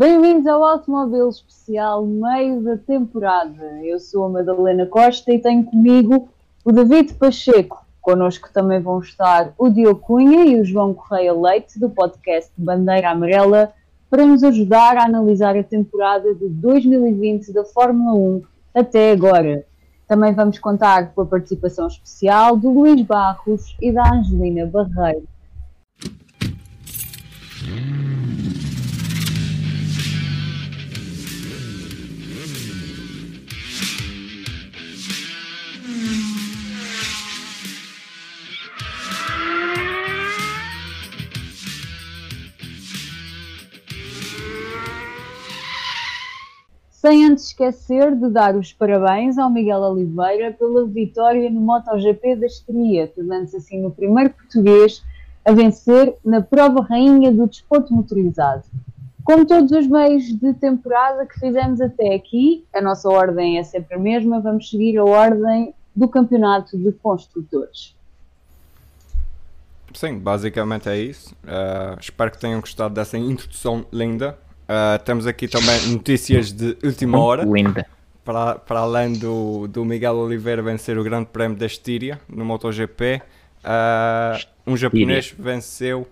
Bem-vindos ao Automóvel Especial meio da temporada. Eu sou a Madalena Costa e tenho comigo o David Pacheco. Connosco também vão estar o Diogo Cunha e o João Correia Leite, do podcast Bandeira Amarela, para nos ajudar a analisar a temporada de 2020 da Fórmula 1 até agora. Também vamos contar com a participação especial do Luís Barros e da Angelina Barreiro. Sem antes esquecer de dar os parabéns ao Miguel Oliveira pela vitória no MotoGP da Estria, tornando-se assim o primeiro português a vencer na prova rainha do desporto motorizado. Como todos os meios de temporada que fizemos até aqui, a nossa ordem é sempre a mesma, vamos seguir a ordem do campeonato de construtores. Sim, basicamente é isso. Uh, espero que tenham gostado dessa introdução linda. Uh, temos aqui também notícias de última hora. Linda. Para, para além do, do Miguel Oliveira vencer o Grande Prémio da Estíria no MotoGP, uh, um japonês venceu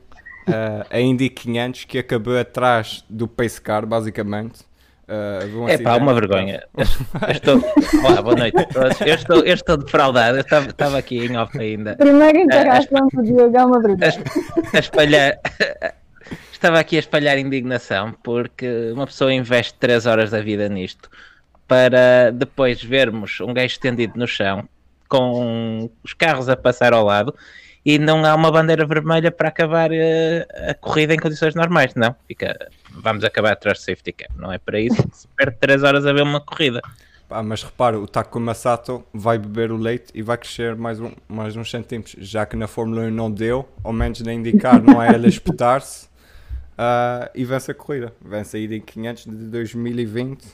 uh, a Indy 500 que acabou atrás do Pace Car, basicamente. Uh, é pá, uma vergonha. Eu estou... Olá, boa noite a todos. Eu estou, eu estou defraudado. Eu estava, estava aqui em off ainda. Primeiro interação do Diogo é uma vergonha. A espalhar estava aqui a espalhar indignação porque uma pessoa investe 3 horas da vida nisto para depois vermos um gajo estendido no chão com os carros a passar ao lado e não há uma bandeira vermelha para acabar a, eh, a corrida em condições normais, não. Fica, vamos acabar atrás de safety car, não é para isso que se perde 3 horas a ver uma corrida. Ah, mas repara, o Takuma Sato vai beber o leite e vai crescer mais, um, mais uns centímetros, já que na Fórmula 1 não deu, ao menos nem indicar, não é ele espetar-se uh, e vence a corrida. Vence a ida em 500 de 2020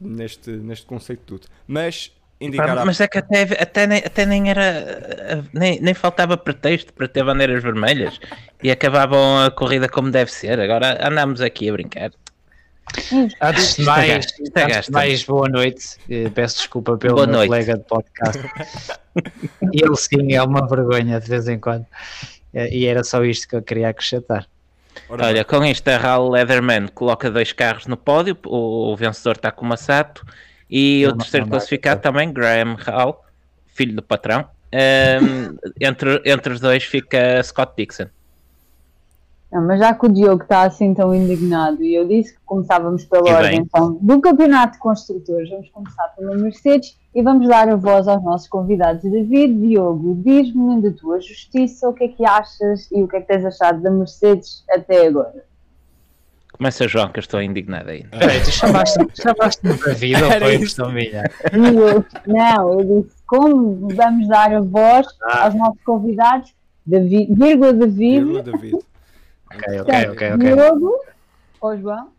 neste, neste conceito tudo. Mas indicar. Mas é que até, até, nem, até nem era. Nem, nem faltava pretexto para ter bandeiras vermelhas e acabavam a corrida como deve ser. Agora andamos aqui a brincar. Antes de mais, antes de mais boa noite. Eh, peço desculpa pelo boa meu noite. colega de podcast. Ele sim é uma vergonha de vez em quando. Eh, e era só isto que eu queria acrescentar. Olha, com isto a Hal Leatherman coloca dois carros no pódio, o, o vencedor está com o Massato e não, o terceiro classificado também, Graham Hall, filho do patrão. Um, entre, entre os dois fica Scott Dixon. Não, mas já que o Diogo está assim tão indignado e eu disse que começávamos pela e ordem então, do Campeonato de Construtores, vamos começar pela Mercedes e vamos dar a voz aos nossos convidados. David, Diogo, diz-me da tua justiça o que é que achas e o que é que tens achado da Mercedes até agora. Começa, João, que eu estou indignado aí. Peraí, tu chamaste-me chamaste David ou foi questão minha? Não, eu disse como vamos dar a voz ah. aos nossos convidados, David, vírgula David. Vírgula David. Ok, ok, ok. ok. Diogo ou João?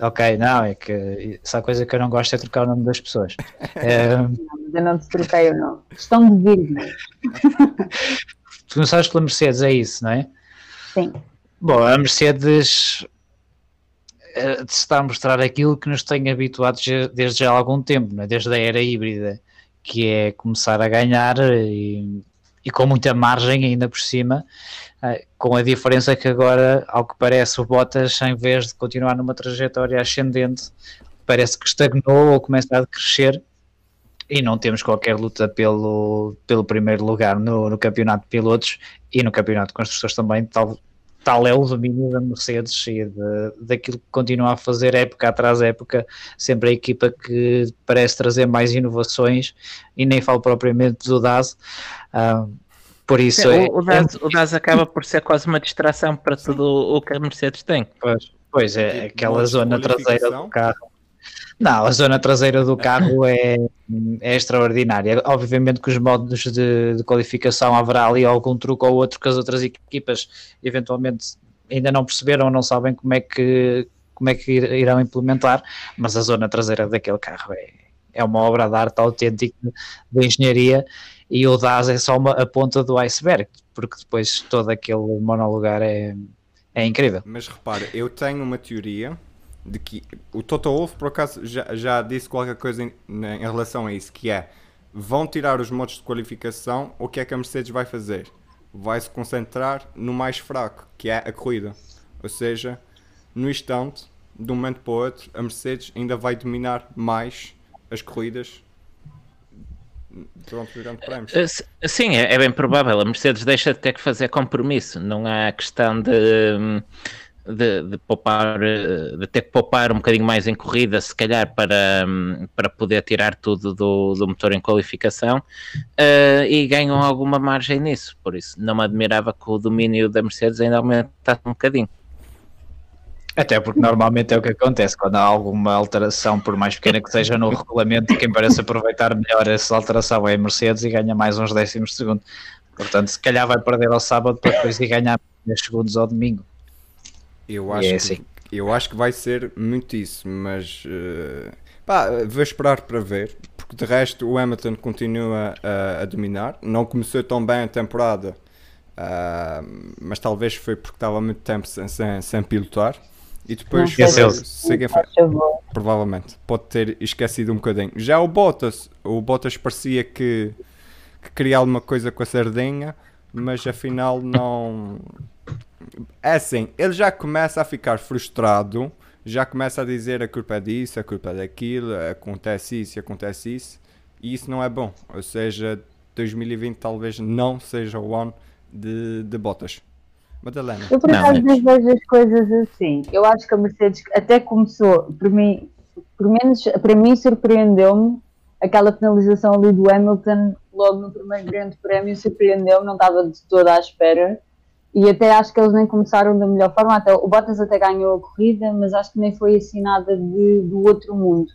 Ok, não, é que essa coisa que eu não gosto é trocar o nome das pessoas. É... Não, mas eu não te troquei o nome. Questão de vírgula. tu não sabes pela Mercedes, é isso, não é? Sim. Bom, a Mercedes uh, está a mostrar aquilo que nos tem habituados desde já há algum tempo, é? desde a era híbrida, que é começar a ganhar e, e com muita margem ainda por cima, uh, com a diferença que agora, ao que parece, o Bottas, em vez de continuar numa trajetória ascendente, parece que estagnou ou começa a crescer e não temos qualquer luta pelo, pelo primeiro lugar no, no campeonato de pilotos e no campeonato de construtores também, tal, tal é o domínio da Mercedes e de, daquilo que continua a fazer época atrás época, sempre a equipa que parece trazer mais inovações e nem falo propriamente do DAS. Uh, por isso é, o, o, DAS, é... o DAS acaba por ser quase uma distração para tudo o que a Mercedes tem. Pois, pois é, aquela zona traseira do carro. Não, a zona traseira do carro é, é extraordinária. Obviamente que os modos de, de, qualificação haverá ali algum truque ou outro que as outras equipas eventualmente ainda não perceberam ou não sabem como é que, como é que irão implementar, mas a zona traseira daquele carro é, é uma obra de arte autêntica de engenharia e o DAS é só uma, a ponta do iceberg, porque depois todo aquele monolugar é, É incrível. Mas repara, eu tenho uma teoria de que o Toto Wolff, por acaso, já, já disse qualquer coisa em, em relação a isso, que é vão tirar os modos de qualificação, o que é que a Mercedes vai fazer? Vai se concentrar no mais fraco, que é a corrida. Ou seja, no instante, de um momento para o outro, a Mercedes ainda vai dominar mais as corridas. Uh, Sim, é, é bem provável. A Mercedes deixa de ter que fazer compromisso. Não há questão de, de, de poupar, eh, de ter que poupar um bocadinho mais em corrida, se calhar para, para poder tirar tudo do, do motor em qualificação uh, e ganham alguma margem nisso. Por isso, não me admirava que o domínio da Mercedes ainda aumentasse um bocadinho. Até porque normalmente é o que acontece quando há alguma alteração, por mais pequena que seja no regulamento, quem parece aproveitar melhor essa alteração é a Mercedes e ganha mais uns décimos de segundo. Portanto, se calhar vai perder ao sábado para depois ganhar 10 segundos ao domingo. Eu acho, é assim. que, eu acho que vai ser muito isso, mas uh, pá, vou esperar para ver, porque de resto o Hamilton continua a, a dominar. Não começou tão bem a temporada, uh, mas talvez foi porque estava muito tempo sem, sem, sem pilotar. E depois segue Provavelmente. Pode ter esquecido um bocadinho. Já o Bottas, o Bottas parecia que, que queria alguma coisa com a sardinha, mas afinal não. É assim, ele já começa a ficar frustrado, já começa a dizer a culpa é disso, a culpa é daquilo, acontece isso, acontece isso, e isso não é bom. Ou seja, 2020 talvez não seja o ano de, de Bottas. Madalena. Eu por acaso vejo as coisas assim. Eu acho que a Mercedes até começou, por mim, por menos para mim surpreendeu-me aquela penalização ali do Hamilton logo no primeiro grande prémio, surpreendeu-me, não estava de toda à espera. E até acho que eles nem começaram da melhor forma. Até, o Bottas até ganhou a corrida, mas acho que nem foi assim nada de, do outro mundo.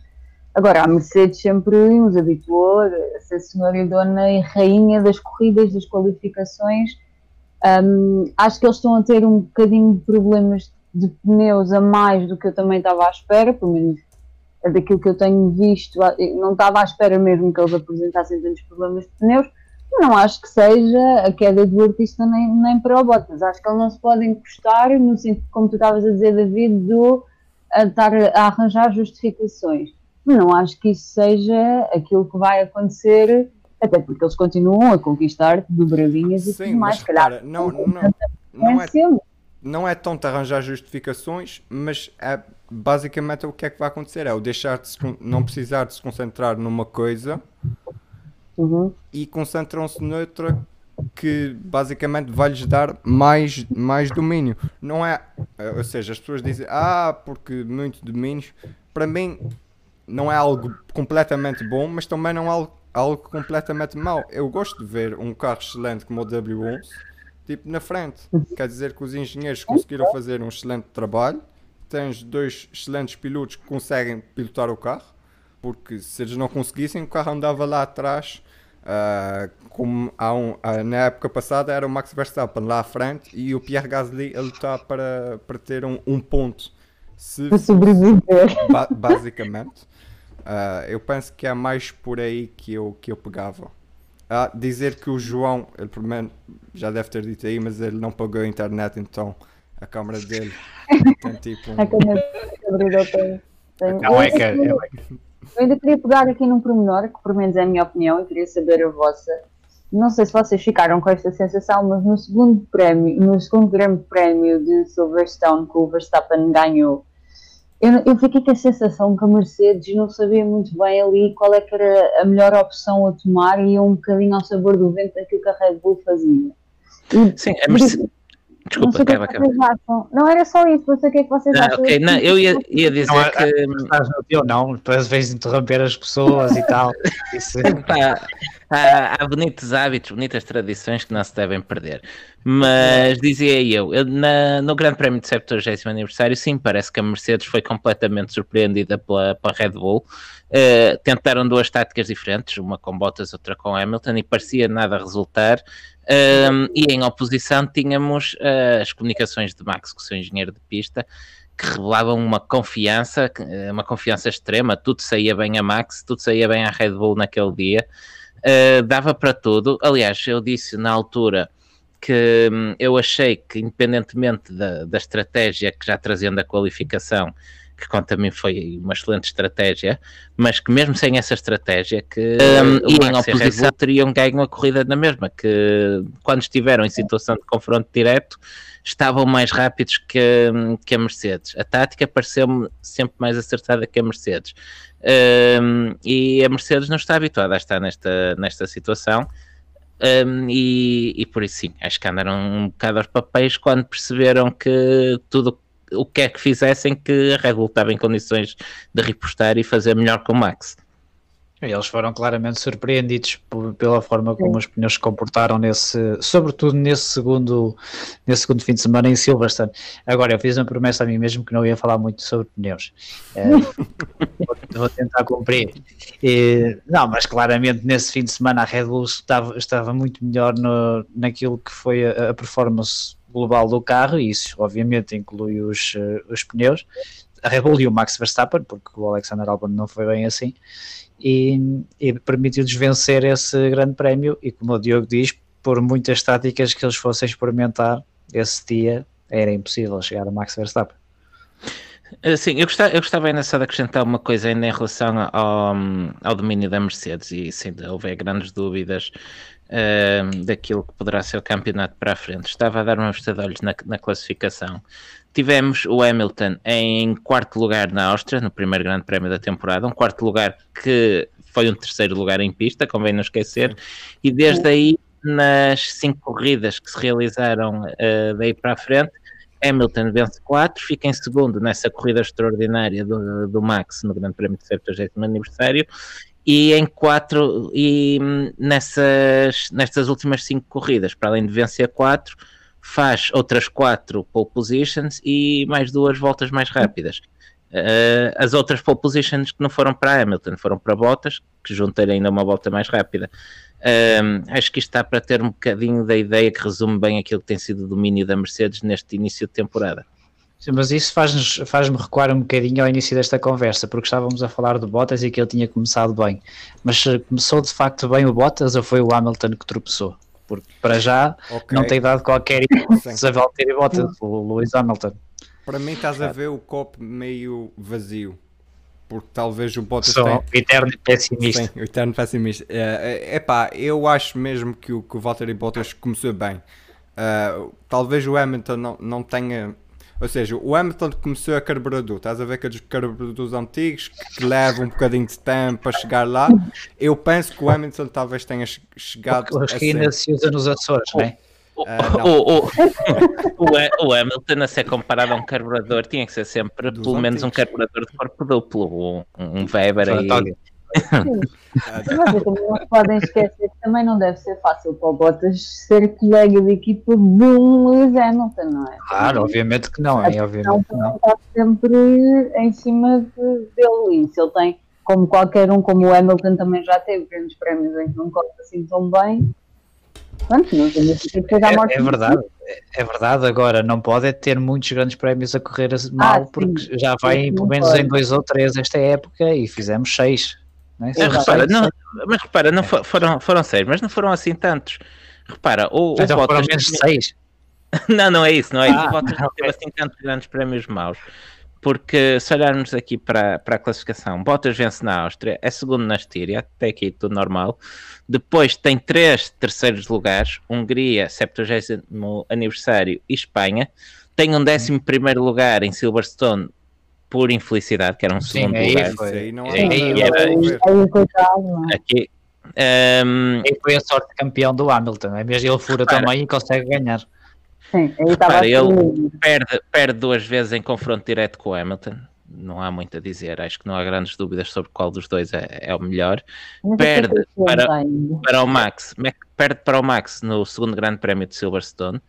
Agora, a Mercedes sempre nos habituou a ser senhora e dona e rainha das corridas, das qualificações um, acho que eles estão a ter um bocadinho de problemas de pneus a mais do que eu também estava à espera, pelo menos é daquilo que eu tenho visto, não estava à espera mesmo que eles apresentassem tantos problemas de pneus, não acho que seja a queda do artista nem, nem para o Bottas, acho que ele não se pode encostar, no sentido, como tu estavas a dizer, David, do a estar a arranjar justificações. Não acho que isso seja aquilo que vai acontecer até porque eles continuam a conquistar dobradinhas e Sim, tudo mais. Mas, calhar, não, não, não, é, não é tanto arranjar justificações, mas é, basicamente o que é que vai acontecer? É o deixar de se, não precisar de se concentrar numa coisa uhum. e concentram-se noutra que basicamente vai-lhes dar mais, mais domínio. Não é, ou seja, as pessoas dizem, ah, porque muito domínio, para mim não é algo completamente bom, mas também não é algo algo completamente mau. Eu gosto de ver um carro excelente como o W11 tipo na frente. Quer dizer que os engenheiros conseguiram fazer um excelente trabalho. Tens dois excelentes pilotos que conseguem pilotar o carro, porque se eles não conseguissem, o carro andava lá atrás. Uh, como há um, uh, na época passada era o Max Verstappen lá à frente e o Pierre Gasly a lutar para, para ter um, um ponto. Se, sobreviver. Ba basicamente. Uh, eu penso que é mais por aí que eu, que eu pegava. Ah, dizer que o João, ele primeiro já deve ter dito aí, mas ele não pagou a internet, então a câmera dele tem tipo um... A câmera tem. tem... Não, é que, é, eu ainda queria pegar aqui num pormenor, que por menos é a minha opinião, e queria saber a vossa. Não sei se vocês ficaram com esta sensação, mas no segundo prémio, no segundo grande prémio de Silverstone que o Verstappen ganhou eu, eu fiquei com a sensação que a Mercedes não sabia muito bem ali qual é que era a melhor opção a tomar e um bocadinho ao sabor do vento daquilo que a Red Bull fazia. E, Sim, a Mercedes. Desculpa, não acaba, acaba. Não era só isso, não sei o que é que vocês não, acham. Okay. Não, eu ia, ia dizer não, que. Estás no teu, não, depois vez interromper as pessoas e tal. Isso. Pá, há, há, bonitos hábitos, bonitas tradições que não se devem perder. Mas dizia eu, na, no Grande Prémio de 70 aniversário, sim, parece que a Mercedes foi completamente surpreendida pela, pela Red Bull. Uh, tentaram duas táticas diferentes, uma com Bottas, outra com Hamilton, e parecia nada resultar. Um, e em oposição tínhamos uh, as comunicações de Max, que sou engenheiro de pista, que revelavam uma confiança, uma confiança extrema, tudo saía bem a Max, tudo saía bem à Red Bull naquele dia, uh, dava para tudo. Aliás, eu disse na altura que hum, eu achei que, independentemente da, da estratégia que já trazendo a qualificação, que quanto a mim foi uma excelente estratégia, mas que mesmo sem essa estratégia, que um, e em oposição teriam ganho a corrida na mesma, que quando estiveram em situação de confronto direto estavam mais rápidos que, que a Mercedes. A tática pareceu-me sempre mais acertada que a Mercedes. Um, e a Mercedes não está habituada a estar nesta, nesta situação. Um, e, e, por isso sim, acho que andaram um bocado aos papéis quando perceberam que tudo o que é que fizessem que a Red Bull estava em condições de repostar e fazer melhor que o Max. Eles foram claramente surpreendidos pela forma como os pneus se comportaram nesse, sobretudo nesse segundo, nesse segundo fim de semana em Silverstone. Agora, eu fiz uma promessa a mim mesmo que não ia falar muito sobre pneus. É, vou, vou, tentar cumprir. E, não, mas claramente nesse fim de semana a Red Bull estava, estava muito melhor no, naquilo que foi a, a performance global do carro, e isso obviamente inclui os, eh, os pneus. A Red Bull e o Max Verstappen, porque o Alexander Albon não foi bem assim e, e permitiu-lhes vencer esse grande prémio e como o Diogo diz, por muitas táticas que eles fossem experimentar esse dia, era impossível chegar a Max Verstappen. Eh, sim, eu gostava, eu gostava ainda só de acrescentar uma coisa ainda em relação ao, ao domínio da Mercedes e se ainda houver grandes dúvidas uh, daquilo que poderá ser o campeonato para a frente. Estava a dar uma vista de olhos na, na classificação. Tivemos o Hamilton em quarto lugar na Áustria, no primeiro grande prémio da temporada, um quarto lugar que foi um terceiro lugar em pista, convém não esquecer, e desde aí, nas cinco corridas que se realizaram uh, daí para a frente, Hamilton vence 4, fica em segundo nessa corrida extraordinária do, do Max no Grande Prémio de 70 aniversário e em quatro e hum, nessas nestas últimas cinco corridas, para além de vencer quatro, faz outras quatro pole positions e mais duas voltas mais rápidas. Uh, as outras pole positions que não foram para Hamilton, foram para Bottas, que juntaram ainda uma volta mais rápida. Uh, acho que isto está para ter um bocadinho da ideia que resume bem aquilo que tem sido o domínio da Mercedes neste início de temporada. Sim, mas isso faz-me faz recuar um bocadinho ao início desta conversa, porque estávamos a falar do Bottas e que ele tinha começado bem. Mas começou de facto bem o Bottas ou foi o Hamilton que tropeçou? Porque para já okay. não tem dado qualquer hipótese a Valtteri Bottas, o Lewis Hamilton. Para mim estás a ver o copo meio vazio. Porque talvez o Bottas Sou tenha... eterno pessimista. Sim, o eterno pessimista. É, é pá, eu acho mesmo que o, que o Valtteri Bottas começou bem. Uh, talvez o Hamilton não, não tenha ou seja, o Hamilton começou a carburador, estás a ver aqueles carburadores antigos que, que levam um bocadinho de tempo para chegar lá. Eu penso que o Hamilton talvez tenha chegado. Os que ainda se usa nos Açores, não é? Uh, o, o, o, o, Hamilton a ser comparado a um carburador tinha que ser sempre Dos pelo antigos. menos um carburador de corpo duplo, um, um Weber aí. Mas também não podem esquecer que também não deve ser fácil para o Bottas ser colega de equipa de um Lewis Hamilton, não é? Claro, obviamente que não, é, obviamente que não. Está sempre em cima de, dele e se ele tem, como qualquer um, como o Hamilton também já teve grandes prémios em que não corre assim tão bem, Pronto, não é, é verdade, é verdade. Agora, não pode é ter muitos grandes prémios a correr mal, ah, porque já vai pelo menos em dois ou três esta época e fizemos seis. Né? Mas, repara, não, mas repara, não foram, foram seis, mas não foram assim tantos. Repara, o, então o Bottas. menos seis. não, não é isso, não é isso. Ah, o Bottas não teve assim tantos grandes prémios maus. Porque se olharmos aqui para, para a classificação, Bottas vence na Áustria, é segundo na Estíria, até aqui tudo normal. Depois tem três terceiros lugares: Hungria, 70 aniversário e Espanha. Tem um décimo primeiro lugar em Silverstone por infelicidade, que era um segundo Sim, lugar. Foi, aí não é, aí, era, aqui, um, e foi a sorte campeão do Hamilton, é mesmo ele fura repara, também e consegue ganhar. Sim, repara, ele perde, perde duas vezes em confronto direto com o Hamilton. Não há muito a dizer, acho que não há grandes dúvidas sobre qual dos dois é, é o melhor. Perde para, para o Max, perde para o Max no segundo Grande Prémio de Silverstone.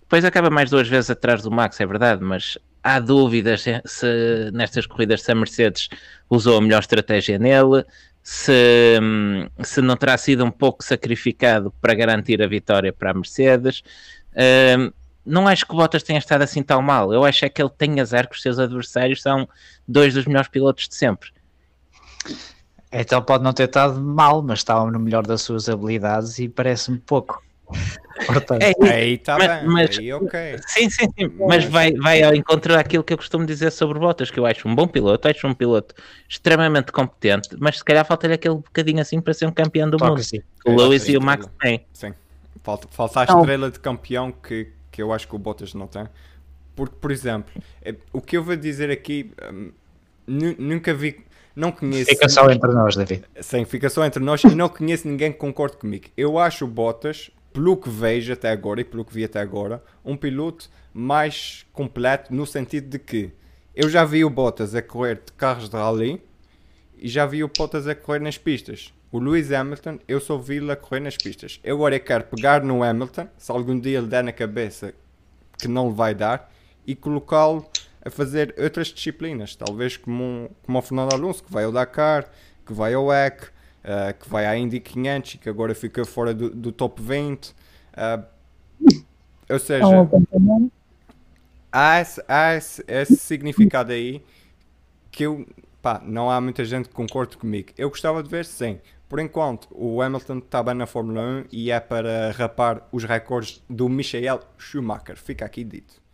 Depois acaba mais duas vezes atrás do Max, é verdade, mas há dúvidas se, nestas corridas se a Mercedes usou a melhor estratégia nele, se, se não terá sido um pouco sacrificado para garantir a vitória para a Mercedes. Um, não acho que o Bottas tenha estado assim tão mal. Eu acho é que ele tem azar que os seus adversários são dois dos melhores pilotos de sempre. Então pode não ter estado mal, mas estava no melhor das suas habilidades e parece-me pouco. Portanto, É, Aí está Mas- bem, mas- aí ok. Sim, sim, sim. Mas vai, vai ao encontro daquilo que eu costumo dizer sobre Bottas, que eu acho um bom piloto, acho um piloto extremamente competente, mas se calhar falta-lhe aquele bocadinho assim para ser um campeão do claro mundo. sim. O Lewis e o Max têm. Sim. Falta, falta a estrela de campeão que, que eu acho que o Bottas não tem. Porque, por exemplo, é- o que eu vou dizer aqui, hum, nu- nunca vi, não conheço. Fica só entre nós, David. Sim, fica só entre nós e não conheço ninguém que concorde comigo. Eu acho o Bottas, pelo que vejo até agora e pelo que vi até agora, um piloto mais completo no sentido de que eu já vi o Bottas a correr de carros de rally e já vi o Bottas a correr nas pistas. O Lewis Hamilton, eu só vi-lo a correr nas pistas. Eu agora quero pegar no Hamilton, se algum dia ele der na cabeça que não lhe vai dar, e colocá-lo a fazer outras disciplinas, talvez como, um- como o Fernando Alonso, que vai ao Dakar, que vai ao WEC, eh, que vai à Indy 500 e que agora fica fora do, do top 20. eh, ou seja, há, esse, há esse, esse significado aí que eu, pá, não há muita gente que concorde comigo. Eu gostava de ver, sim. Por enquanto, o Hamilton está bem na Fórmula 1 e é para rapar os recordes do Michael Schumacher. Fica aqui dito.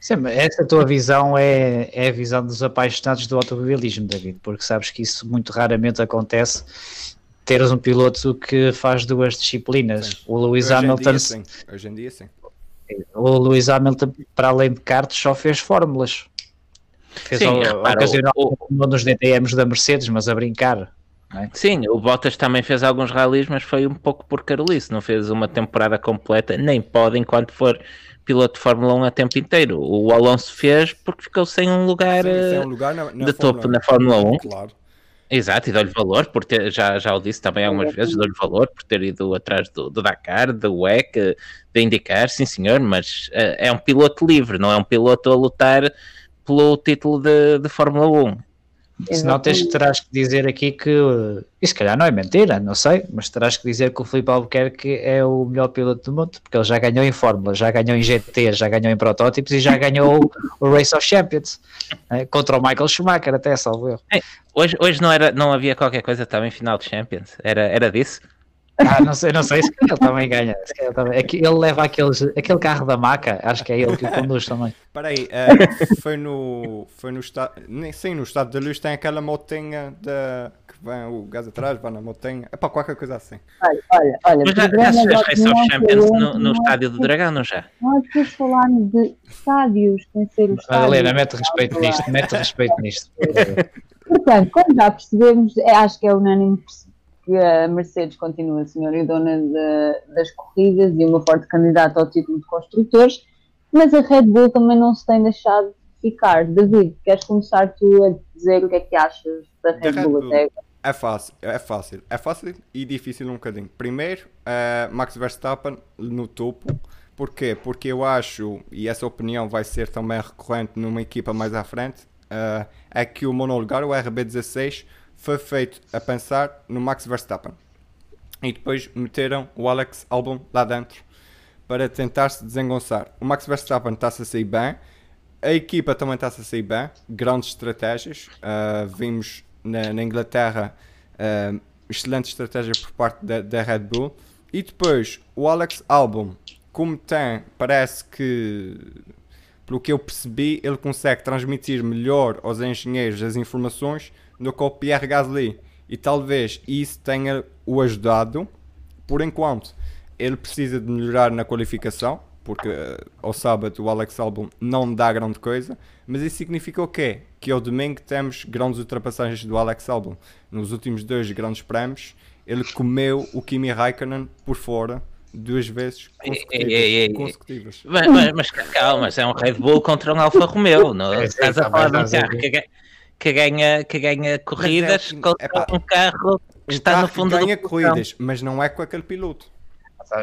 Sim, mas essa tua visão é, é a visão dos apaixonados do automobilismo, David, porque sabes que isso muito raramente acontece. Teres um piloto que faz duas disciplinas. Sim. O Lewis Hoje em Hamilton, dia, sim. Hoje em dia, sim. o Lewis Hamilton, para além de karts, só fez fórmulas. Fez Sim, o- repara, ocasional o- um dos DTMs da Mercedes, mas a brincar. Sim, o Bottas também fez alguns ralis, mas foi um pouco por carolice, não fez uma temporada completa, nem pode enquanto for piloto de Fórmula 1 a tempo inteiro. O Alonso fez porque ficou sem um lugar Sim, eh, sem um lugar na, na de Fórmula topo 1. na Fórmula 1. Claro. Exato, e dou-lhe valor, por ter, já, já o disse também algumas vezes, dou-lhe valor por ter ido atrás do, do Dakar, do WEC, de indicar, sim senhor, mas eh, é um piloto livre, não é um piloto a lutar pelo título de, de Fórmula 1. Senão tens terás que dizer aqui que, e se calhar não é mentira, não sei, mas terás que dizer que o Filipe Albuquerque é o melhor piloto do mundo, porque ele já ganhou em Fórmula, já ganhou em GT, já ganhou em protótipos e já ganhou o, Race of Champions eh, contra o Michael Schumacher, até salvo eu. Hoje, hoje não, era, não havia qualquer coisa também final de Champions, era, era disso? Ah, não sei, não sei, se ele também ganha. se calhar também. É que ele leva aqueles, aquele carro da maca, acho que é ele que o conduz também. Espera aí, eh, foi no. Foi no estado. nem- Sim, no estado da luz tem aquela motinha da. que vem o gás atrás, vai na motinha. É para qualquer coisa assim. Olha, olha, olha. Mas já, já se de fez Race of opinião Champions no, no estádio do Dragão, não já? Não é preciso falar de estádios, tem que ser o estádio. Madalena, mete respeito nisto, mete respeito nisto. Portanto, como já percebemos, é- acho que é unânime que a Mercedes continua a senhora e dona de- das corridas e uma forte candidata ao título de construtores, mas a Red Bull também não se tem deixado de ficar. David, queres começar tu a dizer o que é que achas da Red, Red Bull até agora? É fácil, é fácil. É fácil e difícil um bocadinho. Primeiro, eh, Max Verstappen no topo. Porquê? Porque eu acho, e essa opinião vai ser também recorrente numa equipa mais à frente, eh, é que o monolugar, o RB16, foi feito a pensar no Max Verstappen. E depois meteram o Alex Albon lá dentro para tentar se desengonçar. O Max Verstappen está-se a sair bem, a equipa também está-se a sair bem, grandes estratégias. Uh, vimos na, na Inglaterra uh, excelente estratégia por parte da, da Red Bull. E depois o Alex Albon, como tem, parece que, pelo que eu percebi, ele consegue transmitir melhor aos engenheiros as informações do que o Pierre Gasly. E talvez isso tenha o ajudado. Por enquanto, ele precisa de melhorar na qualificação, porque eh, ao sábado o Alex Albon não dá grande coisa, mas isso significa o quê? Que ao domingo temos grandes ultrapassagens do Alex Albon. Nos últimos dois grandes prémios, ele comeu o Kimi Raikkonen por fora duas vezes consecutivas. Ei, ei, ei, ei. consecutivas. Mas, mas, mas calma, é um Red Bull contra um Alfa Romeo. Não? É, Estás a sim, falar de um também carro que, ga- que ganha, que ganha corridas é, contra epá, um carro que Um está carro no fundo que ganha do corridas, mas não é com aquele piloto.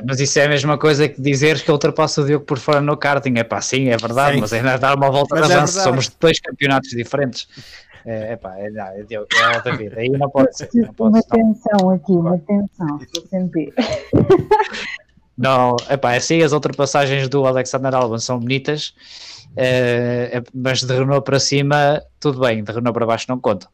Mas isso é a mesma coisa que dizeres que ultrapassa o Diogo por fora no karting. É pá, sim, é verdade, Sim. mas ainda dá uma volta Mas de é avanço. verdade. Somos dois campeonatos diferentes. É, epá, é, não, é, Diogo, é outra vida. Aí não pode ser. Não de pode uma ser. Não. tensão aqui, uma tensão, estou a sentir. Não, epá, assim as ultrapassagens do Alexander Albon são bonitas, eh, é- mas de Renault para cima, tudo bem, de Renault para baixo não conta.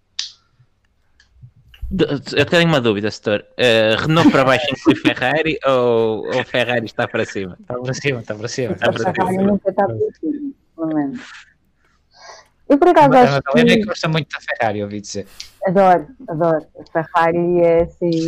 Eu tenho uma dúvida, setor. Uh, Renault para baixo inclui Ferrari ou, ou Ferrari está para cima? Está para cima, está para cima. Está A para Ferrari cima. nunca está por cima, pelo menos. Eu por acaso A acho Madalena é que que gosta muito da Ferrari, ouvi dizer. adoro, adoro. A Ferrari é assim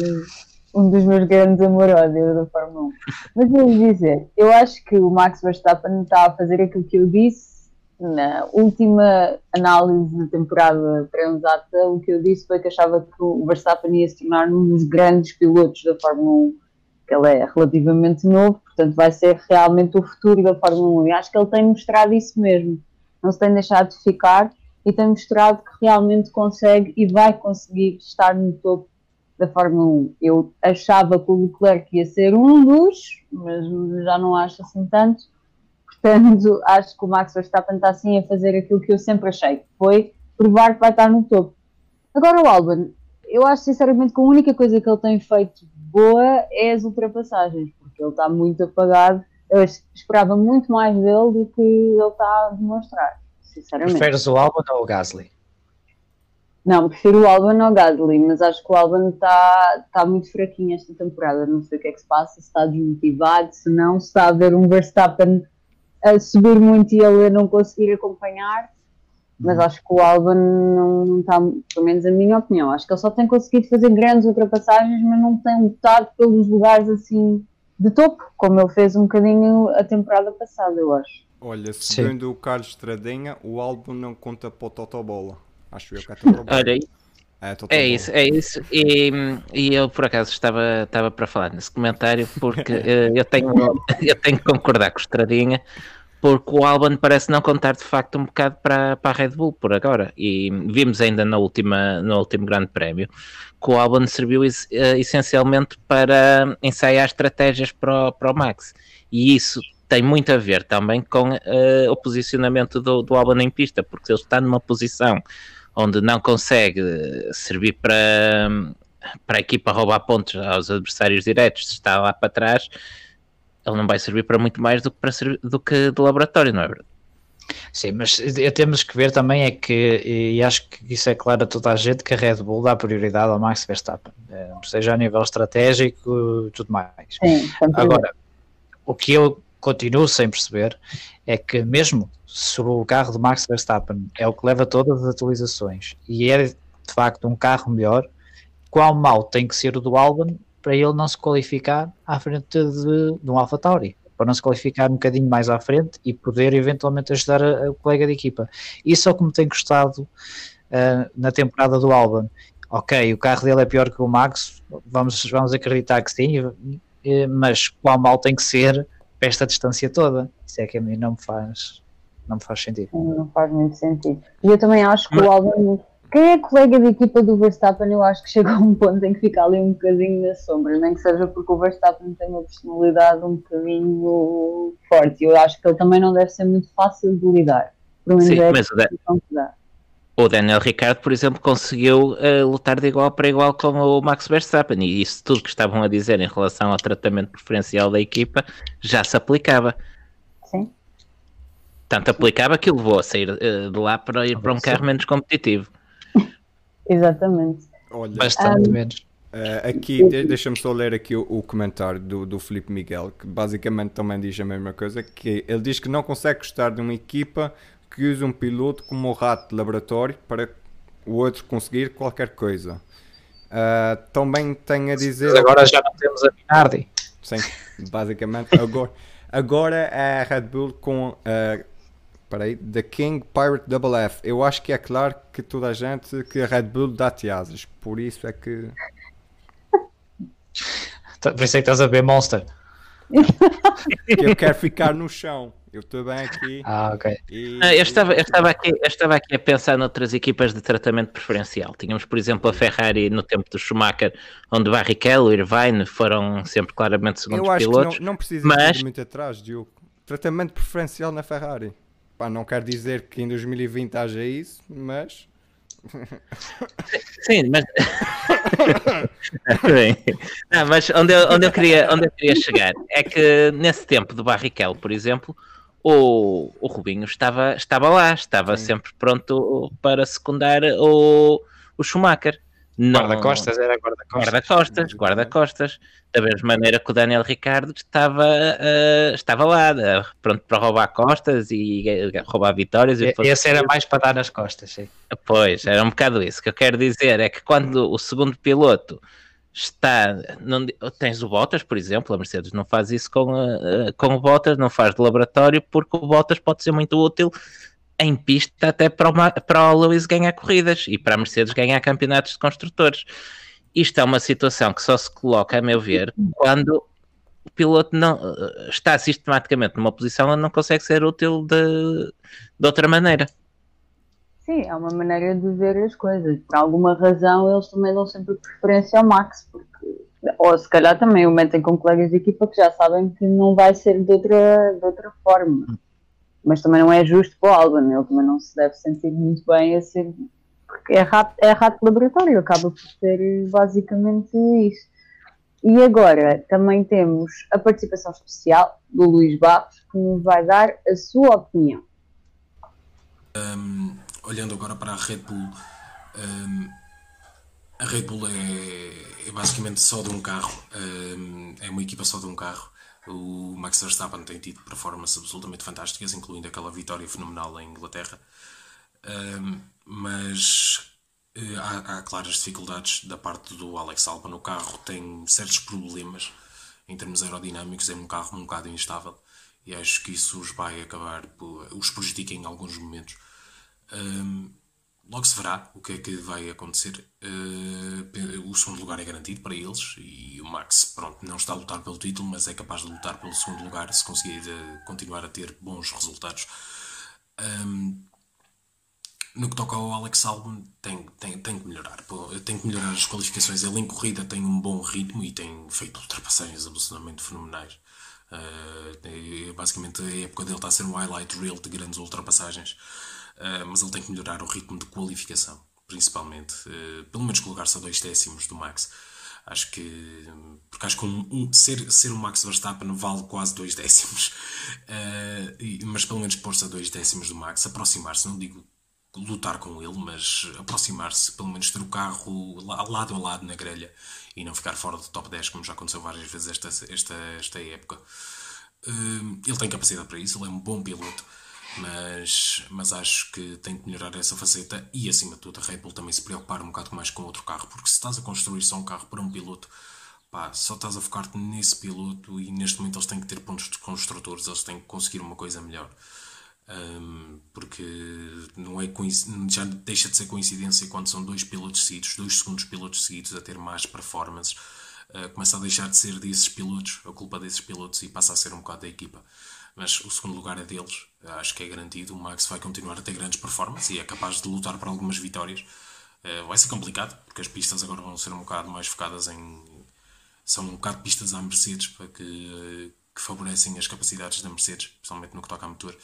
um dos meus grandes amor-ódios da Fórmula 1. Mas vou dizer, eu acho que o Max Verstappen está a fazer aquilo que eu disse na última análise da temporada pré-usata. O que eu disse foi que achava que o Verstappen ia se tornar um dos grandes pilotos da Fórmula 1 que ele é relativamente novo, portanto vai ser realmente o futuro da Fórmula 1 e acho que ele tem mostrado isso mesmo, não se tem deixado de ficar e tem mostrado que realmente consegue e vai conseguir estar no topo da Fórmula 1. Eu achava que o Leclerc ia ser um dos, mas já não acho assim tanto, portanto acho que o Max Verstappen está assim a fazer aquilo que eu sempre achei, que foi provar que vai estar no topo. Agora o Albon, eu acho sinceramente que a única coisa que ele tem feito boa é as ultrapassagens, porque ele está muito apagado. Eu es- esperava muito mais dele do que ele está a demonstrar, sinceramente. Preferes o Albon ou o Gasly? Não, prefiro o Albon ao Gasly, mas acho que o Albon está tá muito fraquinho esta temporada. Não sei o que é que se passa, se está desmotivado, se não, se está a ver um Verstappen a subir muito e ele a não conseguir acompanhar. Mas acho que o Albon não, está, pelo menos a minha opinião, acho que ele só tem conseguido fazer grandes ultrapassagens, mas não tem lutado pelos lugares assim de topo, como ele fez um bocadinho a temporada passada, eu acho. Olha, Sim. segundo o Carlos Estradinha, o álbum não conta para o Totobola. Acho eu que é Totobola. Olha, É. É isso, é isso. E, e eu por acaso estava, estava para falar nesse comentário porque eh, eu, tenho, eu tenho que concordar com o Estradinha porque o Albon parece não contar de facto um bocado para, para a Red Bull por agora. E vimos ainda na última, no último grande prémio que o Albon serviu eh, essencialmente para ensaiar estratégias para o, para o Max. E isso tem muito a ver também com eh, o posicionamento do, do Albon em pista, porque se ele está numa posição onde não consegue servir para, para a equipa roubar pontos aos adversários diretos, se está lá para trás, ele não vai servir para muito mais do que, para do que de laboratório, não é verdade? Sim, mas temos que ver também é que, e acho que isso é claro a toda a gente, que a Red Bull dá prioridade ao Max Verstappen, eh, seja a nível estratégico e tudo mais. Sim, Agora, o que eu continuo sem perceber é que mesmo se o carro do Max Verstappen é o que leva todas as atualizações e é de facto um carro melhor, qual mal tem que ser o do Albon para ele não se qualificar à frente de, de um AlphaTauri? Para não se qualificar um bocadinho mais à frente e poder eventualmente ajudar a- a- colega de equipa. Isso é o que me tem gostado ah, na temporada do Albon. Ok, o carro dele é pior que o Max, vamos, vamos acreditar que sim, eh, mas qual mal tem que ser para esta distância toda? Isso é que a mim não me faz, não me faz sentido. não faz muito sentido. E eu também acho que Mas- o Albon, quem é colega de equipa do Verstappen, eu acho que chega a um ponto em que fica ali um bocadinho na sombra, nem que seja porque o Verstappen tem uma personalidade um bocadinho forte. Eu acho que ele também não deve ser muito fácil de lidar. Pelo menos Sim, é a mas o, Da- impressão que dá. o Daniel Ricciardo, por exemplo, conseguiu eh, lutar de igual para igual com o Max Verstappen e isso tudo que estavam a dizer em relação ao tratamento preferencial da equipa já se aplicava. Tanto aplicava que o levou a sair eh, de lá para ir para um carro menos competitivo. Exatamente. Olha, Bastante menos. eh, aqui, de- deixa-me só ler aqui o, o comentário do, do Felipe Miguel, que basicamente também diz a mesma coisa, que ele diz que não consegue gostar de uma equipa que usa um piloto como um rato de laboratório para o outro conseguir qualquer coisa. Ah, também tem a dizer... Mas agora já não temos a Minardi. Sim, basicamente. Agora, agora é a Red Bull com a. Peraí, The King Pirate Double F. Eu acho que é claro que toda a gente que a Red Bull dá-te asas. Por isso é que. Tá- Por isso é que estás a ver Monster. que eu quero ficar no chão. Eu estou bem aqui. Ah, ok. E, Ah, Eu estava, eu, estava aqui, eu estava aqui a pensar noutras equipas de tratamento preferencial. Tínhamos, por exemplo, a Ferrari no tempo do Schumacher, onde Barrichello e Irvine foram sempre claramente segundos eu acho pilotos. que não, não precisa mas- ir muito atrás, Diogo. Tratamento preferencial na Ferrari. Pá, não quer dizer que em 2020 haja isso, mas. Sim, mas. Bem, não, mas onde eu, onde, eu queria, onde eu queria chegar é que nesse tempo do Barrichello, por exemplo, o, o Rubinho estava, estava lá, estava Sim. sempre pronto para secundar o, o Schumacher. Guarda-costas, era guarda-costas. Guarda-costas, guarda-costas. Da mesma maneira que o Daniel Ricardo estava, eh, estava lá, eh, pronto para roubar costas e eh, roubar vitórias. e fosse Esse era mais para dar nas costas, sim. Pois, era um bocado isso. O que eu quero dizer é que quando o segundo piloto está. Não, tens o Bottas, por exemplo, a Mercedes não faz isso com, com o Bottas, não faz de laboratório, porque o Bottas pode ser muito útil em pista até para o, Ma- para o Lewis ganhar corridas e para a Mercedes ganhar campeonatos de construtores. Isto é uma situação que só se coloca, a meu ver, quando o piloto não eh, está sistematicamente numa posição onde não consegue ser útil de, de outra maneira. Sim, é uma maneira de ver as coisas. Por alguma razão, eles também dão sempre preferência ao Max, porque, ou se calhar também o metem com colegas de equipa que já sabem que não vai ser de outra, de outra forma. Mas também não é justo para o Alban, ele também não se deve sentir muito bem a ser. Porque é rato, é rato laboratório, acaba por ser basicamente isso. E agora também temos a participação especial do Luís Barros, que nos vai dar a sua opinião. Um, olhando agora para a Red Bull, um, a Red Bull é, é basicamente só de um carro, um, é uma equipa só de um carro. O Max Verstappen tem tido performances absolutamente fantásticas, incluindo aquela vitória fenomenal em Inglaterra. Um, mas eh, há, há claras dificuldades da parte do Alex Albon. O carro tem certos problemas em termos aerodinâmicos, é um carro um bocado instável e acho que isso os vai acabar por, os prejudica em alguns momentos. Um, logo se verá o que é que vai acontecer. Uh, o segundo lugar é garantido para eles e o Max, pronto, não está a lutar pelo título, mas é capaz de lutar pelo segundo lugar se conseguir uh, continuar a ter bons resultados. Um, no que toca ao Alex Albon, tem, tem, tem que melhorar. Tem que melhorar as qualificações. Ele em corrida tem um bom ritmo e tem feito ultrapassagens absolutamente fenomenais. Uh, basicamente, a época dele está a ser um highlight reel de grandes ultrapassagens. Uh, mas ele tem que melhorar o ritmo de qualificação, principalmente. Uh, pelo menos colocar-se a dois décimos do Max. Acho que. Porque acho que um, um, ser, ser o Max Verstappen vale quase dois décimos. Uh, mas pelo menos pôr-se a dois décimos do Max, aproximar-se, não digo lutar com ele, mas aproximar-se, pelo menos ter o carro lado a lado na grelha e não ficar fora do top 10, como já aconteceu várias vezes esta, esta, esta época. Uh, ele tem capacidade para isso, ele é um bom piloto, mas, mas acho que tem que melhorar essa faceta e, acima de tudo, a Red Bull também se preocupar um bocado mais com outro carro, porque se estás a construir só um carro para um piloto, pá, só estás a focar-te nesse piloto e neste momento eles têm que ter pontos de construtores, eles têm que conseguir uma coisa melhor. Um, porque não é já deixa de ser coincidência quando são dois pilotos seguidos, dois segundos pilotos seguidos a ter mais performances, uh, começa a deixar de ser desses pilotos, a culpa desses pilotos e passa a ser um bocado da equipa. Mas o segundo lugar é deles, acho que é garantido. O Max vai continuar a ter grandes performances e é capaz de lutar por algumas vitórias. Uh, vai ser complicado porque as pistas agora vão ser um bocado mais focadas em. são um bocado pistas à Mercedes para que. Uh, que favorecem as capacidades da Mercedes, principalmente no que toca a motor.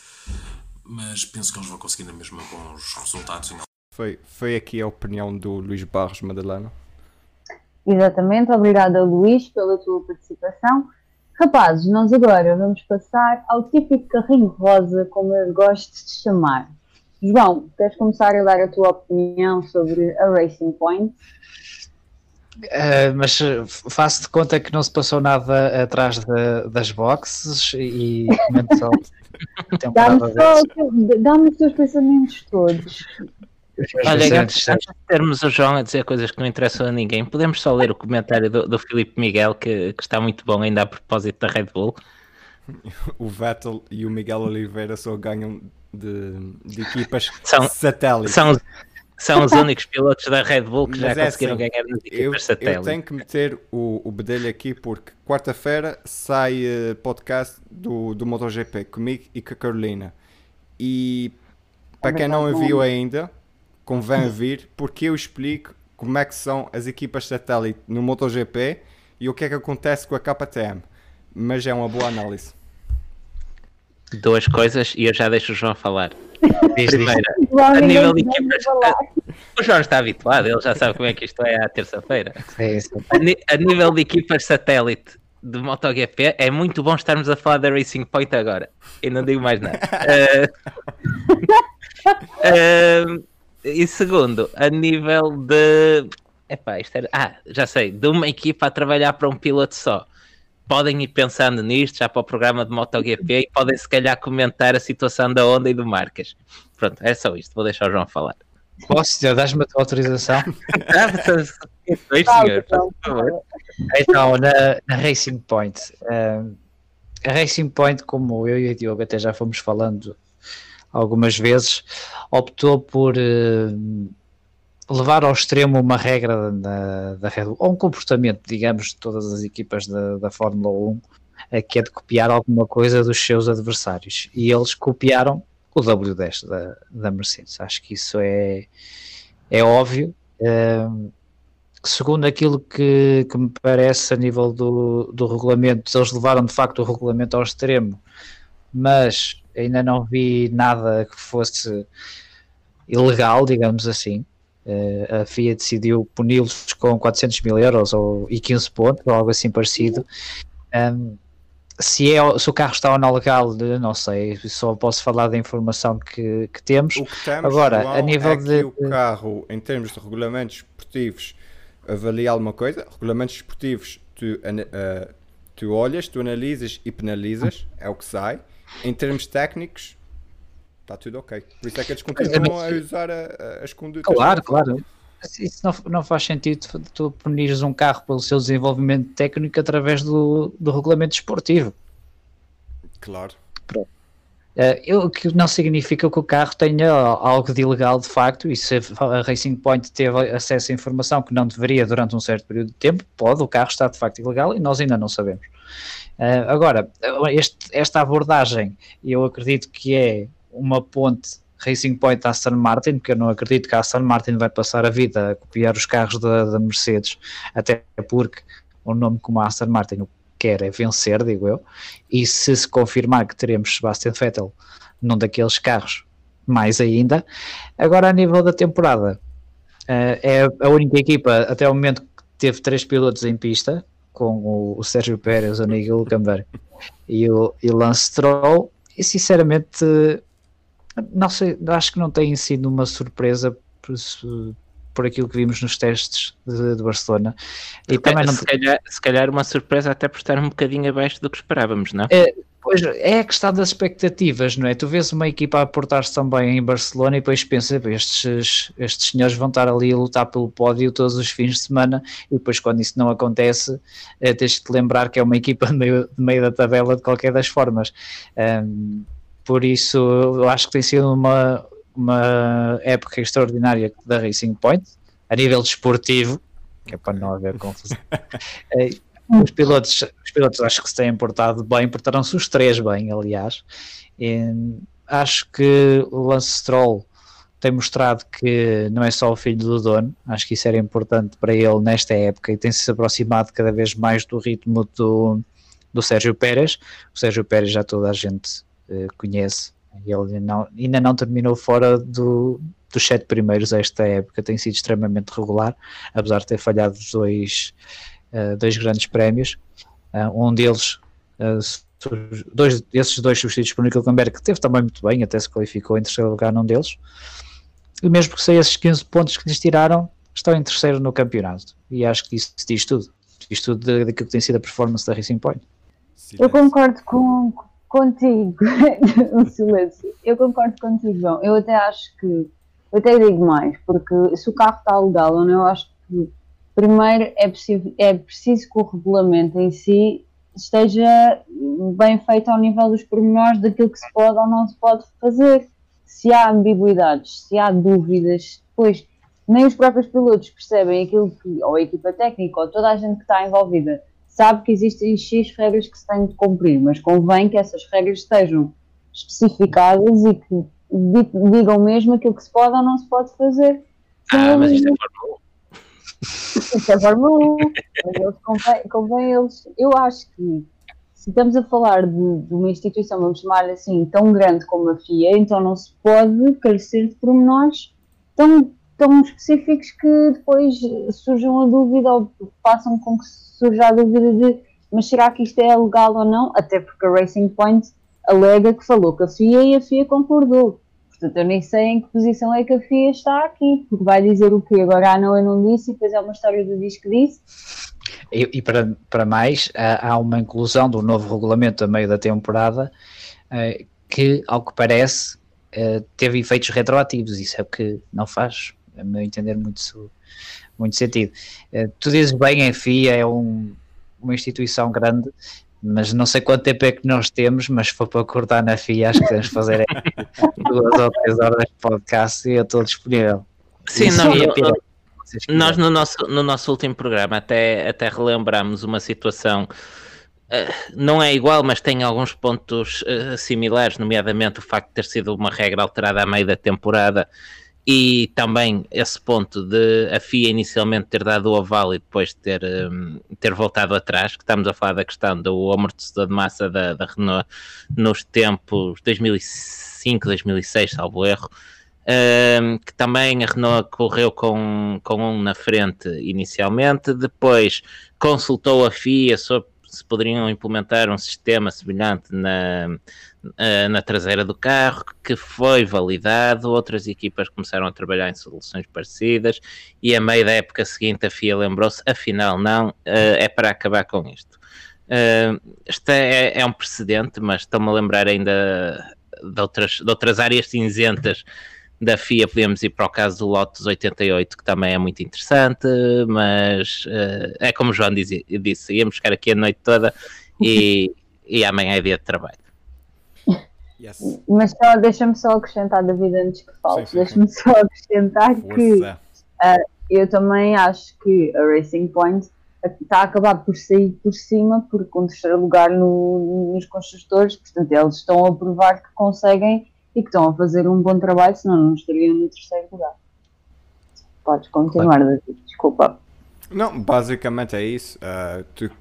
Mas penso que eles vão conseguir na mesma bons resultados. Foi, foi aqui a opinião do Luís Barros Madalena. Exatamente, obrigada Luís pela tua participação. Rapazes, nós agora vamos passar ao típico carrinho rosa, como eu gosto de chamar. João, queres começar a dar a tua opinião sobre a Racing Point? Uh, mas faço de conta que não se passou nada atrás de, das boxes e comento só Dá-me dá os teus pensamentos todos. Olha, antes, antes, de termos o João a dizer coisas que não interessam a ninguém, podemos só ler o comentário do, do Filipe Miguel, que, que, está muito bom ainda a propósito da Red Bull. O Vettel e o Miguel Oliveira só ganham de, de equipas são, satélites. São, são os únicos pilotos da Red Bull que Mas já é conseguiram assim, ganhar nas equipas eu, satélite. Eu tenho que meter o, o bedelho aqui porque quarta-feira sai uh, podcast do, do MotoGP comigo e com a Carolina. E para quem não a viu ainda, convém vir porque eu explico como é que são as equipas satélite no MotoGP e o que é que acontece com a KTM. Mas é uma boa análise. Duas coisas e eu já deixo o João falar. Primeira, a nível de equipas. O João está habituado, ele já sabe como é que isto é à terça-feira. A, a, nível de equipas satélite de MotoGP, é muito bom estarmos a falar da Racing Point agora. E não digo mais nada. Uh, uh, e segundo, a nível de Epá, isto era. Ah, já sei, de uma equipa a trabalhar para um piloto só. Podem ir pensando nisto já para o programa de MotoGP e podem se calhar comentar a situação da Honda e do Marcas. Pronto, é só isto. Vou deixar o João falar. Posso, senhor? Dás-me a tua autorização? Senhor, então, por favor. Então, na, na Racing Point. eh, a Racing Point, como eu e o Diogo até já fomos falando algumas vezes, optou por eh, levar ao extremo uma regra da, da Red Bull, ou um comportamento, digamos, de todas as equipas da, da Fórmula 1, eh, que é de copiar alguma coisa dos seus adversários. E eles copiaram o W10 da, da Mercedes. Acho que isso é, é óbvio. Eh, segundo aquilo que, que me parece a nível do, do regulamento, eles levaram de facto o regulamento ao extremo, mas ainda não vi nada que fosse ilegal, digamos assim. Eh, a FIA decidiu puni-los com 400 mil euros ou, e 15 pontos, ou algo assim parecido. Um, se, é, se o carro está ou não legal, eu não sei, só posso falar da informação que, que temos. O que temos, Agora, João, a nível é que de- o carro, em termos de regulamentos esportivos, avalia alguma coisa. Regulamentos esportivos, tu, ana- ah, tu olhas, tu analisas e penalizas, é o que sai. Em termos técnicos, está tudo ok. Por isso é que eles continuam a usar a- a- as condutas. Claro, claro. Isso não, não faz sentido tu punires um carro pelo seu desenvolvimento técnico através do, do regulamento esportivo. Claro. Eh, eu- O que não significa que o carro tenha algo de ilegal de facto, e se a Racing Point teve acesso à informação que não deveria durante um certo período de tempo, pode, o carro está de facto ilegal e nós ainda não sabemos. Eh, agora, este- esta abordagem, eu acredito que é uma ponte Racing Point Aston Martin, porque eu não acredito que a Aston Martin vai passar a vida a copiar os carros da, da Mercedes, até porque um nome como a Aston Martin o quer é vencer, digo eu, e se se confirmar que teremos Sebastian Vettel num daqueles carros, mais ainda. Agora, a nível da temporada, eh, é a única equipa até o momento que teve três pilotos em pista, com o, Sérgio Pérez, o Nick Hülkenberg e o, e Lance Stroll, e sinceramente, não sei, acho que não tem sido uma surpresa por, aquilo que vimos nos testes de, de Barcelona. E também não se, calhar, se calhar uma surpresa até por estar um bocadinho abaixo do que esperávamos, não? Pois é a questão das expectativas, não é? Tu vês uma equipa a portar-se tão bem em Barcelona e depois pensas, "Pá, estes, estes senhores vão estar ali a lutar pelo pódio todos os fins de semana e depois quando isso não acontece eh, tens de te lembrar que é uma equipa de meio, de meio da tabela de qualquer das formas. Ahm, por isso eu acho que tem sido uma, uma época extraordinária da Racing Point a nível desportivo, que é para não haver confusão. Eh, os pilotos, os pilotos acho que se têm portado bem, portaram-se os três bem, aliás. E acho que o Lance Stroll tem mostrado que não é só o filho do dono, acho que isso era importante para ele nesta época e tem-se aproximado cada vez mais do ritmo do, do Sérgio Pérez. O Sérgio Pérez já toda a gente eh, conhece, ele não, ainda não terminou fora do, dos sete primeiros esta época, tem sido extremamente regular, apesar de ter falhado dois, eh, dois grandes prémios. Uh, um deles, uh, dois, esses dois substitutos por Nico Camber, que teve também muito bem, até se qualificou em terceiro lugar num deles. E mesmo que sei esses 15 pontos que lhes tiraram, estão em terceiro no campeonato. E acho que isso diz tudo. Diz tudo da- daquilo que tem sido a performance da Racing Point. Eu concordo com, contigo, o silêncio. Eu concordo contigo, João. Eu até acho que, eu até digo mais, porque se o carro está legal ou não, eu acho que primeiro é preciso, é preciso que o regulamento em si esteja bem feito ao nível dos pormenores daquilo que se pode ou não se pode fazer. Se há ambiguidades, se há dúvidas, depois nem os próprios pilotos percebem aquilo que, ou a equipa técnica, ou toda a gente que está envolvida, sabe que existem X regras que se têm de cumprir, mas convém que essas regras estejam especificadas e que di- digam mesmo aquilo que se pode ou não se pode fazer. Ah, mas isto é Fórmula isto é Fórmula 1, mas eles convém, convém eles. Eu acho que se estamos a falar de, de uma instituição, vamos chamar assim, tão grande como a FIA, então não se pode carecer de pormenores tão, tão específicos que depois surjam a dúvida ou façam com que surja a dúvida de mas será que isto é legal ou não? Até porque a Racing Point alega que falou com a FIA e a FIA concordou. Portanto, eu nem sei em que posição é que a FIA está aqui, porque vai dizer o quê? Agora, ah, não, eu não disse, e depois é uma história do disco que disse. E, e para, para mais, há, há, uma inclusão do novo regulamento a meio da temporada uh, que, ao que parece, uh, teve efeitos retroativos. Isso é o que não faz, a meu entender, muito, muito sentido. Uh, tu dizes bem, a FIA é um, uma instituição grande, mas não sei quanto tempo é que nós temos, mas se for para cortar na FIA, acho que temos fazer duas ou três horas de podcast e eu estou disponível. Sim, não, é nós no nosso, no nosso último programa até, até relembramos uma situação, uh, não é igual, mas tem alguns pontos uh, similares, nomeadamente o facto de ter sido uma regra alterada a meio da temporada e também esse ponto de a FIA inicialmente ter dado o aval e depois ter, um, ter voltado atrás, que estamos a falar da questão do amortecedor de massa da, da Renault nos tempos 2005, 2006, salvo erro, um, que também a Renault correu com, com um na frente inicialmente, depois consultou a FIA sobre se poderiam implementar um sistema semelhante na, na traseira do carro, que foi validado, outras equipas começaram a trabalhar em soluções parecidas e a meio da época seguinte a FIA lembrou-se, afinal não, eh, é para acabar com isto. Uh, este é, é, um precedente, mas estou-me a lembrar ainda de outras, de outras áreas cinzentas da FIA podemos ir para o caso do Lotus 88, que também é muito interessante, mas uh, é como o João dizia, disse, íamos ficar aqui a noite toda e, e amanhã é dia de trabalho. Yes. Mas só, deixa-me só acrescentar, David, antes que falte, deixa-me só acrescentar que uh, eu também acho que a Racing Point está a acabar por sair por cima, porque com um terceiro lugar no, nos construtores, portanto, eles estão a provar que conseguem e que estão a fazer um bom trabalho, senão não estariam no terceiro lugar. Podes continuar, David, desculpa. Não, basicamente é isso. Uh, tu,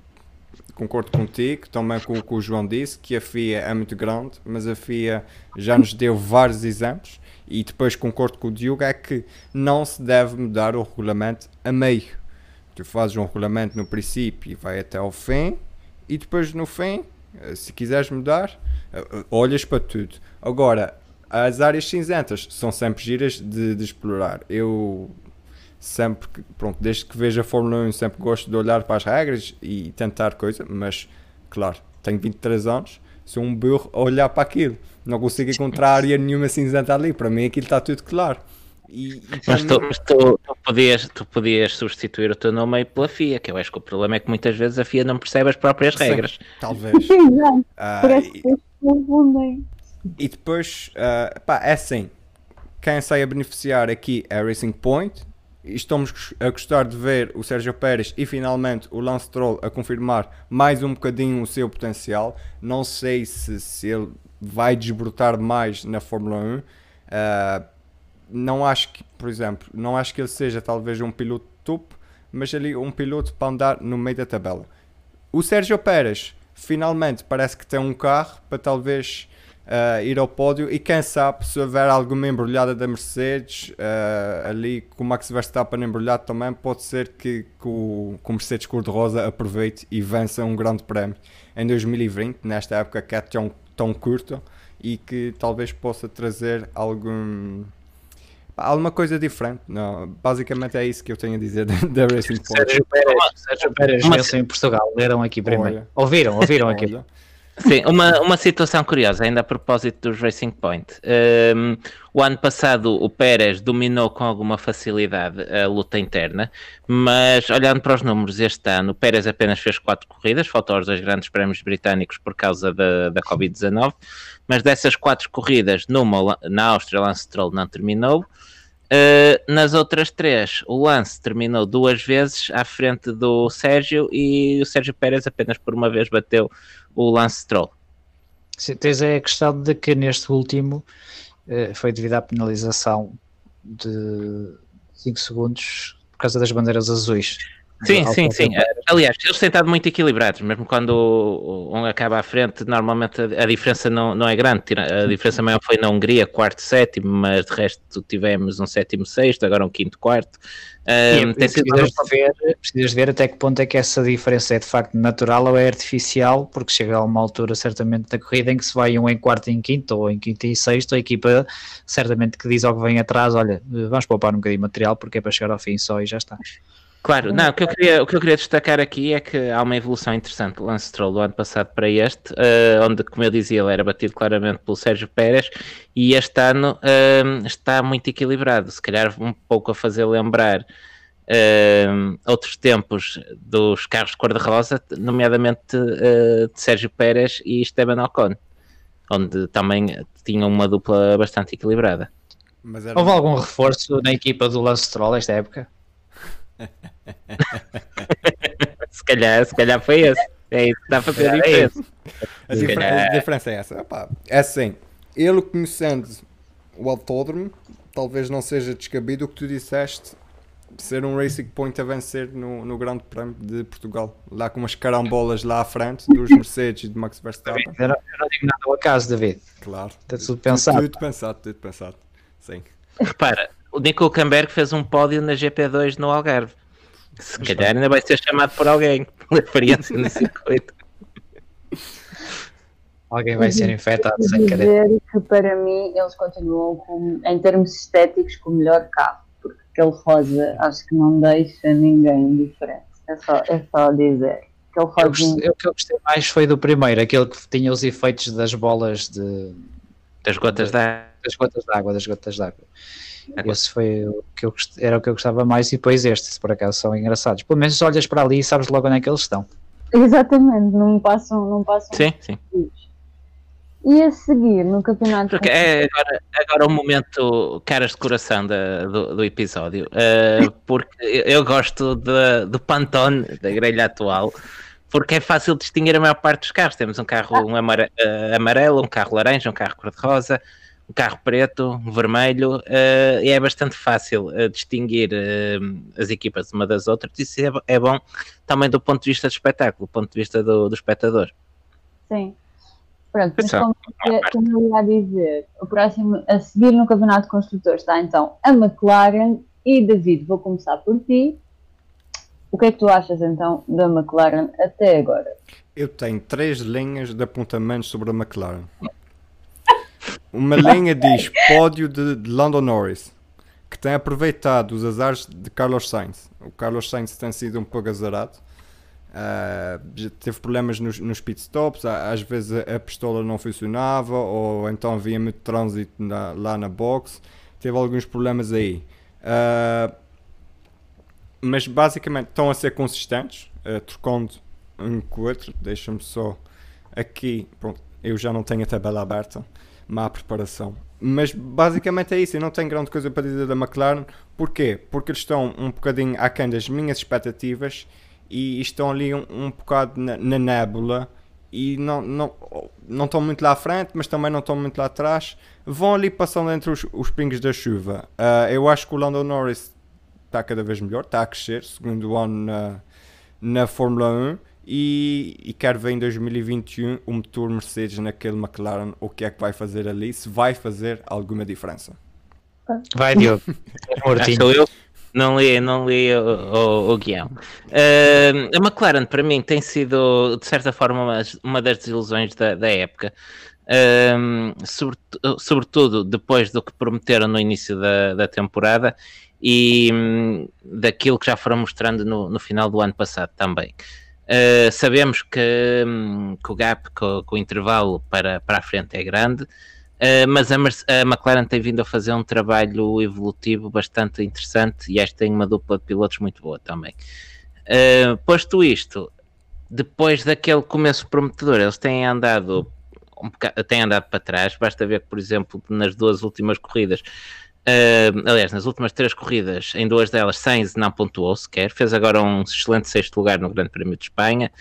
concordo contigo, também com o que o João disse, que a FIA é muito grande, mas a FIA já nos deu vários exemplos e depois concordo com o Diogo, é que não se deve mudar o regulamento a meio. Tu fazes um regulamento no princípio e vai até ao fim, e depois no fim, eh, se quiseres mudar, eh, olhas para tudo. Agora, as áreas cinzentas são sempre giras de, de, explorar. Eu sempre, pronto, desde que vejo a Fórmula 1, sempre gosto de olhar para as regras e tentar coisa, mas claro, tenho 23 anos, sou um burro a olhar para aquilo. Não consigo encontrar área nenhuma cinzenta ali. Para mim aquilo está tudo claro. E, e mas, tu, mas tu, tu, podias, tu podias substituir o teu nome aí pela FIA, que eu acho que o problema é que muitas vezes a FIA não percebe as próprias regras. Sim, talvez. Exato. Ah, Parece que confundem. E depois, uh, pá, é assim. Quem sai a beneficiar aqui é a Racing Point. Estamos a gostar de ver o Sérgio Pérez e finalmente o Lance Troll a confirmar mais um bocadinho o seu potencial. Não sei se, se ele vai desbrotar mais na Fórmula 1. Uh, ah, não acho que, por exemplo, não acho que ele seja talvez um piloto topo, mas ali um piloto para andar no meio da tabela. O Sérgio Pérez finalmente parece que tem um carro para talvez uh, ir ao pódio e quem sabe se houver alguma embrulhada da Mercedes uh, ali com o Max Verstappen embrulhado também pode ser que, que, o, que o Mercedes cor-de-rosa aproveite e vença um grande prémio em 2020 nesta época que é tão, tão curta e que talvez possa trazer algum alguma coisa diferente. Não, basicamente é isso que eu tenho a dizer da Racing Point. Sérgio Pérez, Sérgio Pérez Mas... em Portugal, leram aqui primeiro. Olha. Ouviram, ouviram aqui. Sim, uma, uma situação curiosa, ainda a propósito dos Racing Point. Um, o ano passado o Pérez dominou com alguma facilidade a luta interna, mas olhando para os números este ano, o Pérez apenas fez quatro corridas, faltou aos dois grandes prémios britânicos por causa da, da Covid-19, mas dessas quatro corridas, numa na Áustria, Lance Stroll não terminou. Uh, nas outras três, o Lance terminou duas vezes à frente do Sérgio e o Sérgio Pérez apenas por uma vez bateu o Lance Stroll. Sim, tens a questão de que neste último uh, foi devido à penalização de 5 segundos por causa das bandeiras azuis. Sim, sim, sim. Tauri. Aliás, eles têm estado muito equilibrados, mesmo quando um acaba à frente, normalmente a, diferença não, não é grande. A diferença maior foi na Hungria, quarto, sétimo, mas de resto tivemos um sétimo, sexto, agora um quinto, quarto. E é precisas, de ver, precisas ver até que ponto é que essa diferença é de facto natural ou é artificial, porque chega a uma altura certamente da corrida em que se vai um em quarto e em quinto, ou em quinto e sexto, a equipa certamente que diz ao que vem atrás, olha, vamos poupar um bocadinho de material porque é para chegar ao fim só e já está. Claro, não, o que, eu queria, o que eu queria destacar aqui é que há uma evolução interessante do Lance Stroll do ano passado para este, eh, onde, como eu dizia, ele era batido claramente pelo Sérgio Pérez, e este ano eh, está muito equilibrado, se calhar um pouco a fazer lembrar eh, outros tempos dos carros cor-de-rosa, nomeadamente eh, de Sérgio Pérez e Esteban Ocon, onde também tinham uma dupla bastante equilibrada. Mas era- Houve algum reforço na equipa do Lance Stroll esta época? Se calhar, se calhar foi esse. É isso que está a fazer a É diferença. A, diferença é essa. Epá, é assim, ele conhecendo o autódromo, talvez não seja descabido o que tu disseste ser um Racing Point a vencer no, no Grande Prémio de Portugal. Lá com umas carambolas lá à frente dos Mercedes e de Max Verstappen. Eu não, eu não digo nada ao acaso, David. Claro. Está tudo pensado. Tudo pensado, tudo pensado. Sim. Repara, o Nico Hulkenberg fez um pódio na GP2 no Algarve. Se calhar ainda vai ser chamado por alguém pela experiência no circuito. Alguém vai ser infectado sem querer. dizer que para mim eles continuam com, em termos estéticos com o melhor carro, porque aquele rosa acho que não deixa ninguém indiferente. É só, é só dizer. Aquele Eu rosa gostei- O que eu gostei mais foi do primeiro, aquele que tinha os efeitos das bolas de, Das gotas da das gotas d'água, das gotas d'água. Esse foi o que eu era o que eu gostava mais e depois este, se por acaso são engraçados. Pelo menos olhas para ali e sabes logo onde é que eles estão. Exatamente, não passam, não passam Sim, sim. E a seguir, no campeonato Porque é agora, agora o momento caras de coração da- do, do episódio. Uh, porque eu gosto de- do Pantone, da grelha atual, porque é fácil distinguir a maior parte dos carros. Temos um carro um amare- uh, amarelo, um carro laranja, um carro cor-de-rosa, um carro preto, vermelho, uh, e é bastante fácil uh, distinguir uh, as equipas uma das outras. Isso é, é bom também do ponto de vista do espetáculo, do ponto de vista do, do espectador. Sim. Pronto, mas como, como eu ia dizer, o próximo a seguir no Campeonato de Construtores está então a McLaren e David, vou começar por ti. O que é que tu achas então da McLaren até agora? Eu tenho três linhas de apontamentos sobre a McLaren. Uma linha diz pódio de, Lando Norris, que tem aproveitado os azares de Carlos Sainz. O Carlos Sainz tem sido um pouco azarado. Já teve problemas nos, nos pitstops, à- às vezes a, pistola não funcionava, ou então havia muito trânsito na- lá na box. Teve alguns problemas aí. Ah, mas basicamente estão a ser consistentes, eh, trocando um com o outro. Deixa-me só aqui. Pronto, eu já não tenho a tabela aberta, má preparação. Mas basicamente é isso. Eu não tenho grande coisa para dizer da McLaren. Porquê? Porque eles estão um bocadinho aquém das minhas expectativas e estão ali um, um bocado na, na nébula e não, não, não estão muito lá à frente, mas também não estão muito lá atrás. Vão ali passando entre os, os pingos da chuva. Ah, eu acho que o Lando Norris está cada vez melhor, está a crescer, segundo ano na, na Fórmula 1 e, e quero ver em 2021 o motor Mercedes naquele McLaren, o que é que vai fazer ali, se vai fazer alguma diferença. Vai, Diogo. Ah, sou eu? Não li, não li o, o, o guião. Ah, a McLaren, para mim, tem sido, de certa forma, uma, uma das desilusões da, da época. Ah, sobretu- sobretudo depois do que prometeram no início da, da temporada e hum, daquilo que já foram mostrando no, no final do ano passado também. Uh, sabemos que, hum, que o gap, que, o- que o intervalo para, para a frente é grande, uh, mas a, a McLaren tem vindo a fazer um trabalho evolutivo bastante interessante e esta tem uma dupla de pilotos muito boa também. Uh, posto isto, depois daquele começo prometedor, eles têm andado um boca- têm andado para trás. Basta ver que, por exemplo, nas duas últimas corridas, uh, aliás, nas últimas três corridas, em duas delas, Sainz não pontuou sequer, fez agora um excelente sexto lugar no Grande Prémio de Espanha.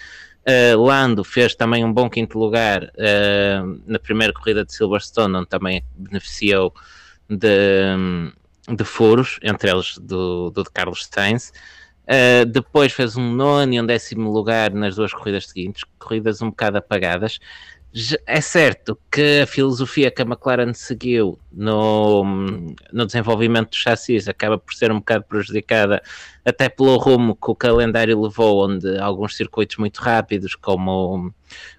Uh, Lando fez também um bom quinto lugar uh, na primeira corrida de Silverstone, onde também beneficiou de, de furos, entre eles do, do de Carlos Sainz. Uh, depois fez um nono e um décimo lugar nas duas corridas seguintes, corridas um bocado apagadas. É certo que a filosofia que a McLaren seguiu no, no desenvolvimento dos chassis acaba por ser um bocado prejudicada, até pelo rumo que o calendário levou, onde alguns circuitos muito rápidos, como,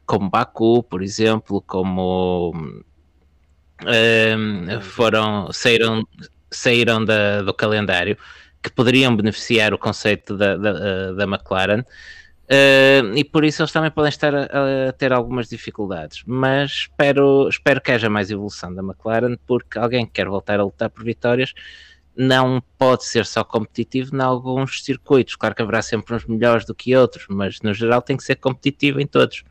como Baku, por exemplo, como um, foram, saíram, saíram da, do calendário, que poderiam beneficiar o conceito da, da, da McLaren. Uh, e por isso eles também podem estar a, a, ter algumas dificuldades, mas espero, espero que haja mais evolução da McLaren, porque alguém que quer voltar a lutar por vitórias não pode ser só competitivo em alguns circuitos. Claro que haverá sempre uns melhores do que outros, mas no geral tem que ser competitivo em todos.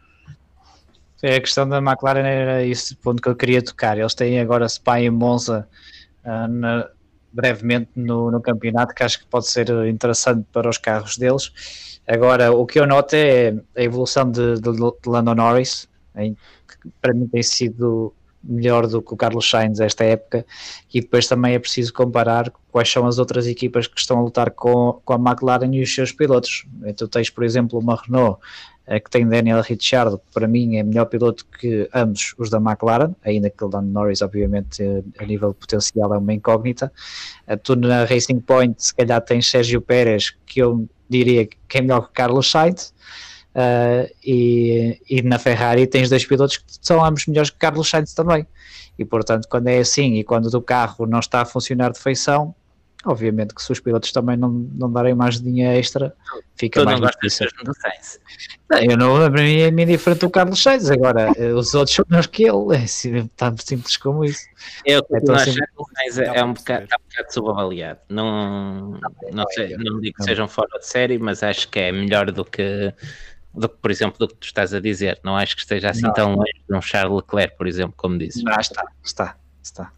É, a questão da McLaren era esse ponto que eu queria tocar. Eles têm agora Spa e Monza uh, na, brevemente no, no campeonato, que acho que pode ser interessante para os carros deles Agora, o que eu noto é a evolução de, de, de Lando Norris, que para mim tem sido melhor do que o Carlos Sainz esta época, e depois também é preciso comparar quais são as outras equipas que estão a lutar com, com a McLaren e os seus pilotos. Tu tens, por exemplo, uma Renault eh, que tem Daniel Ricciardo, que para mim é melhor piloto que ambos os da McLaren, ainda que o Lando Norris, obviamente, eh, a nível potencial é uma incógnita. Eh, tu na Racing Point, se calhar tens Sérgio Pérez, que eu diria que é melhor que Carlos Sainz. Uh, e, e, na Ferrari tens dois pilotos que são ambos melhores que Carlos Sainz também. E portanto, quando é assim e quando o carro não está a funcionar de feição, obviamente que se os pilotos também não, não darem mais dinheiro extra, fica tu mais não difícil. do Sainz. Não, eu não, para mim é meio diferente do Carlos Sainz, agora eh, os outros são melhores que ele, é tão simples como isso. Eu é não acho que o Sainz é, um bocado, é um bocado subavaliado, não, não, sei, não digo que sejam fora de série, mas acho que é melhor do que do que, por exemplo, do que tu estás a dizer. Não acho que esteja assim não. tão longe de um Charles Leclerc, por exemplo, como dizes. Ah, está, está, está.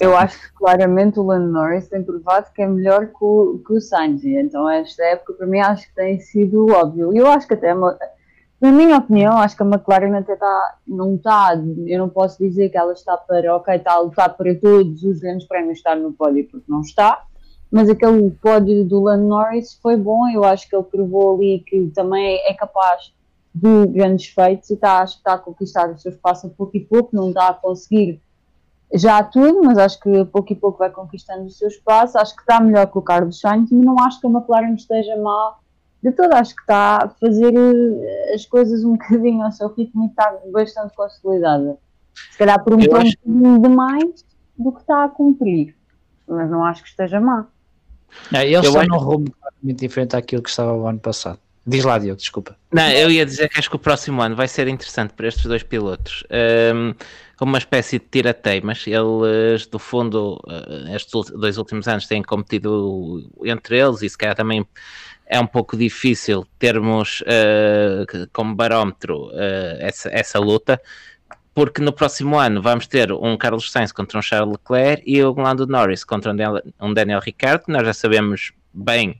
Eu acho que claramente o Lando Norris tem provado que é melhor que o, que o Sainz, então esta época para mim acho que tem sido óbvio. Eu acho que até, na minha opinião, acho que a McLaren até está, não está, eu não posso dizer que ela está para, ok, está a lutar para todos os grandes prémios estar no pódio, porque não está, mas aquele pódio do Lando Norris foi bom, eu acho que ele provou ali que também é capaz de grandes feitos e está, acho que está a conquistar o seu espaço a pouco e pouco, não está a conseguir já tudo, mas acho que pouco e pouco vai conquistando o seu espaço. Acho que está melhor que o Carlos Sainz, mas não acho que a McLaren esteja mal de todo. Acho que está a fazer eh, as coisas um bocadinho ao seu ritmo e está bastante consolidada. Se calhar por um ponto acho... demais do que está a cumprir, mas não acho que esteja má. É, ele está acho... num rumo completamente diferente daquilo que estava o ano passado. Diz lá, Diogo, desculpa. Não, eu ia dizer que acho que o próximo ano vai ser interessante para estes dois pilotos. Um, como uma espécie de tirateimas. Eles, do fundo, eh, estes dois últimos anos têm competido entre eles e se calhar também é um pouco difícil termos uh, como barómetro uh, essa, essa luta, porque no próximo ano vamos ter um Carlos Sainz contra um Charles Leclerc e um Lando Norris contra um Daniel, um Daniel Ricciardo, nós já sabemos bem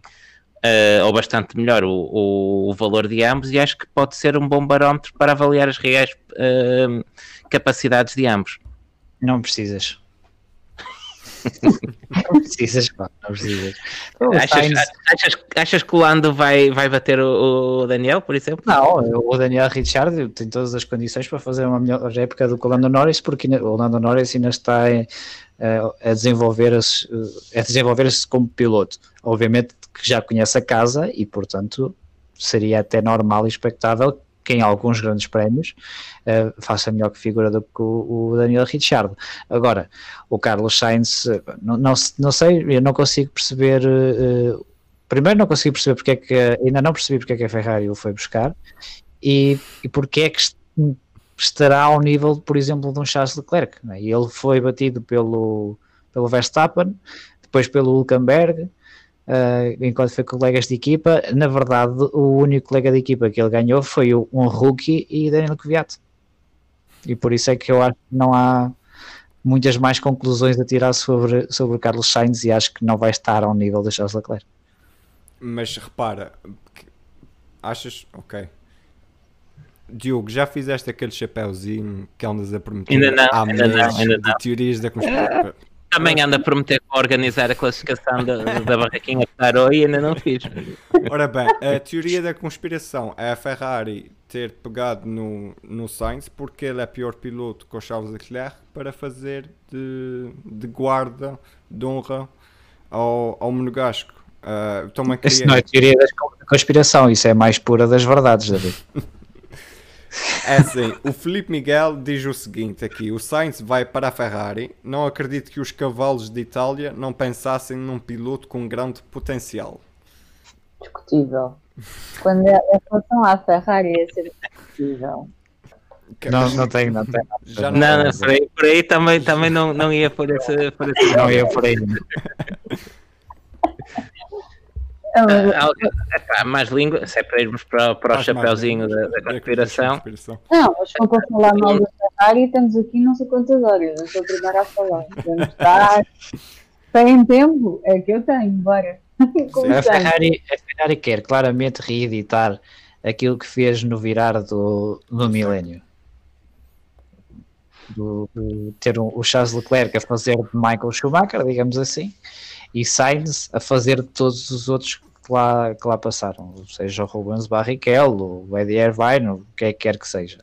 uh, ou bastante melhor o, o, o, valor de ambos e acho que pode ser um bom barómetro para avaliar as reais uh, capacidades de ambos. Não precisas. não precisas, pá, não precisas. achas, achas, achas, que o Lando vai, vai bater o, o, Daniel, por exemplo? Não, o Daniel Richard tem todas as condições para fazer uma melhor época do que o Lando Norris, porque o Lando Norris ainda está em, a desenvolver-se a desenvolver como piloto. Obviamente que já conhece a casa e, portanto, seria até normal e expectável que em alguns grandes prémios uh, faça melhor que figura do que o, o, Daniel Ricciardo. Agora, o Carlos Sainz, não, não, não sei, eu não consigo perceber. Uh, primeiro, não consigo perceber porque é que ainda não percebi porque é que a Ferrari o foi buscar e, e porque é que estará ao nível, por exemplo, de um Charles Leclerc. É? E ele foi batido pelo, pelo Verstappen, depois pelo Hulkenberg, uh, enquanto foi colegas de equipa. Na verdade, o único colega de equipa que ele ganhou foi um rookie e Daniel Kvyat. E por isso é que eu acho que não há muitas mais conclusões a tirar sobre, sobre Carlos Sainz e acho que não vai estar ao nível de Charles Leclerc. Mas repara, achas, ok, Diogo, já fizeste aquele chapéuzinho que andas a prometer ainda não, ainda não, ainda de teorias da conspiração? Também anda a prometer organizar a classificação da, da barraquinha Tarot e ainda não fiz. Ora bem, a teoria da conspiração é a Ferrari ter pegado no, no Sainz porque ele é pior piloto que o Charles Leclerc para fazer de, de guarda de honra ao, ao monegasco. Uh, também Isso queria... não é teoria da conspiração, isso é mais pura das verdades, David. É assim, o Felipe Miguel diz o seguinte aqui: o Sainz vai para a Ferrari. Não acredito que os cavalos de Itália não pensassem num piloto com grande potencial. Discutível. Quando é em relação à Ferrari é ser discutível. Não, não tem, não tem. Já Não, não, por aí, por aí também, também não, não ia por esse, por esse Não ia por aí. É, Ah, ok. Epá, mais língua, se é para irmos para, para o mais chapéuzinho da, da É conspiração. Não, mas for para falar mal da Ferrari, estamos aqui não sei quantas horas. Eu sou a primeira a falar. Vamos estar. Tem tempo? É que eu tenho, bora. A. Ferrari, a Ferrari quer claramente reeditar aquilo que fez no virar do, do milénio. Do, do- ter um- o Charles Leclerc a fazer de Michael Schumacher, digamos assim, e Sainz a fazer de todos os outros que lá, que lá passaram, seja o Rubens Barrichello, o Eddie Irvine, o que é que quer que seja.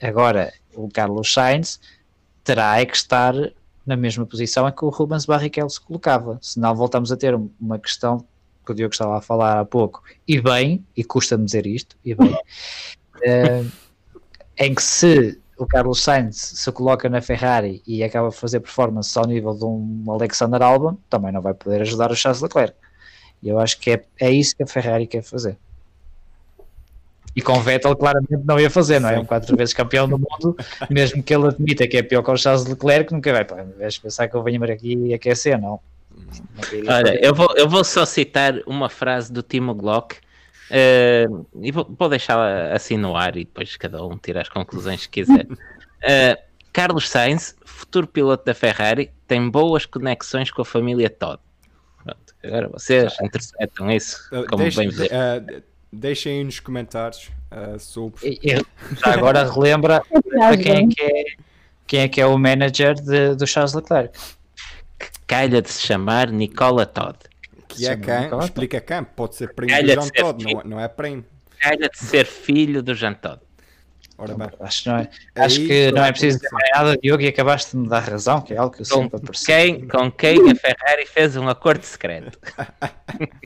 Agora, o Carlos Sainz terá é que estar na mesma posição em que o Rubens Barrichello se colocava. Senão voltamos a ter uma questão que o Diogo estava a falar há pouco, e bem, e custa-me dizer isto, e bem, eh, em que se o Carlos Sainz se coloca na Ferrari e acaba a fazer performance ao nível de um Alexander Albon, também não vai poder ajudar o Charles Leclerc. E eu acho que é, é isso que a Ferrari quer fazer. E com Vettel claramente não ia fazer, não é? Um quatro vezes campeão do mundo, mesmo que ele admita que é pior que o Charles Leclerc, nunca vai, pá, vais pensar que eu venho aqui e aquecer, não. Não Olha, eu vou, eu vou só citar uma frase do Timo Glock eh, e vou, vou deixá-la assim no ar e depois cada um tira as conclusões que quiser. Eh, Carlos Sainz, futuro piloto da Ferrari, tem boas conexões com a família Todd. Pronto, agora vocês interpretam isso Uh, como deixe- bem ver. uh, deixem aí nos comentários uh, sobre. E- e já agora relembra para quem é que é, quem é, que é o manager de- do Charles Leclerc. Calha de se chamar Nicola Todd. Que é Sim, quem? Nicolau. Explica quem? Pode ser primo Calha do ser Todd, não, é- não é primo. Calha de ser filho do Jean Todd. Ora bem. Acho, que não é, Aí acho que não é pronto, preciso dizer mais nada, Diogo, e acabaste de me dar razão, que é algo que eu Com sempre aprecio. quem, com quem a Ferrari fez um acordo secreto.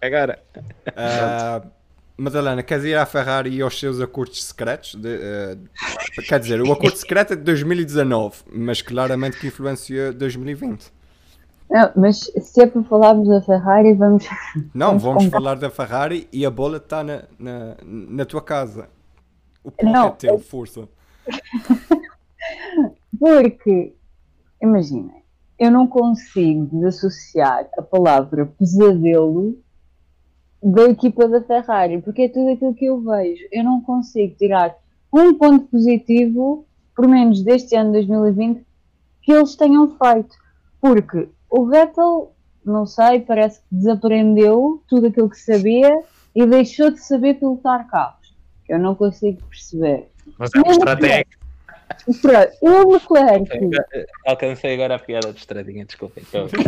Agora. Uh, Madalena, queres ir à Ferrari e aos seus acordos secretos? De, uh, quer dizer, o acordo secreto é de 2019, mas claramente que influenciou 2020. Não, mas se é para falarmos da Ferrari, vamos. Não, Vamos vamos falar da Ferrari e a bola está na, na, na tua casa. O palco Não, é teu, força. Porque, imaginem, eu não consigo desassociar a palavra pesadelo da equipa da Ferrari, porque é tudo aquilo que eu vejo. Eu não consigo tirar um ponto positivo, por menos deste ano 2020, que eles tenham feito. Porque o Vettel, não sei, parece que desaprendeu tudo aquilo que sabia e deixou de saber pilotar carros. Que eu não consigo perceber. Mas é uma estratégia. Pronto, o Leclerc Alcancei agora a piada de estradinha, desculpem. Então,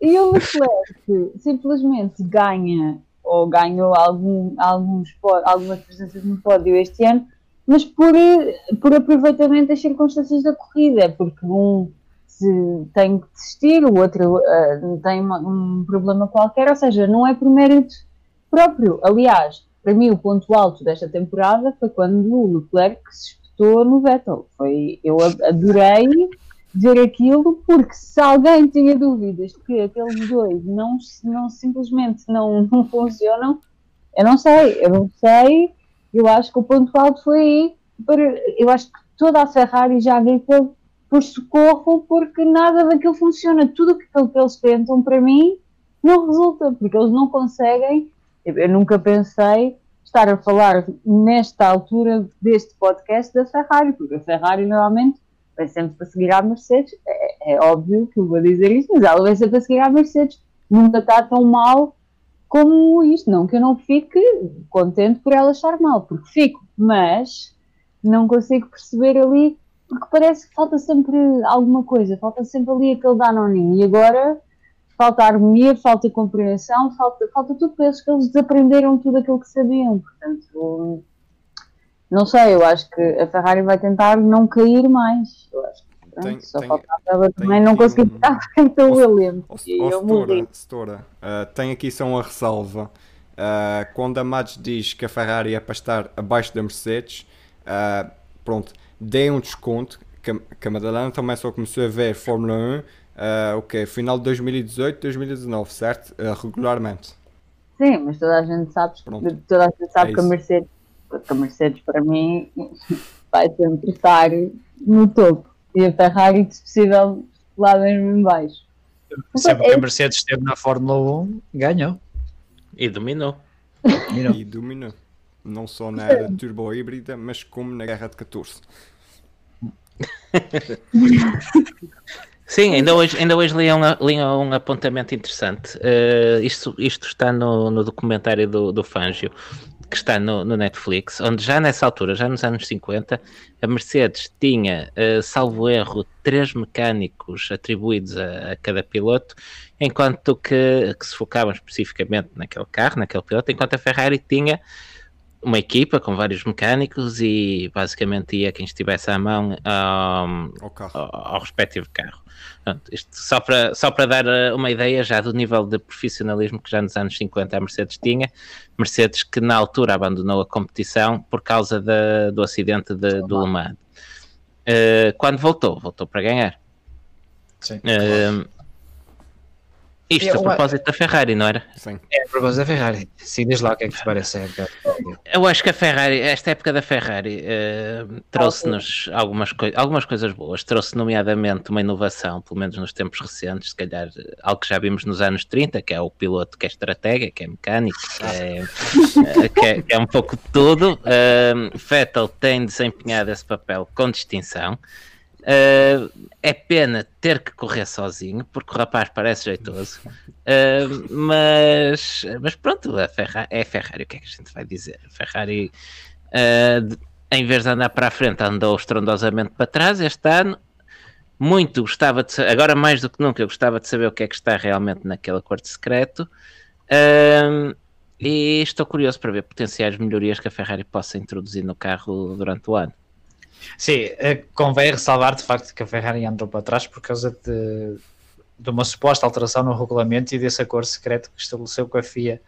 E o Leclerc simplesmente ganha, ou ganhou algum, alguns, algumas presenças no pódio este ano, mas por, por aproveitamento das circunstâncias da corrida, porque um tem que desistir, o outro ah, tem uma- um problema qualquer, ou seja, não é por mérito próprio. Aliás, para mim o ponto alto desta temporada foi quando o Leclerc se espetou no Vettel. Foi, eu adorei ver aquilo, porque se alguém tinha dúvidas que aqueles dois não, não simplesmente não, não funcionam, eu não sei, eu não sei, eu acho que o ponto alto foi aí, para, eu acho que toda a Ferrari já gritou por socorro, porque nada daquilo funciona, tudo aquilo que eles tentam, para mim, não resulta, porque eles não conseguem, eu, nunca pensei estar a falar nesta altura deste podcast da Ferrari, porque a Ferrari normalmente vai sempre para seguir à Mercedes. É, é óbvio que eu vou dizer isso, mas ela vai sempre para seguir à Mercedes. Nunca está tão mal como isto. Não que eu não fique contente por ela estar mal, porque fico, mas não consigo perceber ali porque parece que falta sempre alguma coisa, falta sempre ali aquele danoninho. E agora falta harmonia, falta compreensão, falta, falta tudo eles que eles desaprenderam tudo aquilo que sabiam. Portanto, não sei, eu acho que a Ferrari vai tentar não cair mais. Eu acho que pronto, Tem- só tem- faltava também não um- ficar frente do Williams. E eu. Setora, Setora, ah, tem aqui só uma ressalva. Ah, quando a Mads diz que a Ferrari é para estar abaixo da Mercedes, ah, pronto, dê um desconto. Que, a- que a Madalena também só começou a ver Fórmula 1, ah, o quê? Final de 2018, 2019, certo? Regularmente. Sim, mas toda a gente sabe, Pronto. toda a gente sabe É que a. Mercedes, que a Mercedes para mim vai sempre estar no topo e a Ferrari, se possível, lá mesmo em baixo. Sempre que a Mercedes esteve na Fórmula 1, ganhou. E dominou. Dominou. E dominou. Não só na era turbo híbrida, mas como na guerra de 14. Sim, ainda hoje, ainda hoje li, um, li um apontamento interessante. Eh, isto, isto está no, no documentário do, do Fangio, que está no, no Netflix, onde já nessa altura, já nos anos 50, a Mercedes tinha, eh, salvo erro, três mecânicos atribuídos a, a cada piloto, enquanto que, que se focavam especificamente naquele carro, naquele piloto, enquanto a Ferrari tinha uma equipa com vários mecânicos e basicamente ia quem estivesse à mão ahm, Ao carro. ao, ao respectivo carro. Pronto, isto só para, só para dar eh, uma ideia já do nível de profissionalismo que já nos anos 50 a Mercedes tinha, Mercedes que na altura abandonou a competição por causa da- do acidente de, do Le Mans. Eh, quando voltou, voltou para ganhar. Sim. Eh, isto a Eu- propósito da Ferrari, não era? Sim. É a propósito da Ferrari. Sim, diz lá o que é que te parece. É, Eu acho que a Ferrari, esta época da Ferrari, eh, trouxe-nos algumas, coi algumas coisas boas. Trouxe, nomeadamente, uma inovação, pelo menos nos tempos recentes, se calhar algo que já vimos nos anos 30, que é o piloto que é estratega, que é mecânico, que é, eh, que é, que é um pouco de tudo. Eh, Vettel tem desempenhado esse papel com distinção. Eh, é pena ter que correr sozinho, porque o rapaz parece jeitoso. Uh, mas, mas pronto, a Ferrari, é a Ferrari, o que é que a gente vai dizer? A Ferrari, uh, em vez de andar para a frente, andou estrondosamente para trás este ano. Muito gostava de saber, agora mais do que nunca, gostava de saber o que é que está realmente naquele acordo secreto. E estou curioso para ver potenciais melhorias que a Ferrari possa introduzir no carro durante o ano. Sim, eh, convém ressalvar de facto que a Ferrari andou para trás por causa de, de uma suposta alteração no regulamento e desse acordo secreto que estabeleceu com a FIA,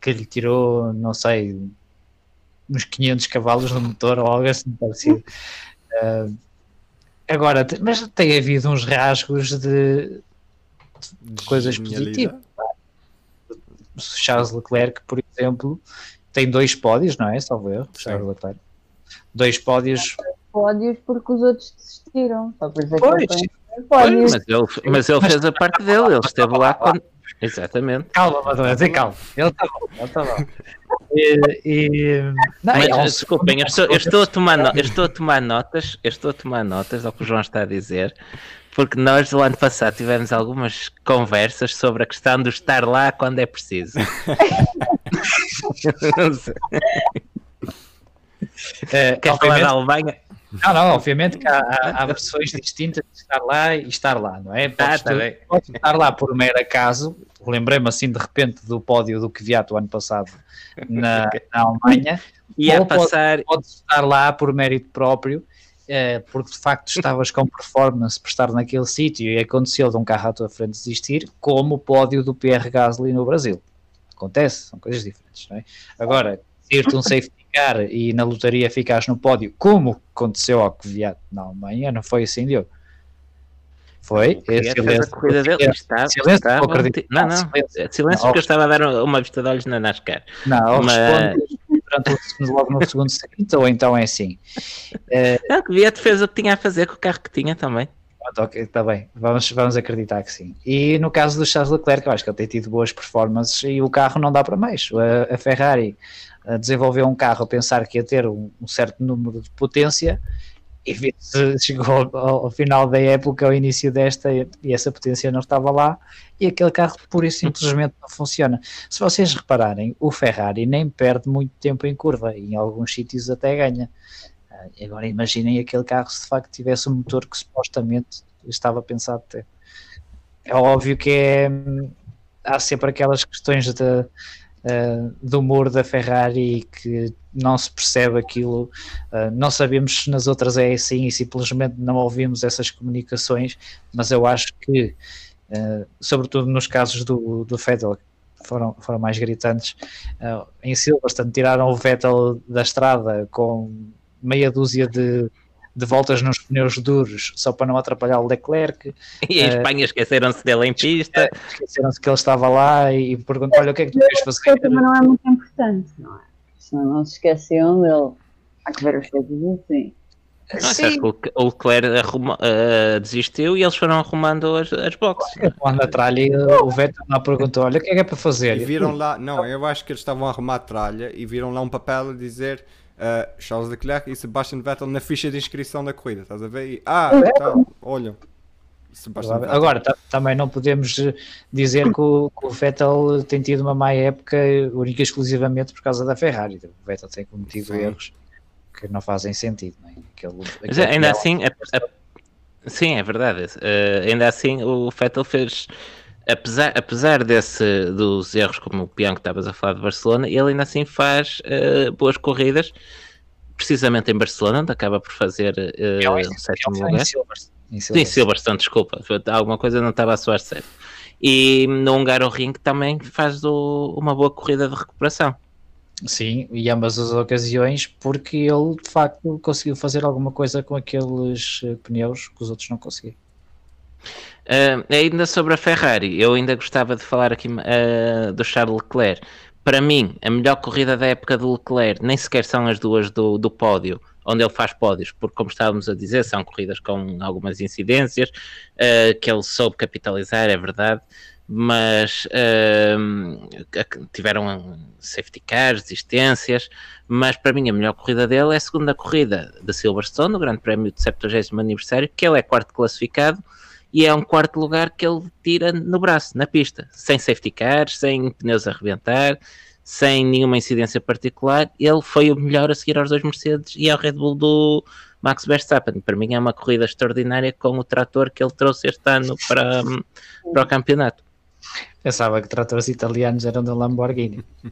que lhe tirou, não sei, uns 500 cavalos no motor ou algo assim parecido. Eh, agora, mas tem havido uns rasgos de coisas Genialidade. Charles Leclerc, por exemplo, tem dois pódios, não é? Salvo erro, Charles Leclerc. Dois pódios. Pódios porque os outros desistiram. Só por dizer Pois. que pódios. Mas ele, mas ele fez a parte dele, ele esteve lá quando. Exatamente. Calma, Madonna, tem calma. Ele está bom, ele está bom. E, e, não, Mas, é um desculpem, eu estou, eu estou a tomar no- eu estou a tomar notas, eu estou a tomar notas ao que o João está a dizer, porque nós o ano passado tivemos algumas conversas sobre a questão do estar lá quando é preciso. É, Queres falar da Alemanha? Não, não, obviamente que há, há- há versões distintas de estar lá e estar lá, não é? Ah, Podes, tá podes estar lá por mero acaso. Lembrei-me assim de repente do pódio do Kvyat o ano passado na, na Alemanha. E a Ou pode- passar. Podes estar lá por mérito próprio, eh, porque de facto estavas com performance para estar naquele sítio e aconteceu de um carro à tua frente desistir, como o pódio do Pierre Gasly no Brasil. Acontece, são coisas diferentes, não é? Agora, ir-te um safety e na lotaria ficares no pódio, como aconteceu ao Kvyat na Alemanha, não foi assim, Diogo? Foi? A silêncio- corrida dele. Está, silêncio, está, acreditar. não, não. Silêncio. Silêncio, Não. porque eu estava a dar uma vista de olhos na NASCAR. Não, Mas- durante o logo no segundo seguinte, ou então é assim. Não, que Viet fez o que tinha a fazer com o carro que tinha também. Pronto, ok, está bem. Vamos, vamos acreditar que sim. E no caso do Charles Leclerc, eu acho que ele tem tido boas performances e o carro não dá para mais. A, a Ferrari desenvolveu um carro a pensar que ia ter um, um certo número de potência e chegou ao, ao final da época, ao início desta, e, e essa potência não estava lá e aquele carro pura e simplesmente não funciona. Se vocês repararem, o Ferrari nem perde muito tempo em curva, em alguns sítios até ganha. Uh, agora imaginem aquele carro se de facto tivesse um motor que supostamente estava pensado ter. É óbvio que é, há sempre aquelas questões de, uh, do humor da Ferrari que não se percebe aquilo, uh, não sabemos se nas outras é assim e simplesmente não ouvimos essas comunicações, mas eu acho que, uh, sobretudo nos casos do, do Vettel, foram, foram mais gritantes, em Silverstone tiraram o Vettel da estrada com meia dúzia de de voltas nos pneus duros só para não atrapalhar o Leclerc. E em uh, Espanha esqueceram-se dele em pista. Esqueceram-se que ele estava lá e perguntaram: olha, o que é que tu queres fazer? Também não é muito importante, não é? Senão não se esqueciam dele. Há que ver os coisas assim. Não, Sim. que o Leclerc arruma, uh, desistiu e eles foram arrumando as, as boxes. Quando a tralha o Vettel lá perguntou: Olha, o que é que é para fazer? E viram lá, não, eu acho que eles estavam a arrumar a tralha e viram lá um papel a dizer uh, Charles Leclerc e Sebastian Vettel na ficha de inscrição da corrida, estás a ver? E, ah, tá, olha. Agora, também não podemos dizer que o, que o, Vettel tem tido uma má época única e exclusivamente por causa da Ferrari. O Vettel tem cometido sim. erros que não fazem sentido. Não é? aquele, aquele Mas ainda assim, a, a, sim, é verdade. Uh, ainda assim, o Vettel fez apesar, apesar desse, dos erros, como o Pião que estavas a falar de Barcelona, ele ainda assim faz uh, boas corridas, precisamente em Barcelona, onde acaba por fazer uh, um sétimo lugar. Em Silverstone. Em Silverstone. Sim, Silverstone, desculpa, alguma coisa não estava a soar certo. E no Hungaroring também faz uma boa corrida de recuperação. Sim, e ambas as ocasiões, porque ele de facto conseguiu fazer alguma coisa com aqueles eh, pneus que os outros não conseguiram. Uh, ainda sobre a Ferrari, eu ainda gostava de falar aqui uh, do Charles Leclerc. Para mim, a melhor corrida da época do Leclerc nem sequer são as duas do, do pódio, onde ele faz pódios, porque, como estávamos a dizer, são corridas com algumas incidências uh, que ele soube capitalizar, é verdade, mas tiveram safety cars, existências. Mas para mim, a melhor corrida dele é a segunda corrida da Silverstone, no Grande Prémio de 70 aniversário, que ele é quarto classificado e é um quarto lugar que ele tira no braço, na pista, sem safety cars, sem pneus a arrebentar, sem nenhuma incidência particular. Ele foi o melhor a seguir aos dois Mercedes e ao Red Bull do Max Verstappen. Para mim é uma corrida extraordinária com o trator que ele trouxe este ano para, para o campeonato. Pensava que tratores italianos eram da Lamborghini.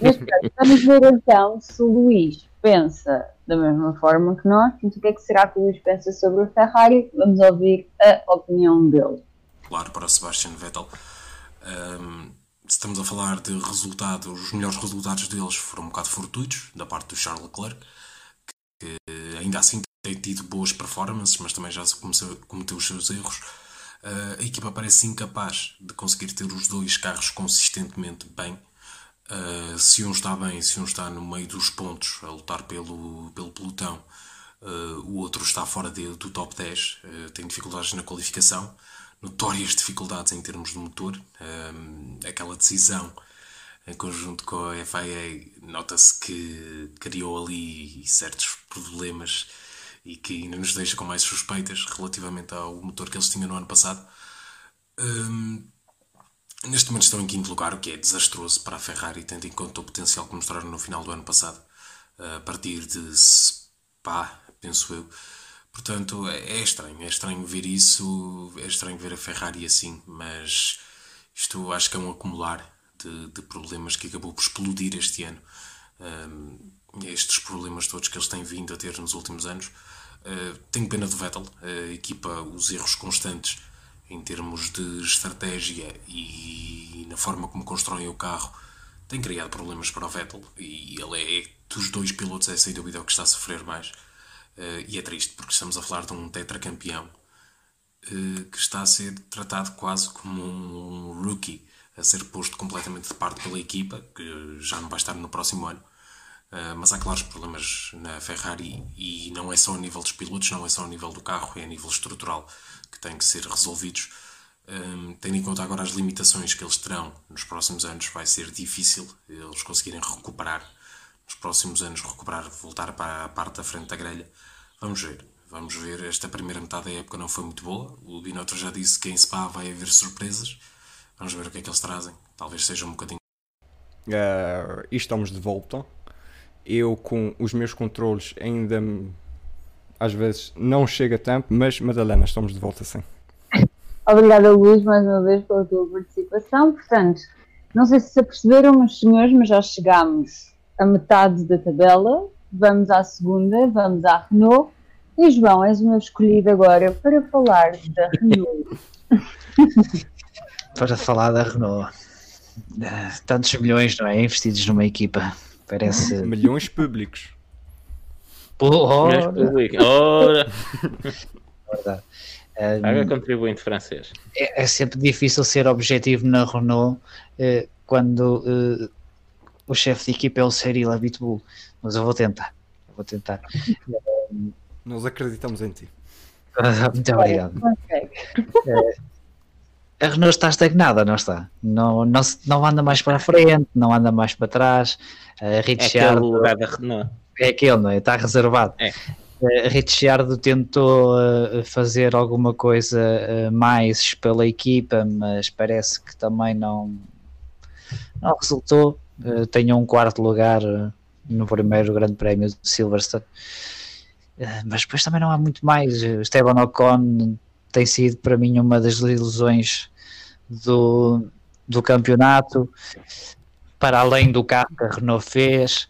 Mas, vamos ver então se o Luís pensa da mesma forma que nós. Então, o que é que será que o Luís pensa sobre o Ferrari? Vamos ouvir a opinião dele. Claro, para o Sebastian Vettel. Um, estamos a falar de resultados, os melhores resultados deles foram um bocado fortuitos, da parte do Charles Leclerc, que ainda assim tem tido boas performances, mas também já começou, cometeu os seus erros. Uh, a equipa parece incapaz de conseguir ter os dois carros consistentemente bem Uh, se um está bem, se um está no meio dos pontos a lutar pelo, pelo pelotão, uh, o outro está fora de, do top 10, uh, ah, tem dificuldades na qualificação, notórias dificuldades em termos de motor. aquela decisão em conjunto com a FIA, nota-se que criou ali certos problemas e que ainda nos deixa com mais suspeitas relativamente ao motor que eles tinham no ano passado. Neste momento estão em quinto lugar, o que é desastroso para a Ferrari, tendo em conta o potencial que mostraram no final do ano passado, a partir de Spa, penso eu. Portanto, é, é estranho, é estranho ver isso, é estranho ver a Ferrari assim, mas isto acho que é um acumular de, de problemas que acabou por explodir este ano. Um, estes problemas todos que eles têm vindo a ter nos últimos anos. Uh, tenho pena do Vettel, a equipa, os erros constantes em termos de estratégia e na forma como constroem o carro, tem criado problemas para o Vettel. E ele é dos dois pilotos é sem dúvida o que está a sofrer mais. Uh, e é triste porque estamos a falar de um tetracampeão uh, que está a ser tratado quase como um rookie a ser posto completamente de parte pela equipa que já não vai estar no próximo ano. Uh, mas há claros problemas na Ferrari e não é só a nível dos pilotos não é só a nível do carro é a nível estrutural que têm que ser resolvidos. Um, tendo em conta agora as limitações que eles terão nos próximos anos, vai ser difícil eles conseguirem recuperar nos próximos anos, recuperar, voltar para a parte da frente da grelha. Vamos ver, vamos ver. Esta primeira metade da época não foi muito boa. O Binotto já disse que em Spa vai haver surpresas. Vamos ver o que é que eles trazem. Talvez seja um bocadinho. Uh, e estamos de volta. eu com os meus controles ainda às vezes não chega tempo, mas Madalena, estamos de volta sim. Obrigada, Luís, mais uma vez pela tua participação. Portanto, não sei se se aperceberam, meus senhores, mas já chegámos a metade da tabela. Vamos à segunda, vamos à Renault. E João, és o meu escolhido agora para falar da Renault. Para falar da Renault. Ah, Tantos milhões, não é? Investidos numa equipa. Parece. Milhões públicos. Público, ora, verdade. Ah, paga contribuinte francês. é, é sempre difícil ser objetivo na Renault eh, quando eh, o chefe de equipa é o Cyril Abitbull. Mas eu vou tentar. Eu Vou tentar. Nós acreditamos em ti. Muito obrigado. Consegue. A Renault está estagnada, não está? Não, não, não anda mais para a frente, não anda mais para trás. A É aquele Ricciardo lugar da Renault. É aquele, não é? Está reservado. É. A Ricciardo tentou eh, fazer alguma coisa eh, mais pela equipa, mas parece que também não, não resultou. Eh, Tem um quarto lugar no primeiro Grande Prémio de Silverstone. Mas depois também não há muito mais. Esteban Ocon tem sido para mim uma das ilusões do, do campeonato, para além do carro que a Renault fez.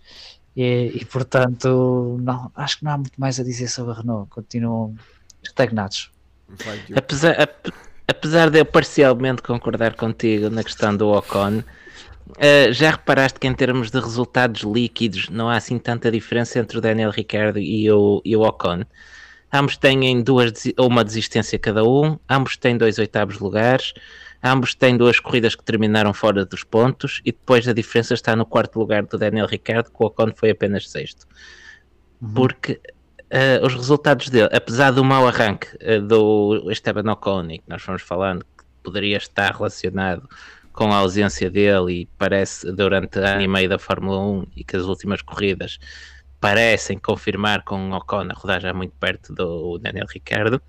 E, e, portanto, não, acho que não há muito mais a dizer sobre a Renault. Continuam estagnados. Apesar, ap- apesar de eu parcialmente concordar contigo na questão do Ocon, eh, já reparaste que em termos de resultados líquidos não há assim tanta diferença entre o Daniel Ricciardo e o, e o Ocon. Ambos têm duas, uma desistência cada um, ambos têm dois oitavos lugares, ambos têm duas corridas que terminaram fora dos pontos e depois a diferença está no quarto lugar do Daniel Ricciardo, que o Ocon foi apenas sexto. Porque eh, os resultados dele, apesar do mau arranque eh, do Esteban Ocon, que nós fomos falando que poderia estar relacionado com a ausência dele e parece durante ano e meio da Fórmula 1 e que as últimas corridas parecem confirmar com o Ocon a rodar já muito perto do Daniel Ricciardo.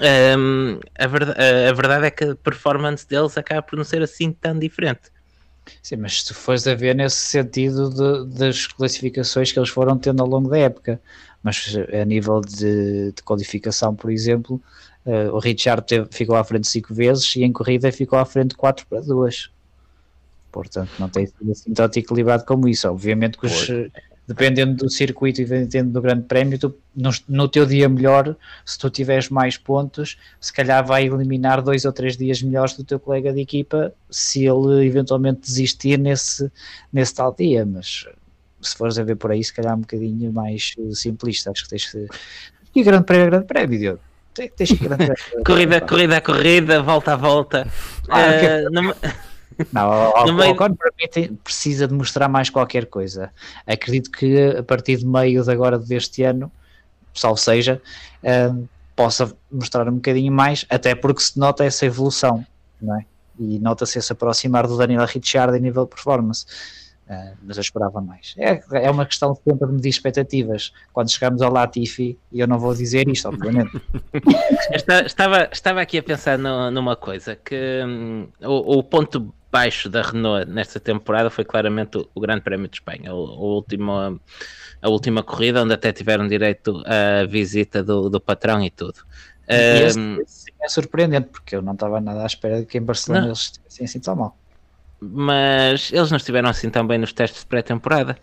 Hum, a, verda- a- verdade é que a performance deles acaba por não ser assim tão diferente. Sim, mas se tu fores a ver nesse sentido de- das classificações que eles foram tendo ao longo da época, mas eh, a nível de, de qualificação, por exemplo, eh, o Richard teve- ficou à frente cinco vezes e em corrida ficou à frente 4 para 2. Portanto, não tem sido assim tanto equilibrado como isso. Obviamente que os, dependendo do circuito e dependendo do grande prémio, tu, no, no teu dia melhor, se tu tiveres mais pontos, se calhar vai eliminar dois ou três dias melhores do teu colega de equipa se ele eventualmente desistir nesse, nesse tal dia, mas se fores a ver por aí, se calhar é um bocadinho mais simplista, acho que tens que e grande prémio, é grande prémio, Diogo. Tens que grande prémio. Corrida, corrida corrida, volta a volta. Ah, ok. Eh, numa- Não, o, No o meio- tem- precisa de mostrar mais qualquer coisa. Acredito que a partir de meio de agora deste ano, salvo seja, eh, possa mostrar um bocadinho mais, até porque se nota essa evolução, não é? E nota-se esse aproximar do Daniel Ricciardo em nível de performance. Eh, mas eu esperava mais. É, é uma questão sempre de medir expectativas. Quando chegarmos ao Latifi, e eu não vou dizer isto, obviamente, estava, estava aqui a pensar nu- numa coisa, que hum, o, o ponto baixo da Renault nesta temporada foi claramente o, o Grande Prémio de Espanha, o, o último, a última corrida, onde até tiveram direito à visita do, do patrão e tudo. E esse, esse é surpreendente, porque eu não estava nada à espera de que em Barcelona Não. eles estivessem assim tão mal. mas eles não estiveram assim tão bem nos testes de pré-temporada.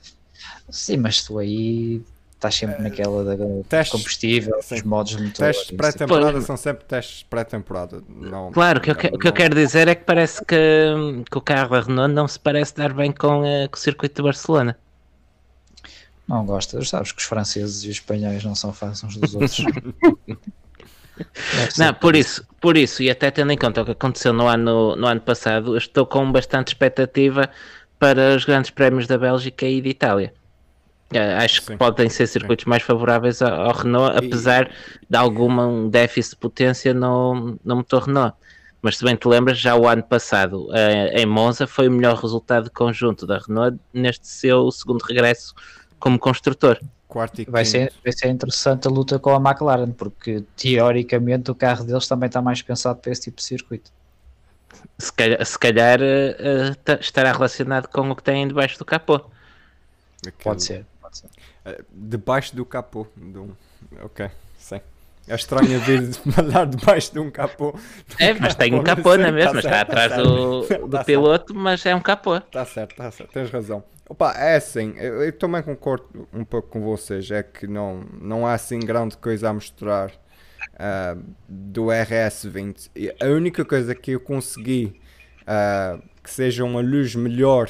Sim, mas tu aí estás sempre naquela da testes, combustível, sim. os modos de motor. Testes pré-temporada são sempre testes pré-temporada. Claro, o que eu, o que eu quero dizer é que parece que, que o carro da Renault não se parece dar bem com, eh, com o circuito de Barcelona. Não gostas, sabes que os franceses e os espanhóis não são fãs uns dos outros. Não, por isso, por isso, e até tendo em conta o que aconteceu no ano, no ano passado, estou com bastante expectativa para os grandes prémios da Bélgica e de Itália. Eh, Acho que Sim. podem ser circuitos mais favoráveis ao, Renault, E- apesar de algum déficit de potência no, no motor Renault. Mas se bem te lembras, já o ano passado eh, em Monza foi o melhor resultado de conjunto da Renault neste seu segundo regresso como construtor. Quarto e Vai ser, vai ser interessante a luta com a McLaren, porque teoricamente o carro deles também está mais pensado para esse tipo de circuito. Se calhar, se calhar, ta- estará relacionado com o que têm debaixo do capô. Aquele- Pode ser, pode ser. eh, debaixo do capô. Do... Ok, sei. É estranho ver falar debaixo de um capô. É, mas tem um capô, não é mesmo? Tá Está certo, tá atrás certo. do, Tá do certo. piloto, mas é um capô. Tá certo, tá certo, tens razão. Opa, é assim, eu, eu também concordo um pouco com vocês, é que não, não há assim grande coisa a mostrar ah, do RS20. E a única coisa que eu consegui ah, que seja uma luz melhor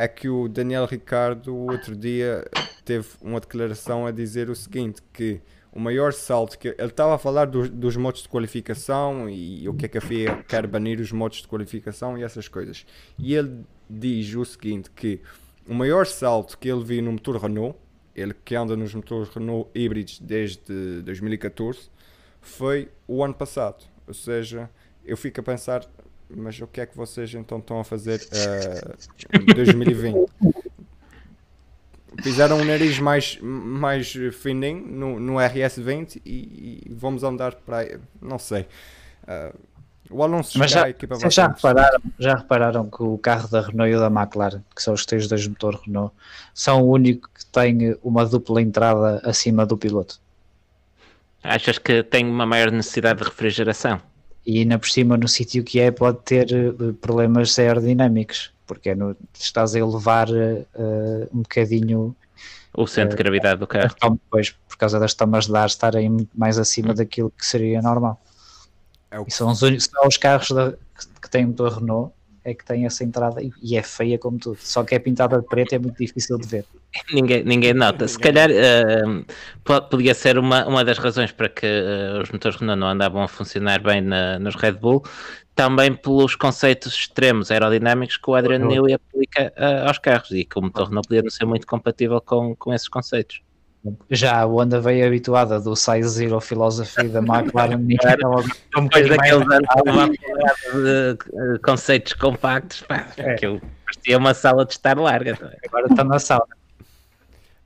é que o Daniel Ricardo outro dia teve uma declaração a dizer o seguinte, que o maior salto que ele estava a falar dos, dos modos de qualificação e o que é que a FIA quer banir os modos de qualificação e essas coisas. E ele diz o seguinte que o maior salto que ele viu no motor Renault, ele que anda nos motores Renault híbridos desde 2014, foi o ano passado. Ou seja, eu fico a pensar, mas o que é que vocês então estão a fazer eh, em 2020? Fizeram um nariz mais, mais fininho no, no RS20 e, e vamos andar para aí. Não sei. Eh, o Alonso Mas já, vocês já repararam, já repararam que o carro da Renault e o da McLaren, que são os três dois motor Renault, são o único que tem uma dupla entrada acima do piloto. Achas que tem uma maior necessidade de refrigeração? E ainda por cima, no sítio que é, pode ter eh, problemas aerodinâmicos, porque é no, estás a elevar eh, um bocadinho O centro de gravidade do carro? tomas, pois, por causa das tomas de ar estarem muito mais acima daquilo que seria normal. É o E são os, únicos, são os carros da- que- que têm motor Renault é que têm essa entrada e, e é feia como tudo. Só que é pintada de preto é muito difícil de ver. Ninguém, ninguém nota. Se calhar po- podia ser uma, uma das razões para que eh, os motores Renault não andavam a funcionar bem na- nos Red Bull, também pelos conceitos extremos aerodinâmicos que o Adrian. Newey aplica eh, aos carros e que o motor Renault podia não ser muito compatível com, com esses conceitos. Já a Honda veio habituada do Size Zero Philosophy da McLaren e um Depois daqueles anos de conceitos compactos, pá, É. aquilo parecia uma sala de estar larga. é? agora está na sala.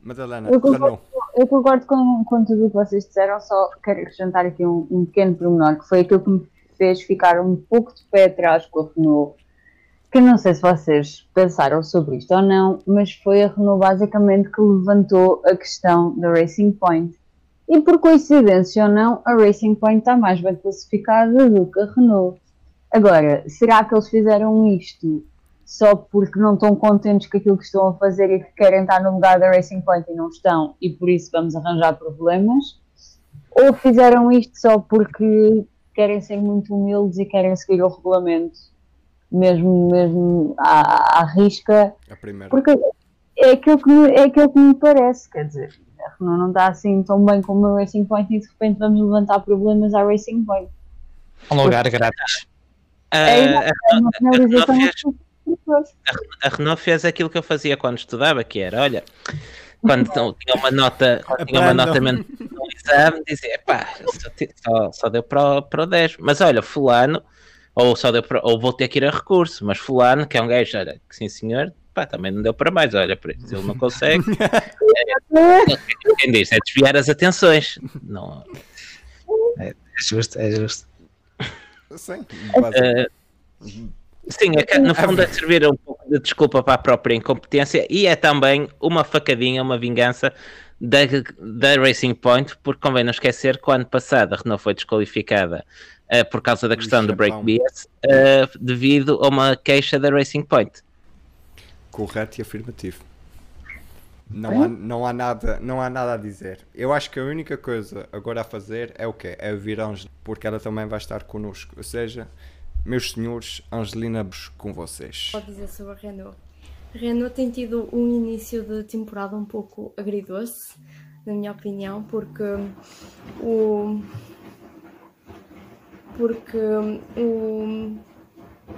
Madalena, Eu concordo. Renault. Eu concordo com, com tudo o que vocês disseram, só quero acrescentar aqui um, um pequeno pormenor, que foi aquilo que me fez ficar um pouco de pé atrás com a Renault, que não sei se vocês pensaram sobre isto ou não, mas foi a Renault basicamente que levantou a questão da Racing Point. E por coincidência ou não, a Racing Point está mais bem classificada do que a Renault. Agora, será que eles fizeram isto só porque não estão contentes com aquilo que estão a fazer e que querem estar no lugar da Racing Point e não estão, e por isso vamos arranjar problemas? Ou fizeram isto só porque querem ser muito humildes e querem seguir o regulamento, mesmo, mesmo à, à risca? A primeira. Porque é aquilo, que me, é aquilo que me parece, quer dizer, a Renault não está assim tão bem como a Racing Point e de repente vamos levantar problemas à Racing Point. Um lugar grátis. Ah, É uma penalização fez- absurda. a Renault fez aquilo que eu fazia quando estudava, que era, olha, quando tinha uma nota, quando tinha uma nota menos no exame, dizia, pá, só, só, deu para para o 10, mas olha, fulano, ou só deu para, ou vou ter que ir a recurso, mas fulano, que é um gajo, olha, que sim senhor, pá, também não deu para mais, olha, por isso ele não consegue. É, Quem diz, é desviar as atenções. Não, É justo, é justo. Sim, É, basic- Sim, é no fundo é servir um pouco de desculpa para a própria incompetência e é também uma facadinha, uma vingança da, da Racing Point, porque convém não esquecer que o ano passado a Renault foi desqualificada eh, por causa da questão do break Japão. BS eh, devido a uma queixa da Racing Point. correto e afirmativo. Não há, não, há nada, não há nada a dizer. Eu acho que a única coisa agora a fazer é o quê? É vir a Angelina, porque ela também vai estar connosco. Ou seja, meus senhores, Angelina-vos com vocês. pode dizer sobre a Renault? A Renault tem tido um início de temporada um pouco agridoce, na minha opinião, porque o. Porque o.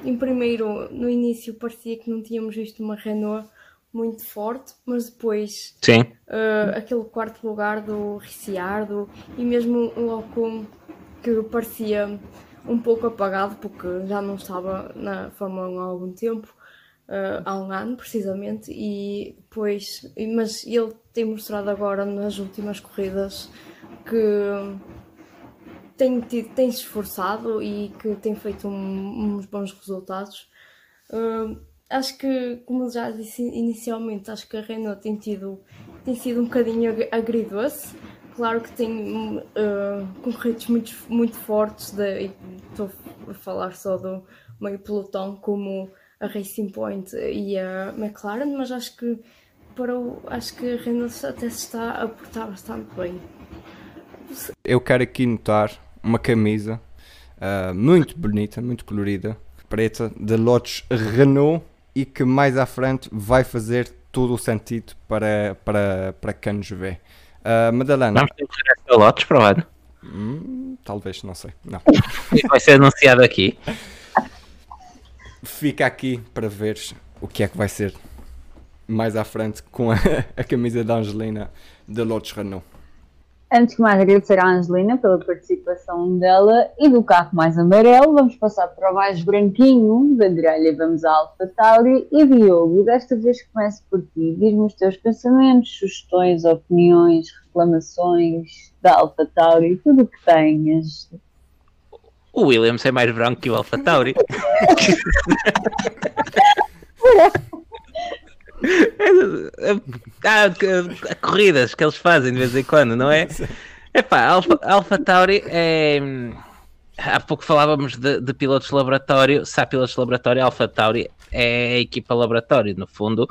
Em primeiro, no início parecia que não tínhamos visto uma Renault muito forte, mas depois Sim. uh, aquele quarto lugar do Ricciardo e mesmo o Ocon que parecia um pouco apagado porque já não estava na Fórmula 1 há algum tempo, uh, há um ano precisamente, e depois, mas ele tem mostrado agora nas últimas corridas que tem, tido- tem se esforçado e que tem feito um- uns bons resultados. Uh, acho que, como já disse inicialmente, acho que a Renault tem, tido, tem sido um bocadinho agridoce. Claro que tem uh, concorrentes muito, muito fortes, de, estou a falar só do meio pelotão, como a Racing Point e a McLaren, mas acho que para o, acho que a Renault até se está a portar bastante bem. Eu quero aqui notar uma camisa uh, muito bonita, muito colorida, preta, de lotes Renault e que mais à frente vai fazer todo o sentido para, para, para quem nos vê. Uh, Madalena. Vamos ter que a lotes para o ano? Hum, talvez, não sei. Não. vai ser anunciado aqui. Fica aqui para ver o que é que vai ser mais à frente com a, a camisa da Angelina de Lotus Renault. Antes de mais, agradecer à Angelina pela participação dela e do carro mais amarelo. Vamos passar para o mais branquinho da grelha. Vamos à Alfa Tauri e Diogo. Desta vez começo por ti. Diz-me os teus pensamentos, sugestões, opiniões, reclamações da Alfa Tauri, tudo o que tenhas. O Williams é mais branco que o Alfa Tauri. Há corridas que eles fazem de vez em quando, não é? Epá, Alfa, Alfa Tauri é. Há pouco falávamos de, de, pilotos de laboratório. Se há pilotos de laboratório, Alfa Tauri é a equipa laboratório, no fundo.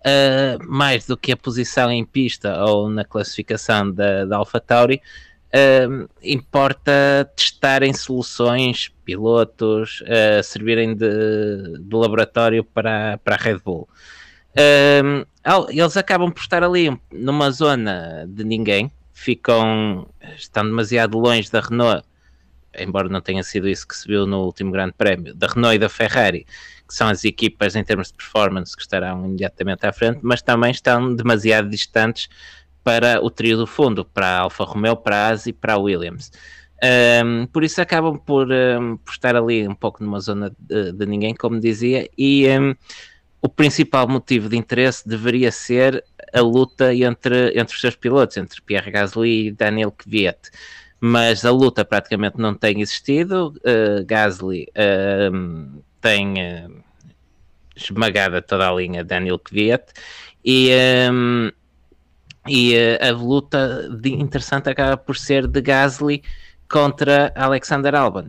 Uh, mais do que a posição em pista ou na classificação da, da Tauri, uh, importa testarem soluções, pilotos, uh, servirem de, de laboratório para, para a Red Bull eles acabam por estar ali numa zona de ninguém, ficam, estão demasiado longe da Renault, embora não tenha sido isso que se viu no último Grande Prémio, da Renault e da Ferrari, que são as equipas em termos de performance que estarão imediatamente à frente, mas também estão demasiado distantes para o trio do fundo, para a Alfa Romeo, para a ASI e para a Williams. Um, por isso acabam por, um, por, estar ali um pouco numa zona de, de ninguém, como dizia, e um, o principal motivo de interesse deveria ser a luta entre, entre os seus pilotos, entre Pierre Gasly e Daniel Kvyat. Mas a luta praticamente não tem existido. Uh, Gasly uh, tem uh, esmagada toda a linha Daniel Kvyat e, um, e a luta interessante acaba por ser de Gasly contra Alexander Albon.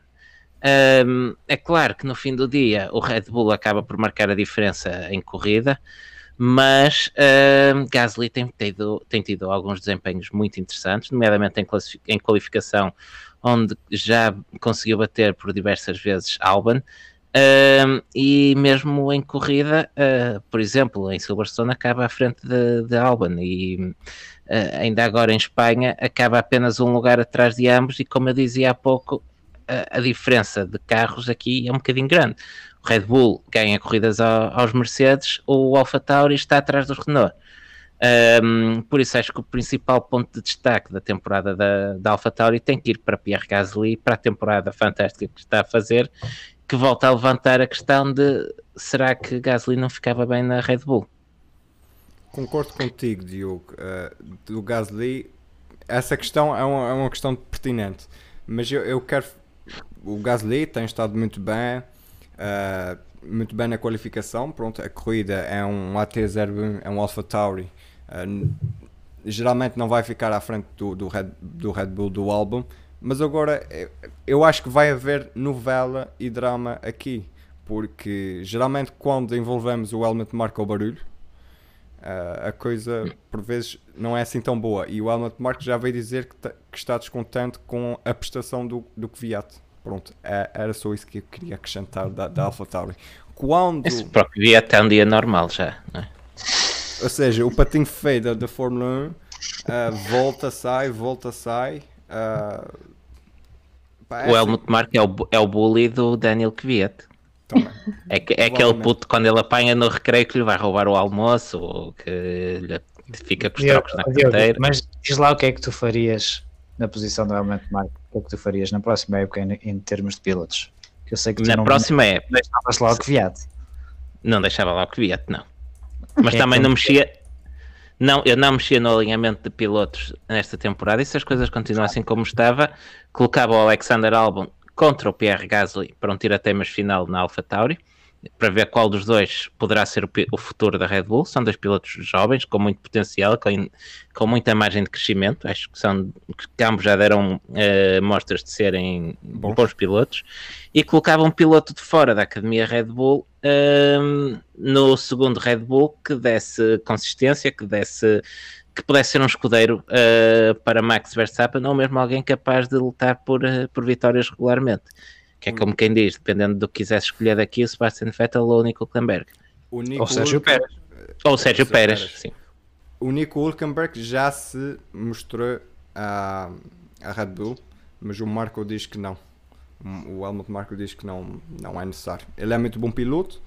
Um, é claro que no fim do dia o Red Bull acaba por marcar a diferença em corrida, mas um, Gasly tem tido, tem tido alguns desempenhos muito interessantes, nomeadamente em, em qualificação, onde já conseguiu bater por diversas vezes Albon. Um, e mesmo em corrida, uh, por exemplo, em Silverstone acaba à frente de, de Albon e uh, ainda agora em Espanha acaba apenas um lugar atrás de ambos e como eu dizia há pouco, a, a, diferença de carros aqui é um bocadinho grande. O Red Bull ganha corridas ao, aos Mercedes, o Alfa Tauri está atrás dos Renault. Um, por isso acho que o principal ponto de destaque da temporada da, da Alfa Tauri tem que ir para Pierre Gasly, para a temporada fantástica que está a fazer, que volta a levantar a questão de será que Gasly não ficava bem na Red Bull? Concordo contigo, Diogo. Uh, do Gasly, essa questão é uma, é uma questão pertinente, mas eu, eu quero o Gasly tem estado muito bem, uh, muito bem na qualificação. Pronto, a corrida é um AT01, é um Alpha Tauri. Uh, geralmente não vai ficar à frente do, do, Red, do Red Bull do álbum, mas agora eu acho que vai haver novela e drama aqui, porque geralmente quando envolvemos o helmet marca o barulho, uh, a coisa por vezes não é assim tão boa. E o helmet marca já veio dizer que, que está descontente com a prestação do, do Kvyat. Pronto, é, era só isso que eu queria acrescentar da, da AlphaTauri. Quando... Esse próprio dia até um dia normal já, é? Ou seja, o patinho feio da, da Fórmula 1 uh, eh, volta, sai, volta, sai. Uh, pá, é o Helmut assim. Mark é o, é o bully do Daniel Kvyat. É, que, é aquele puto quando ele apanha no recreio que lhe vai roubar o almoço ou que lhe fica com os trocos na carteira. Mas diz lá o que é que tu farias na posição do Helmut o que tu farias na próxima época em, em termos de pilotos? Que eu sei que na não, próxima não, época deixavas lá o Kvyat. Não deixava lá o Kvyat, não. Mas okay, também então... não mexia. Não, eu não mexia no alinhamento de pilotos nesta temporada e se as coisas continuassem como estava, colocava o Alexander Albon contra o Pierre Gasly para um tira-temas final na AlphaTauri, para ver qual dos dois poderá ser o, o, futuro da Red Bull. São dois pilotos jovens com muito potencial, com, com muita margem de crescimento. Acho que são que ambos já deram uh, mostras de serem bons. bons pilotos e colocava um piloto de fora da academia Red Bull uh, no segundo Red Bull que desse consistência, que desse que pudesse ser um escudeiro uh, para Max Verstappen ou mesmo alguém capaz de lutar por, por vitórias regularmente. Que é como quem diz, dependendo do que quisesse escolher daqui, o Sebastian Vettel ou o Nico Hulkenberg. O Nico ou Sérgio Pérez. Ou o Sérgio Pérez, Pérez, sim. O Nico Hulkenberg já se mostrou a, a Red Bull, mas o Marco diz que não. O Helmut Marko diz que não, não é necessário. Ele é muito bom piloto,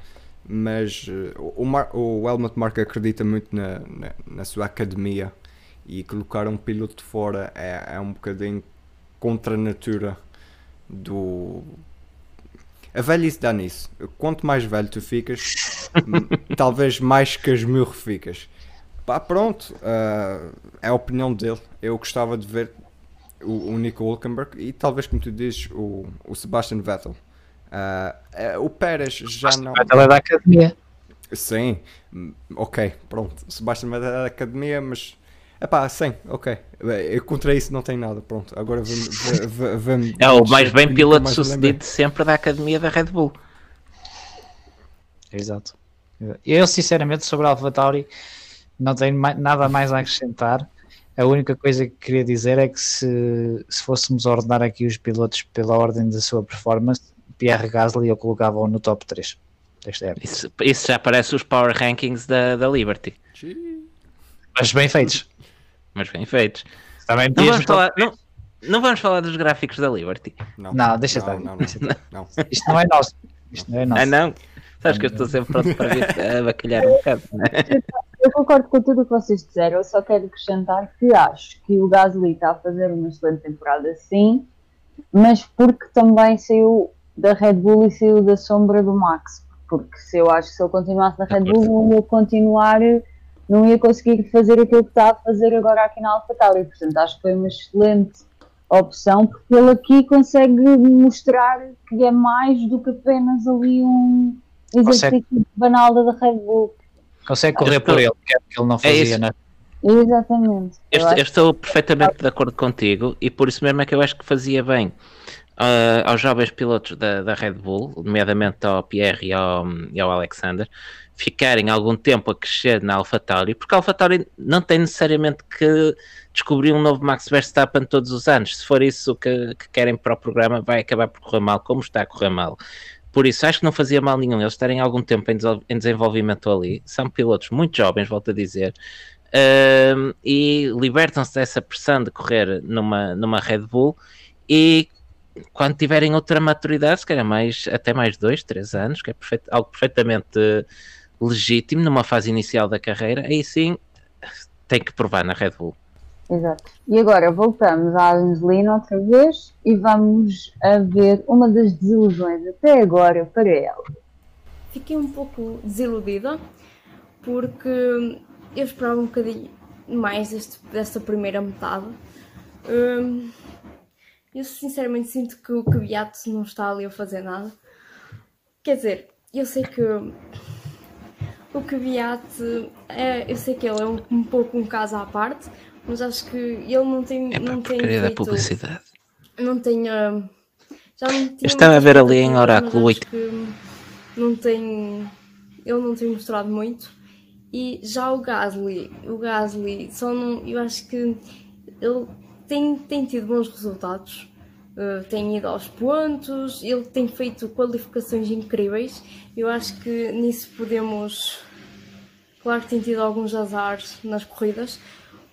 mas uh, o, Mar o Helmut Marko acredita muito na, na, na, sua academia e colocar um piloto de fora é, é um bocadinho contra a natura do. A velhice dá nisso. Quanto mais velho tu ficas, talvez mais casmurro ficas. Pá, pronto. Uh, é a opinião dele. Eu gostava de ver o, o Nico Hulkenberg e talvez, como tu dizes, o, o Sebastian Vettel. Uh, o Pérez já não. Vettel é da academia. Sim, ok, pronto. Sebastian Vettel é da academia, mas é pá, sim, ok. Eu contra isso não tenho nada, pronto. Agora vamos. É o mais bem piloto sucedido sempre da academia da Red Bull. Exato. Eu, sinceramente, sobre a AlphaTauri, não tenho nada mais a acrescentar. A única coisa que queria dizer é que se, se fôssemos ordenar aqui os pilotos pela ordem da sua performance, Pierre Gasly eu colocava no top 3 desta época. Isso, isso já parece os power rankings da, da Liberty. Mas bem feitos mas bem feitos. Também não, vamos falar, não, não, vamos falar dos gráficos da Liberty. Não, não deixa estar. Não, não, Isto não é nosso. Isto não é nosso. Ah, não? Sabes que eu estou sempre pronto para vir a bacalhar um bocado. É? Eu concordo com tudo o que vocês disseram, eu só quero acrescentar que acho que o Gasly está a fazer uma excelente temporada, sim, mas porque também saiu da Red Bull e saiu da sombra do Max. Porque se eu acho que se eu continuasse na Red Bull, eu continuar não ia conseguir fazer aquilo que está a fazer agora aqui na AlphaTauri. Portanto, acho que foi uma excelente opção, porque ele aqui consegue mostrar que é mais do que apenas ali um exercício consegue. banal da Red Bull. Consegue correr por ele, que é que ele não é fazia, é né? Exatamente. Eu, eu, estou perfeitamente de acordo contigo e por isso mesmo é que eu acho que fazia bem uh, aos jovens pilotos da, da Red Bull, nomeadamente ao Pierre e ao, e ao Alexander, ficarem algum tempo a crescer na AlphaTauri, porque a AlphaTauri não tem necessariamente que descobrir um novo Max Verstappen todos os anos. Se for isso que, que querem para o programa, vai acabar por correr mal, como está a correr mal. Por isso, acho que não fazia mal nenhum eles estarem algum tempo em desenvolvimento ali. São pilotos muito jovens, volto a dizer, uh, e libertam-se dessa pressão de correr numa, numa Red Bull. E quando tiverem outra maturidade, se calhar mais, até mais dois, três anos, que é perfeito, algo perfeitamente legítimo numa fase inicial da carreira, aí sim tem que provar na Red Bull. Exato. E agora voltamos à Angelina outra vez e vamos a ver uma das desilusões até agora para ela. Fiquei um pouco desiludida porque eu esperava um bocadinho mais deste, desta primeira metade. Hum, eu sinceramente sinto que o Kvyat não está ali a fazer nada. Quer dizer, eu sei que o Kvyat, é, eu sei que ele é um, um, pouco um caso à parte, mas acho que ele não tem. É não tem feito, da publicidade. Não tem. Uh, já não Estava a ver ali em Oráculo 8. Não tem. Ele não tem mostrado muito. E já o Gasly, o Gasly só não. Eu acho que ele tem, tem tido bons resultados. Uh, tem ido aos pontos, ele tem feito qualificações incríveis. Eu acho que nisso podemos. Claro que tem tido alguns azares nas corridas,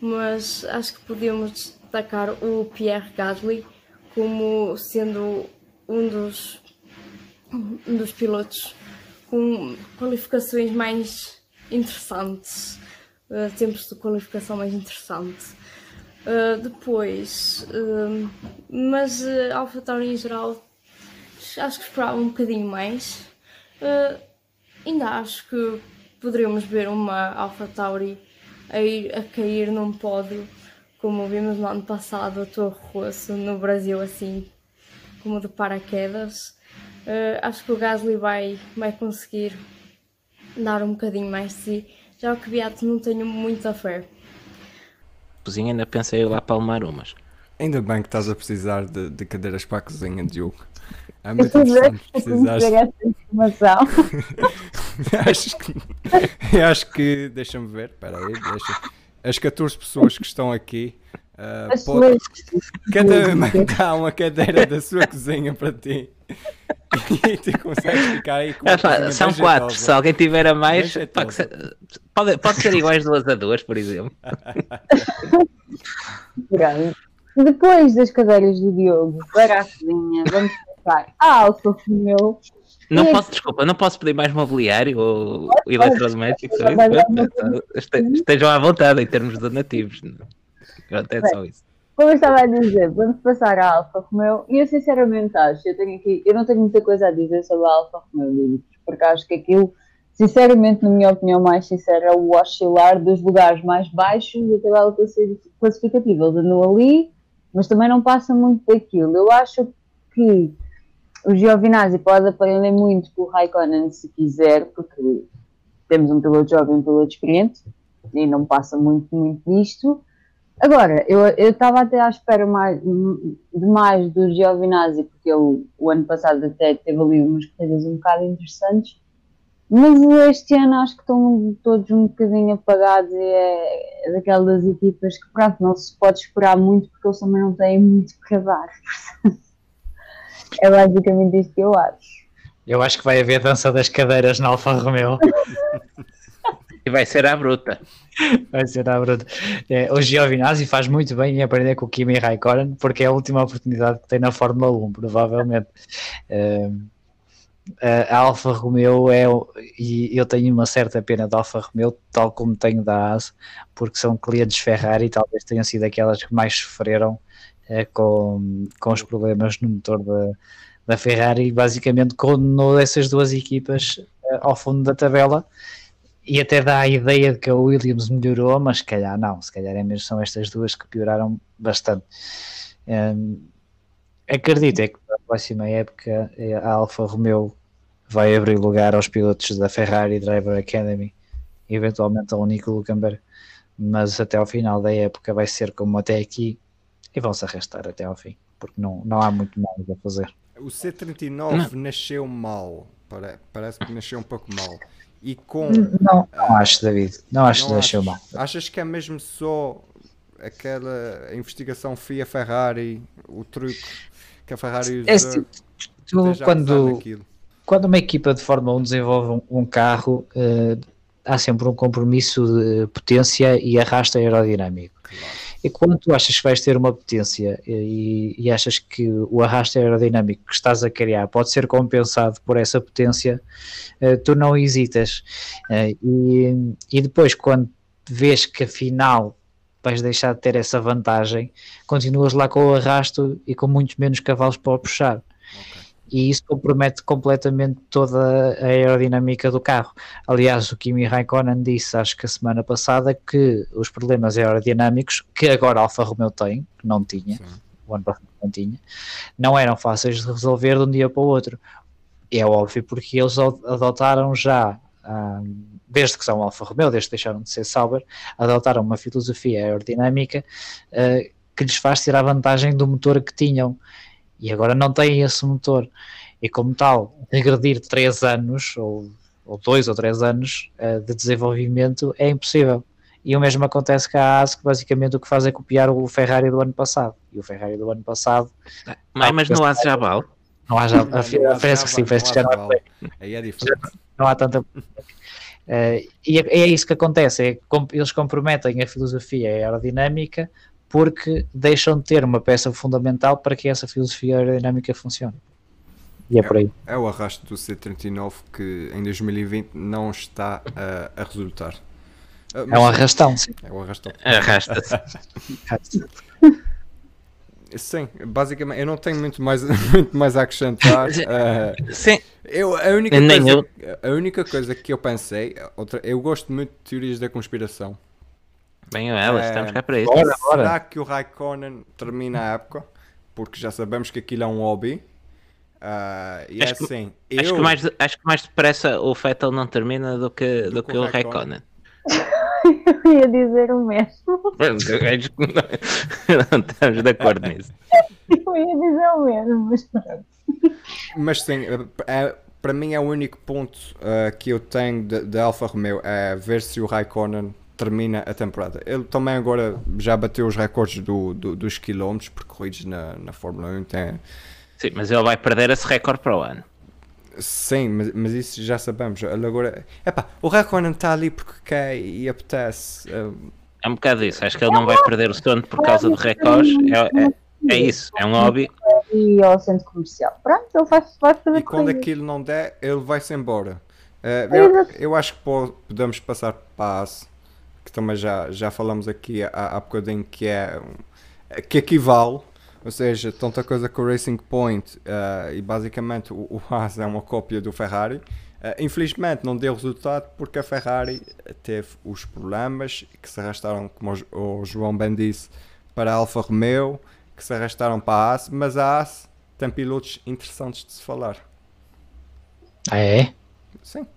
mas acho que podemos destacar o Pierre Gasly como sendo um dos, um dos pilotos com qualificações mais interessantes, uh, tempos de qualificação mais interessantes. Uh, depois, uh, mas uh, AlphaTauri em geral, acho que esperava um bocadinho mais. Uh, ainda acho que poderíamos ver uma AlphaTauri a, ir, a cair num pódio, como vimos no ano passado, a Torre Rosso no Brasil, assim, como de paraquedas. Uh, acho que o Gasly vai, vai conseguir dar um bocadinho mais de si, já o que Beato não tenho muita fé. Cozinha ainda pensei lá palmar umas. Ainda bem que estás a precisar de, de cadeiras para a cozinha, Diogo. É muito interessante eu precisares. essa informação. acho que, acho que deixa-me ver, espera aí, deixa. As 14 pessoas que estão aqui, As pode- cada uma dá uma cadeira da sua cozinha para ti. E tu consegues ficar aí com cozinha São quatro, se alguém tiver a mais, pá, se- pode, pode ser iguais duas a duas, por exemplo. Depois das cadeiras do Diogo para a cozinha, vamos passar à Alfa Romeo. Não Sim. posso, desculpa, não posso pedir mais mobiliário ou eletrodomésticos. este- Estejam à vontade em termos de donativos. Pronto, é só isso. Como eu estava a dizer, vamos passar à Alfa Romeo e eu sinceramente acho, eu tenho aqui, eu não tenho muita coisa a dizer sobre a Alfa Romeo, porque acho que aquilo, sinceramente, na minha opinião mais sincera, é o oscilar dos lugares mais baixos da tabela classi- classificativa. Eles andam ali, mas também não passa muito daquilo. Eu acho que o Giovinazzi pode aprender muito com o Raikkonen se quiser, porque temos um piloto jovem e um piloto experiente e não passa muito, muito disto. Agora, eu eu estava até à espera mais, de mais do Giovinazzi, porque ele o ano passado até teve ali umas corridas um bocado interessantes, mas este ano acho que estão todos um bocadinho apagados e é, é daquelas equipas que pronto, não se pode esperar muito porque eles também não têm muito para dar. é basicamente isto que eu acho. Eu acho que vai haver dança das cadeiras na Alfa Romeo. E vai ser à bruta. Vai ser a bruta. É, o Giovinazzi faz muito bem em aprender com o Kimi Raikkonen, porque é a última oportunidade que tem na Fórmula 1, provavelmente. É, a Alfa Romeo é, e eu tenho uma certa pena da Alfa Romeo, tal como tenho da AS, porque são clientes Ferrari e talvez tenham sido aquelas que mais sofreram eh, com, com os problemas no motor da, da Ferrari basicamente condenou essas duas equipas eh, ao fundo da tabela e até dá a ideia de que a Williams melhorou, mas se calhar não, se calhar é mesmo são estas duas que pioraram bastante. Hum, acredito é que na próxima época eh, a Alfa Romeo vai abrir lugar aos pilotos da Ferrari Driver Academy, e eventualmente ao Nico Luckenberg, mas até ao final da época vai ser como até aqui e vão se arrastar até ao fim, porque não, não há muito mais a fazer. O C39 nasceu mal. Pare- Parece que nasceu um pouco mal. E com. Não, não acho, David, não acho que Não deixou achas? mal. Achas que é mesmo só aquela investigação FIA Ferrari, o truque que a Ferrari É usou? assim, tu, quando, quando uma equipa de Fórmula 1 desenvolve um, um carro, eh, há sempre um compromisso de potência e arrasto aerodinâmico. E quando tu achas que vais ter uma potência e, e achas que o arrasto aerodinâmico que estás a criar pode ser compensado por essa potência, eh, tu não hesitas. Eh, e, e depois, quando vês que afinal vais deixar de ter essa vantagem, continuas lá com o arrasto e com muitos menos cavalos para puxar e isso compromete completamente toda a aerodinâmica do carro. Aliás, o Kimi Raikkonen disse, acho que a semana passada, que os problemas aerodinâmicos que agora a Alfa Romeo tem, que não tinha, Sim. o ano passado não tinha, não eram fáceis de resolver de um dia para o outro. É óbvio porque eles ad- adotaram já, ah, desde que são Alfa Romeo, desde que deixaram de ser Sauber, adotaram uma filosofia aerodinâmica ah, que lhes faz tirar vantagem do motor que tinham e agora não têm esse motor. E como tal, regredir 3 anos, ou, ou 2 ou 3 anos eh, de desenvolvimento é impossível. E o mesmo acontece com a AS, que basicamente o que faz é copiar o Ferrari do ano passado. E o Ferrari do ano passado, Mas, mas já vale. não há já, Não, há- parece que sim, parece que já não há. Aí é diferente. não há tanta. Eh, e é, é isso que acontece, é, com- eles comprometem a filosofia aerodinâmica porque deixam de ter uma peça fundamental para que essa filosofia aerodinâmica funcione. E é por aí. É o arrasto do C39 que em 2020 não está a, a resultar. Ah, É mas um arrastão, sim. é o arrasto. Arrasta-se. Sim, basicamente eu não tenho muito mais, muito mais a acrescentar. Ah, Sim, eu, a, única coisa, a única coisa que eu pensei, outra, eu gosto muito de teorias da conspiração. Bem elas, É, estamos cá para isso. Bora, Será que o Raikkonen termina a época? Porque já sabemos que aquilo é um hobby. Uh, e Acho é que- assim, Acho, eu, que mais, acho que mais depressa o Vettel não termina do que, do que que o Raikkonen. Eu ia dizer o mesmo. Acho que não, não estamos de acordo nisso. Eu ia dizer o mesmo, mas pronto. mas sim, é- para mim é o único ponto uh, que eu tenho de, de Alfa Romeo é ver se o Raikkonen termina a temporada. Ele também agora já bateu os recordes do, do- dos quilómetros percorridos na, na Fórmula 1. Tem, Sim, mas ele vai perder esse recorde para o ano. sim, mas, mas isso já sabemos. Ele agora, epá, o Raikkonen está ali porque quer e apetece. uh, É um bocado isso. Acho que ele não vai perder o sono por causa de recordes. É, é, é isso. É um hobby. E ao centro comercial. Pronto, ele vai, vai fazer E quando aquilo não der, ele vai-se embora. Eh, eu, eu acho que po- podemos passar para a que também já, já falamos aqui há, há bocadinho, que é que equivale, ou seja, tanta coisa com o Racing Point eh, e basicamente o, o AS é uma cópia do Ferrari. Eh, infelizmente não deu resultado porque a Ferrari teve os problemas que se arrastaram, como o, Jo- o João bem disse, para a Alfa Romeo, que se arrastaram para a AS, mas a AS tem pilotos interessantes de se falar. Ah, é? Sim,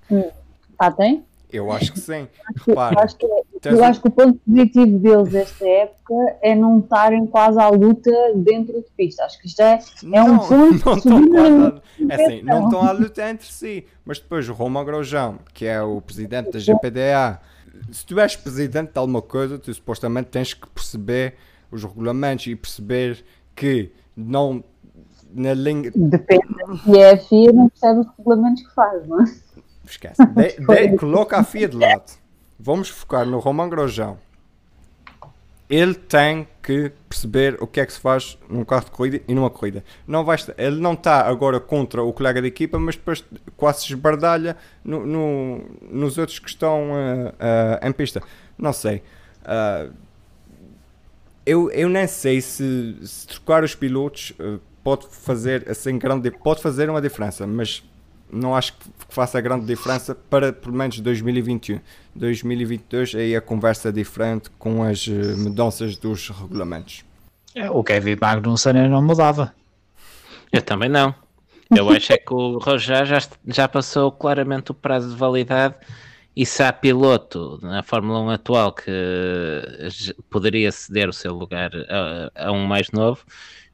Ah, tem? Eu acho que sim. Eu Repara, acho, que, tens eu um- acho que o ponto positivo deles esta época é não estarem quase à luta dentro de pista. Acho que isto é, é um não, ponto não estão quase a, é assim, não estão a lutar entre si, mas depois o Roman Grosjean, que é o presidente da GPDA, se tu és presidente de alguma coisa, tu supostamente tens que perceber os regulamentos e perceber que não na linha Depende se é a FIA, não percebe os regulamentos que faz, não é? Esquece. De, de- coloca a FIA de lado. Vamos focar no Roman Grosjean. Ele tem que perceber o que é que se faz num carro de corrida e numa corrida. Não vai estar- ele não está agora contra o colega de equipa, mas depois quase se esbardalha no- no- nos outros que estão ah, ah, em pista. Não sei. Ah, eu, eu nem sei se, se trocar os pilotos pode fazer assim grande pode fazer uma diferença, mas não acho que faça grande diferença para pelo menos 2021. 2022 aí a conversa é diferente com as eh, mudanças dos regulamentos. É, O Kevin Magnussen eu não mudava. Eu também não. Eu acho é que o Roger já, já passou claramente o prazo de validade e se há piloto na Fórmula 1 atual que j- poderia ceder o seu lugar a, a um mais novo,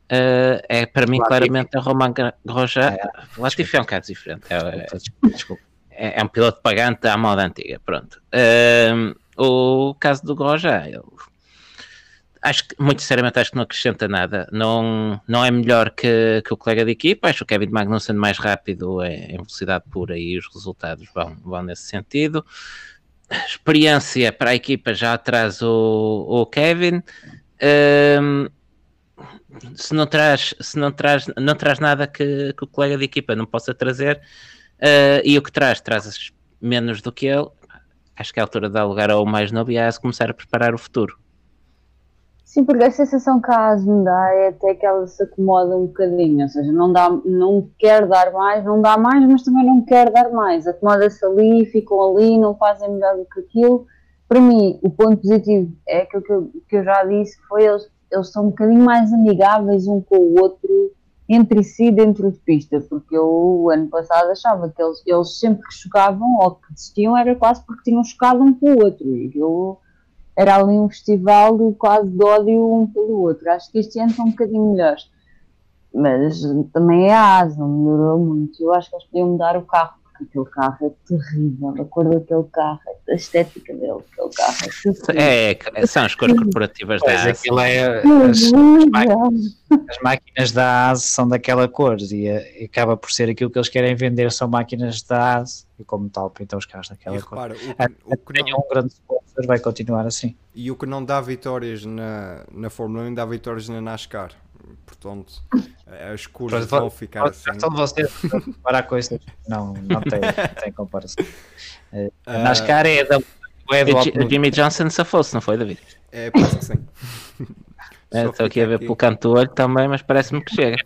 eh, é para mim Latifi. claramente a Roman Gra- Roger. Latifi é um caso diferente. É, é- Desculpa. é, é um piloto pagante à moda antiga, pronto. Ahm, o caso do Grosjean, eu acho que, muito sinceramente, acho que não acrescenta nada. Não, não é melhor que, que o colega de equipa. Acho o Kevin Magnussen mais rápido é, em velocidade pura e os resultados vão, vão nesse sentido. Experiência para a equipa já atrás o, o Kevin. Ahm, se não traz, se não traz, não traz nada que, que o colega de equipa não possa trazer, Uh, e o que traz, traz menos do que ele. Acho que é a altura de dar lugar ao mais novo e a AS começar a preparar o futuro. Sim, porque a sensação que a AS dá é até que ela se acomoda um bocadinho, ou seja, não, dá, não quer dar mais, não dá mais, mas também não quer dar mais. Acomoda-se ali, ficam ali, não fazem melhor do que aquilo. Para mim, o ponto positivo é aquilo que eu, que eu já disse, que foi eles, eles são um bocadinho mais amigáveis um com o outro, entre si dentro de pista, porque eu o ano passado achava que eles, eles sempre que chocavam ou que desistiam era quase porque tinham chocado um com o outro. E eu era ali um festival de quase de ódio um pelo outro. Acho que este ano são um bocadinho melhores. Mas também é a asa, não melhorou muito. Eu acho que eles podiam mudar o carro, aquele carro é terrível. A cor daquele carro, a estética dele, aquele carro é terrível. É, é- são as cores corporativas da Pois AS. aquilo é. As, máquinas, as máquinas da AS são daquela cor e, eh, e acaba por ser aquilo que eles querem vender são máquinas da AS e como tal pintam os carros E daquela cor. repara, o o que tenha não, um grande sponsor vai continuar assim. e o que não dá vitórias na, na Fórmula 1 dá vitórias na NASCAR. Portanto, as curvas Pronto, vão ficar assim. São de vocês para coisas não, não, tem, não tem comparação. Eh, A Ah, NASCAR é da é do O Jimmy Johnson safou-se, não foi, David? É, parece que sim. É, Estou aqui a ver pelo canto do olho também, mas parece-me que chega.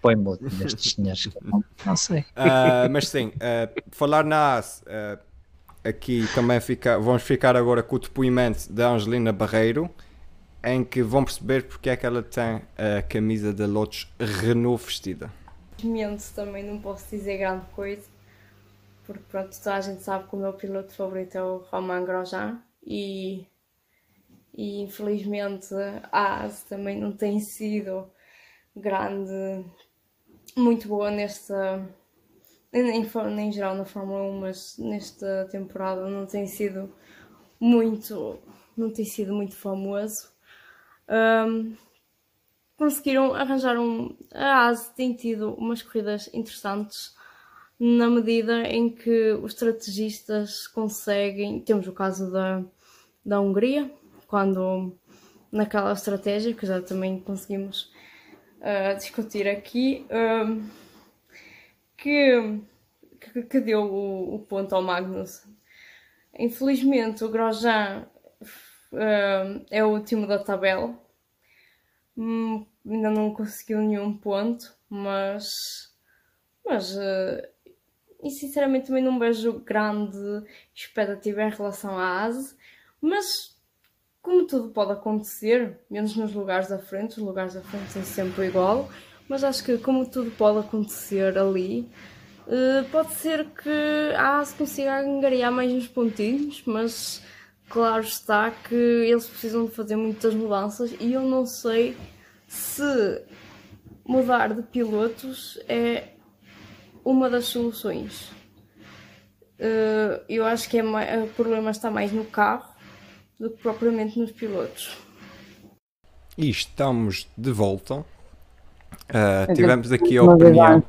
põe muito destes senhores. Não, não sei. Ah, mas sim, ah, falar na AS, ah, aqui também fica, vamos ficar agora com o depoimento da Angelina Barreiro, em que vão perceber porque é que ela tem a camisa da Lotus Renault vestida. infelizmente também não posso dizer grande coisa, porque pronto, toda a gente sabe que o meu piloto favorito é o Romain Grosjean e, e infelizmente a AS também não tem sido grande, muito boa nesta, nem, nem em geral na Fórmula 1, mas nesta temporada não tem sido muito, não tem sido muito famoso. Um, conseguiram arranjar um. A ASE tem tido umas corridas interessantes na medida em que os estrategistas conseguem. Temos o caso da, da Hungria, quando naquela estratégia que já também conseguimos uh, discutir aqui, que, que, que, deu o, o, ponto ao Magnus. Infelizmente, o Grosjean uh, é o último da tabela. Hum, ainda não conseguiu nenhum ponto, mas. Mas. Uh, e sinceramente também não vejo grande expectativa em relação à ASE, mas como tudo pode acontecer, menos nos lugares da frente, os lugares da frente são sempre igual, mas acho que como tudo pode acontecer ali, uh, pode ser que a ASE consiga angariar mais uns pontinhos, mas claro está que eles precisam de fazer muitas mudanças e eu não sei se mudar de pilotos é uma das soluções. Uh, eu acho que é mais, o problema está mais no carro do que propriamente nos pilotos. E estamos de volta. Uh, tivemos aqui a opinião.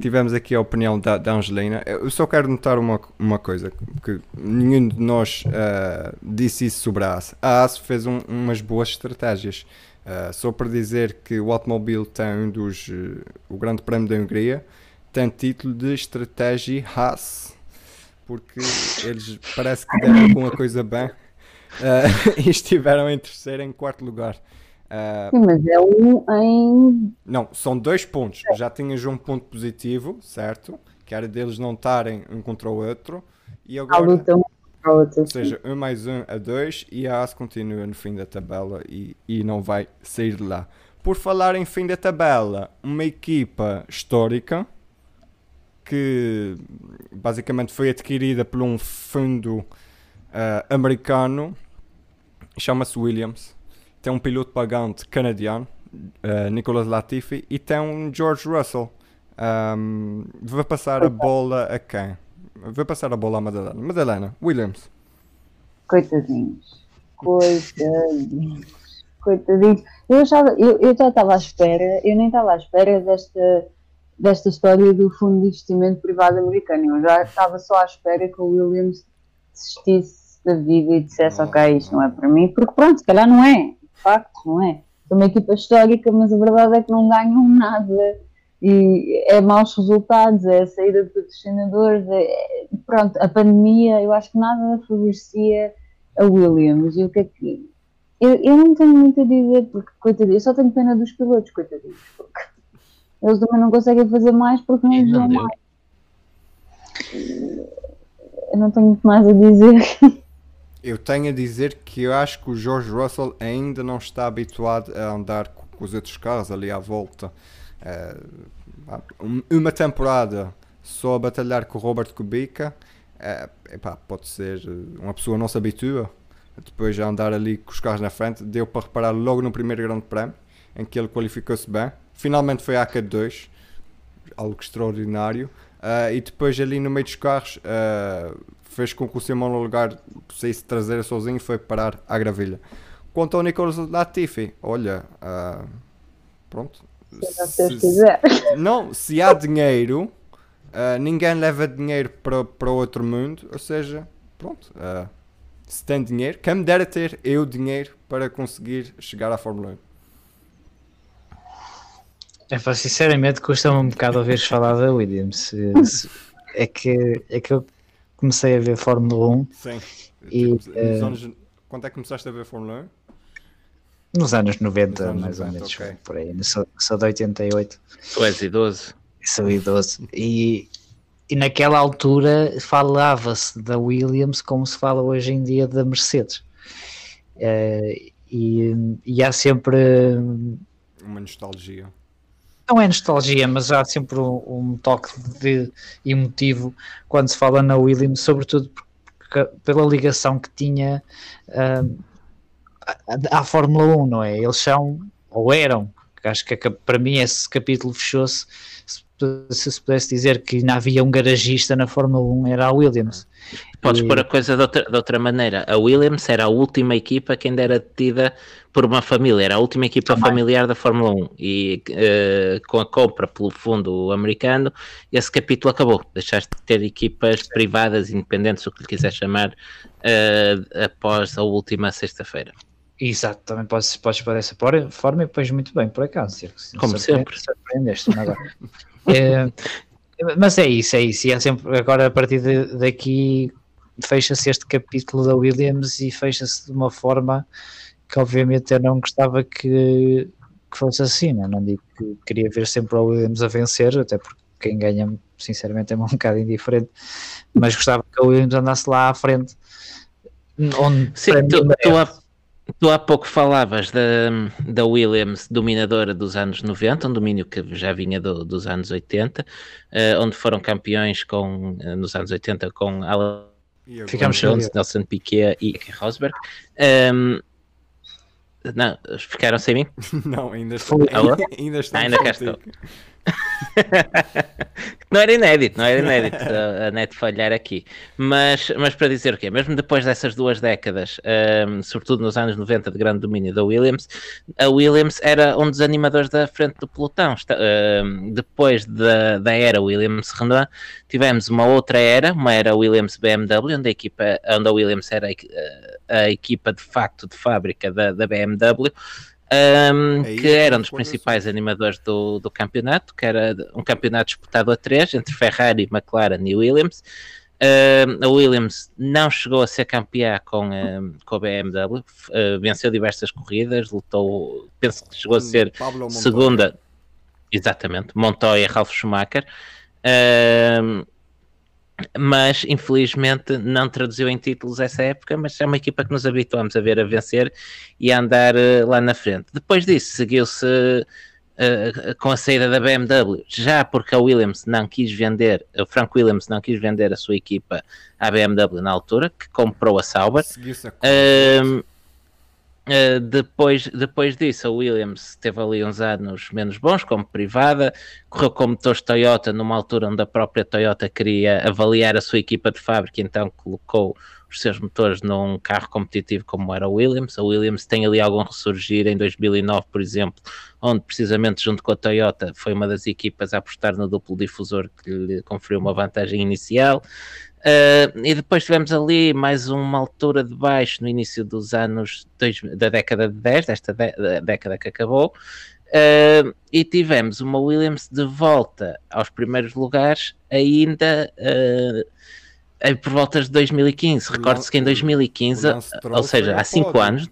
Tivemos aqui a opinião da, da Angelina. Eu só quero notar uma, uma coisa: que nenhum de nós uh, disse isso sobre a AS. A AS fez um, umas boas estratégias. Uh, só para dizer que o automóvel tem um dos. Uh, o Grande Prémio da Hungria tem título de estratégia Haas, porque eles parece que deram com a coisa bem e estiveram em terceiro em quarto lugar. Uh, Sim, mas é um em. Não, são dois pontos. Já tinhas um ponto positivo, certo? Que era deles não estarem um contra o outro. E agora. A luta ou seja, 1 mais 1 a 2 e a AS continua no fim da tabela e, e não vai sair de lá. Por falar em fim da tabela, uma equipa histórica que basicamente foi adquirida por um fundo uh, americano, chama-se Williams. Tem um piloto pagante canadiano, uh, Nicolas Latifi, e tem um George Russell. Um, vou passar a bola a quem? Vou passar a bola à Madalena. Madalena, Williams. Coitadinhos. Coitadinhos. Coitadinhos. Eu, achava, eu, eu já estava à espera, eu nem estava à espera desta, desta história do Fundo de Investimento Privado Americano. Eu já estava só à espera que o Williams desistisse da vida e dissesse: Ok, isto não é para mim, porque pronto, se calhar não é. De facto, não é. É uma equipa histórica, mas a verdade é que não ganham nada e é maus resultados, é a saída de patrocinadores, é, é, pronto, a pandemia, eu acho que nada favorecia a Williams. E o que é que. Eu, eu não tenho muito a dizer, porque, coitadinho, eu só tenho pena dos pilotos, coitadinhos, porque eles também não conseguem fazer mais porque não lhes mais. Eu não tenho muito mais a dizer. Eu tenho a dizer que eu acho que o George Russell ainda não está habituado a andar com os outros carros ali à volta. Uh, uma temporada só a batalhar com o Robert Kubica, uh, epá, pode ser. Uma pessoa não se habitua. Depois já andar ali com os carros na frente, deu para reparar logo no primeiro Grande Prémio, em que ele qualificou-se bem. Finalmente foi a AK2, algo extraordinário. Uh, e depois ali no meio dos carros uh, fez com que o seu lugar saísse traseira sozinho e foi parar à gravilha. Quanto ao Nicolas Latifi, olha, uh, pronto, se. Não, se há dinheiro, uh, ninguém leva dinheiro para, para outro mundo. Ou seja, pronto. Uh, se tem dinheiro, quem me dera ter eu dinheiro para conseguir chegar à Fórmula 1. É, sinceramente, custa-me um bocado ouvires falar da Williams. É que, é que eu comecei a ver Fórmula 1. Sim. E, tipo, uh, anos, quando é que começaste a ver Fórmula 1? Nos anos 90, Nos anos mais 90, ou menos, okay. por aí. Sou, sou de 88. Tu és idoso. Sou idoso. E, e naquela altura falava-se da Williams como se fala hoje em dia da Mercedes. Uh, e, e há sempre uma nostalgia. Não é nostalgia, mas há sempre um, um, toque de emotivo quando se fala na Williams, sobretudo porque, pela ligação que tinha uh, à, à Fórmula 1, não é? Eles são, ou eram, acho que para mim esse capítulo fechou-se se se pudesse dizer que ainda havia um garagista na Fórmula 1 era a Williams. Podes e... pôr a coisa de outra, de outra maneira. A Williams era a última equipa que ainda era detida por uma família, era a última equipa Também. familiar da Fórmula 1 e uh, com a compra pelo fundo americano, esse capítulo acabou. Deixaste de ter equipas privadas, independentes, o que lhe quiser chamar, uh, após a última sexta-feira. Exato, também podes, podes pôr dessa forma e depois muito bem, por acaso. Como sempre. Surpreendeste-me agora. é, mas é isso, é isso. E é sempre, agora a partir de, daqui fecha-se este capítulo da Williams e fecha-se de uma forma que obviamente eu não gostava que, que fosse assim. Não, não digo que queria ver sempre o Williams a vencer, até porque quem ganha, sinceramente, é um bocado indiferente, mas gostava que o Williams andasse lá à frente. Onde, Sim, tu, tu, há, Tu há pouco falavas da, da Williams dominadora dos anos 90, um domínio que já vinha do, dos anos 80, uh, eh, onde foram campeões com, uh, nos anos 80 com Alan Ficamos Jones, Nelson Piquet e Rosberg. Um, não, ficaram sem mim? Não, ainda estou. Ainda, ainda, estou ah, ainda cá estou. não era inédito, não era inédito a, net falhar aqui. Mas, mas para dizer o quê? Mesmo depois dessas duas décadas, um, sobretudo nos anos 90 de grande domínio da Williams, a Williams era um dos animadores da frente do pelotão. Um, depois da, da era Williams-Renault, tivemos uma outra era, uma era Williams-BMW, onde a equipa, onde a Williams era a, a equipa de facto de fábrica da, da BMW um, que era um dos principais animadores do, do campeonato, que era um campeonato disputado a três entre Ferrari, McLaren e Williams. Uh, a Williams não chegou a ser campeã com, uh, com a BMW, uh, venceu diversas corridas, lutou, penso que chegou a ser segunda, exatamente, Montoya e Ralf Schumacher mas infelizmente não traduziu em títulos essa época, mas é uma equipa que nos habituamos a ver a vencer e a andar uh, lá na frente. Depois disso, seguiu-se uh, com a saída da BMW, já porque a Williams não quis vender, o Frank Williams não quis vender a sua equipa à BMW na altura, que comprou a Sauber. Uh, Uh, depois, depois disso, a Williams teve ali uns anos menos bons, como privada, correu com motores Toyota numa altura onde a própria Toyota queria avaliar a sua equipa de fábrica, então colocou os seus motores num carro competitivo como era a Williams. A Williams tem ali algum ressurgir em 2009, por exemplo, onde precisamente junto com a Toyota foi uma das equipas a apostar no duplo difusor que lhe conferiu uma vantagem inicial. Uh, e depois tivemos ali mais uma altura de baixo no início dos anos dois, da década de 10, desta de, década que acabou, uh, e tivemos uma Williams de volta aos primeiros lugares ainda uh, por volta de 2015. Recorde-se que em 2015, ou seja, há 5 anos.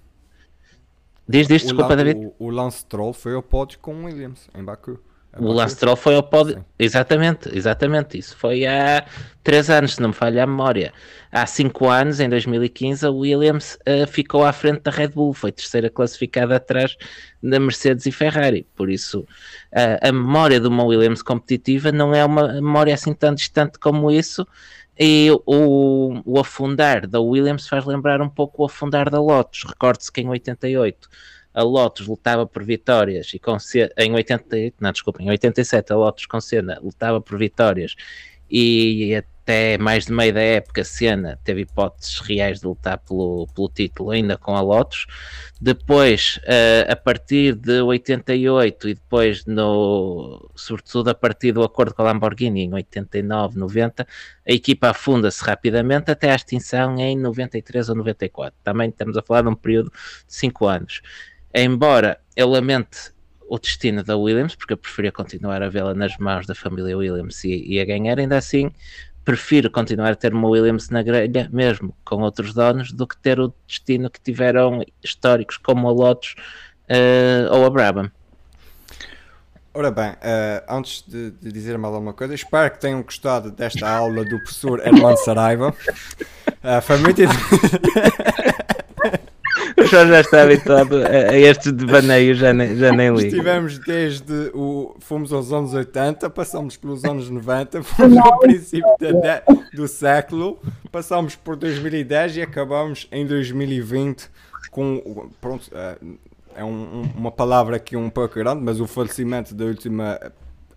Diz, diz, desculpa, David. O, o Lance Troll foi ao pódio com Williams em Baku. O Lastrol foi ao pódio. Exatamente, exatamente. Isso foi há 3 anos, se não me falha a memória. Há 5 anos, em 2015, a Williams uh, ficou à frente da Red Bull, foi terceira classificada atrás da Mercedes e Ferrari. Por isso, uh, a memória de uma Williams competitiva não é uma memória assim tão distante como isso. E o, o afundar da Williams faz lembrar um pouco o afundar da Lotus. Recorde-se que em 88 a Lotus lutava por vitórias e com em 88, não, desculpa, em 87 a Lotus com Senna lutava por vitórias e até mais de meio da época Senna teve hipóteses reais de lutar pelo, pelo título ainda com a Lotus. Depois, uh, a partir de 88 e depois no, sobretudo a partir do acordo com a Lamborghini em 89, 90, a equipa afunda-se rapidamente até à extinção em 93 ou 94. Também estamos a falar de um período de 5 anos embora eu lamente o destino da Williams, porque eu preferia continuar a vê-la nas mãos da família Williams e, e, a ganhar, ainda assim prefiro continuar a ter uma Williams na grelha, mesmo com outros donos, do que ter o destino que tiveram históricos como a Lotus uh, ou a Brabham. Ora bem, uh, antes de, de, dizer mais alguma coisa, espero que tenham gostado desta aula do professor Hermano Saraiva. Uh, foi muito João já está habituado a, a estes devaneios, já nem, já nem ligo. Estivemos desde o. Fomos aos anos 80, passamos pelos anos 90, fomos no princípio da- do século, passamos por 2010 e acabamos em 2020 com. Pronto, é, é um- um- uma palavra aqui um pouco grande, mas o falecimento da última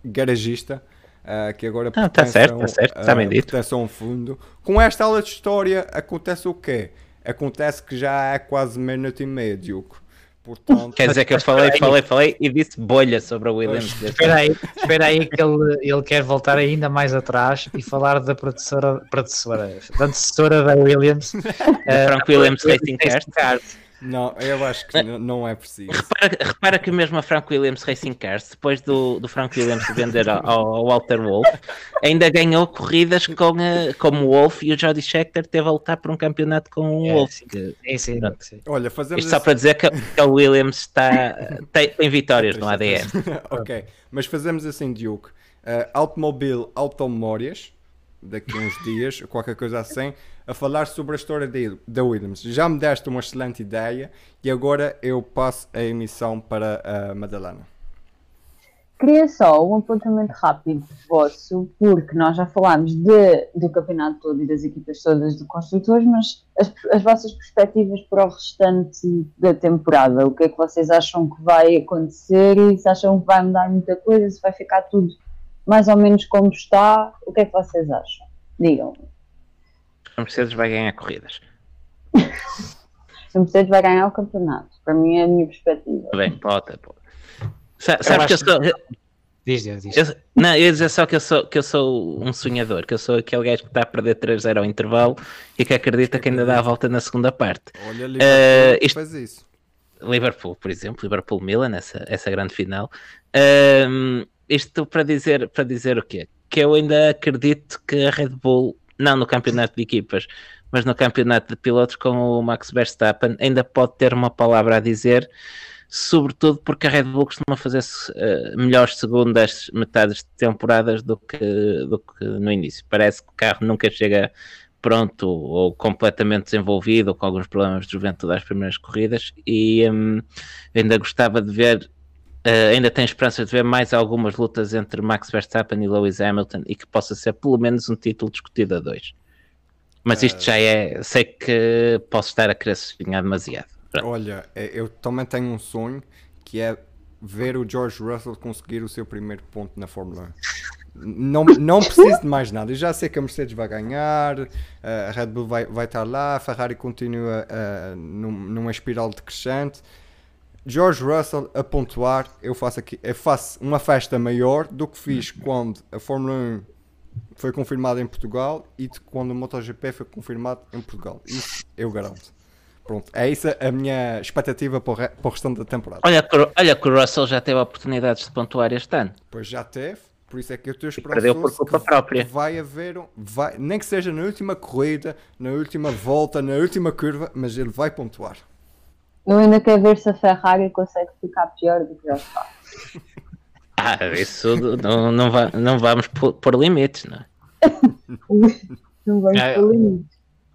garagista. eh, que agora Ah, tá pertence certo, tá certo, tá bem eh, dito. pertence a um fundo. Com esta aula de história acontece o quê? Acontece que já é quase meia-noite e meia, Diogo. Portanto, Quer dizer que eu falei, falei, falei e disse bolha sobre a Williams. Espera aí, espera aí que ele, ele quer voltar ainda mais atrás e falar da predecessora, predecessora da antecessora da Williams. eh, Frank Williams Racing Cars. Não, eu acho que n- não é preciso. Repara, repara que mesmo a Frank Williams Racing Cars, depois do, do Frank Williams vender ao, ao Walter Wolf, ainda ganhou corridas com, a- como o Wolf e o Jody Scheckter teve a lutar por um campeonato com o É, Wolf. sim. que- Sim, sim. Olha, fazemos Isto só assim- para dizer que, que a Williams está, tem, tem vitórias no ADN. ok, mas fazemos assim, Diogo. Uh, Automóvel Automórias, daqui uns dias, qualquer coisa assim, a falar sobre a história da Williams. Já me deste uma excelente ideia e agora eu passo a emissão para a Madalena. Queria só um apontamento rápido vosso, porque nós já falámos de, do campeonato todo e das equipas todas de construtores, mas as, as vossas perspectivas para o restante da temporada, o que é que vocês acham que vai acontecer e se acham que vai mudar muita coisa, se vai ficar tudo mais ou menos como está, o que é que vocês acham? Digam. A Mercedes vai ganhar corridas. Se o Mercedes vai ganhar o campeonato, para mim é a minha perspectiva. Bem, pode, pode. Sa- Sabe que eu sou. Diz, diz, diz. eu- não, eu ia dizer só que eu, sou, que eu sou um sonhador, que eu sou aquele gajo que está a perder 3-0 ao intervalo e que acredita que ainda dá a volta na segunda parte. Olha, Liverpool Eh, isto- faz isso. Liverpool, por exemplo, Liverpool-Milan, essa, essa grande final. Ahm, isto para dizer, para dizer o quê? Que eu ainda acredito que a Red Bull, não no campeonato de equipas, mas no campeonato de pilotos com o Max Verstappen, ainda pode ter uma palavra a dizer, sobretudo porque a Red Bull costuma fazer eh, melhores segundas metades de temporadas do que, do que no início. Parece que o carro nunca chega pronto ou completamente desenvolvido ou com alguns problemas de juventude às primeiras corridas e hum, ainda gostava de ver eh, ainda tenho esperança de ver mais algumas lutas entre Max Verstappen e Lewis Hamilton e que possa ser pelo menos um título discutido a dois mas isto já é sei que posso estar a querer sonhar demasiado Pronto. Olha, eh, eu também tenho um sonho que é ver o George Russell conseguir o seu primeiro ponto na Fórmula 1. Não, não preciso de mais nada. Eu já sei que a Mercedes vai ganhar, eh, a Red Bull vai, vai estar lá, a Ferrari continua eh, num- numa espiral decrescente. George Russell a pontuar, eu faço aqui, eu faço uma festa maior do que fiz quando a Fórmula 1 foi confirmada em Portugal e quando o MotoGP foi confirmado em Portugal. Isso eu garanto. Pronto, é isso a minha expectativa para o, re- para o restante da temporada. olha, que o- olha que o Russell já teve oportunidades de pontuar este ano Pois já teve, por isso é que eu estou perdeu por culpa que própria. vai haver, um- vai, nem que seja na última corrida, na última volta, na última curva, mas ele vai pontuar. Eu ainda quero ver se a Ferrari consegue ficar pior do que já está. ah, isso não, não, va- não vamos pôr pôr limites não é? Não vamos É, pelo limite.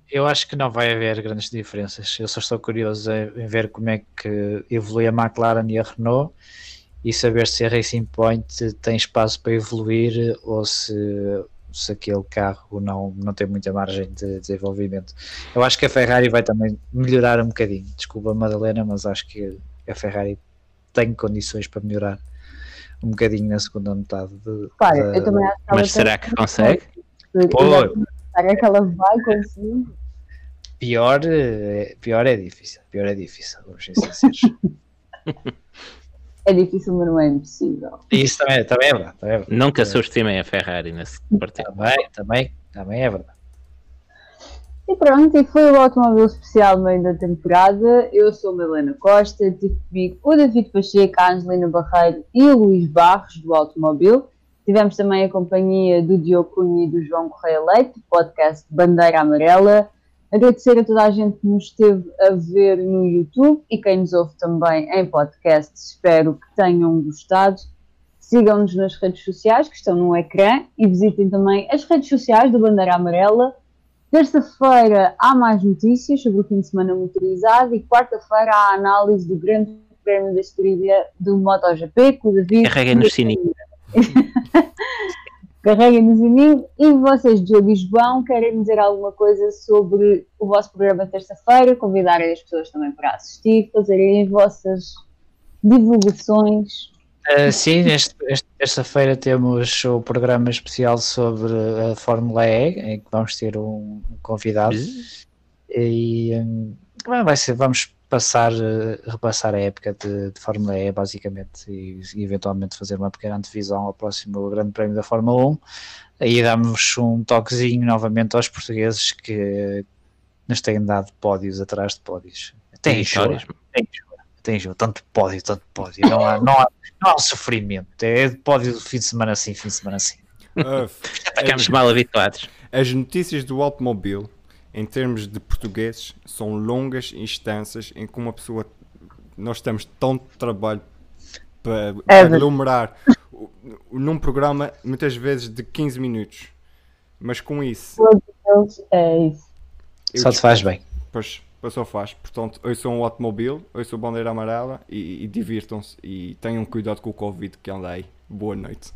Eu acho que não vai haver grandes diferenças. Eu só estou curioso em ver como é que evolui a McLaren e a Renault e saber se a Racing Point tem espaço para evoluir ou se, se aquele carro não, não tem muita margem de desenvolvimento. Eu acho que a Ferrari vai também melhorar um bocadinho. Desculpa, Madalena, mas acho que a Ferrari tem condições para melhorar um bocadinho na segunda metade. De, Claro, eu também acho que mas será que consegue? Pô. Será que ela vai conseguir? Pior, eh, pior é difícil. Pior é difícil, vamos ser sinceros. É difícil, mas não é impossível. Isso também, também é verdade. Também é verdade. nunca subestimei a Ferrari nesse partido Também, também, também é verdade. E pronto, e foi o automóvel especial no meio da temporada. Eu sou a Helena Costa, tive comigo o David Pacheco, a Angelina Barreiro e o Luís Barros do Automóvel. Tivemos também a companhia do Diogo Cunha e do João Correia Leite, do podcast Bandeira Amarela. Agradecer a toda a gente que nos esteve a ver no YouTube e quem nos ouve também em podcast. Espero que tenham gostado. Sigam-nos nas redes sociais que estão no ecrã e visitem também as redes sociais do Bandeira Amarela. Terça-feira há mais notícias sobre o fim de semana motorizado e quarta-feira há a análise do grande prémio da história do MotoGP com o David. Carreguem no sininho. Carreguem no sininho e vocês, Diogo e João, querem dizer alguma coisa sobre o vosso programa de terça-feira, convidarem as pessoas também para assistir, fazerem as vossas divulgações. Uh, sim, esta-feira temos o programa especial sobre a Fórmula E, em que vamos ter um convidado. E um, vai ser, vamos passar, repassar a época de, de Fórmula E, basicamente, e, e, eventualmente fazer uma pequena antevisão ao próximo Grande Prémio da Fórmula 1. Aí damos um toquezinho novamente aos portugueses que nos têm dado pódios atrás de pódios. Tem histórias. Tem tem tanto pódio, tanto pódio. Não há, não há, não há um sofrimento. É pódio fim de semana assim, fim de semana assim. Uh, Ficamos mal habituados. As notícias do automóvel em termos de portugueses, são longas instâncias em que uma pessoa. Nós temos tanto trabalho para, é aglomerar num programa, muitas vezes de 15 minutos. Mas com isso. É isso. Só te faz bem. Pois, só faz. Portanto, eu sou um automóvel, eu sou bandeira amarela e, e divirtam-se e tenham cuidado com o Covid que anda aí. Boa noite.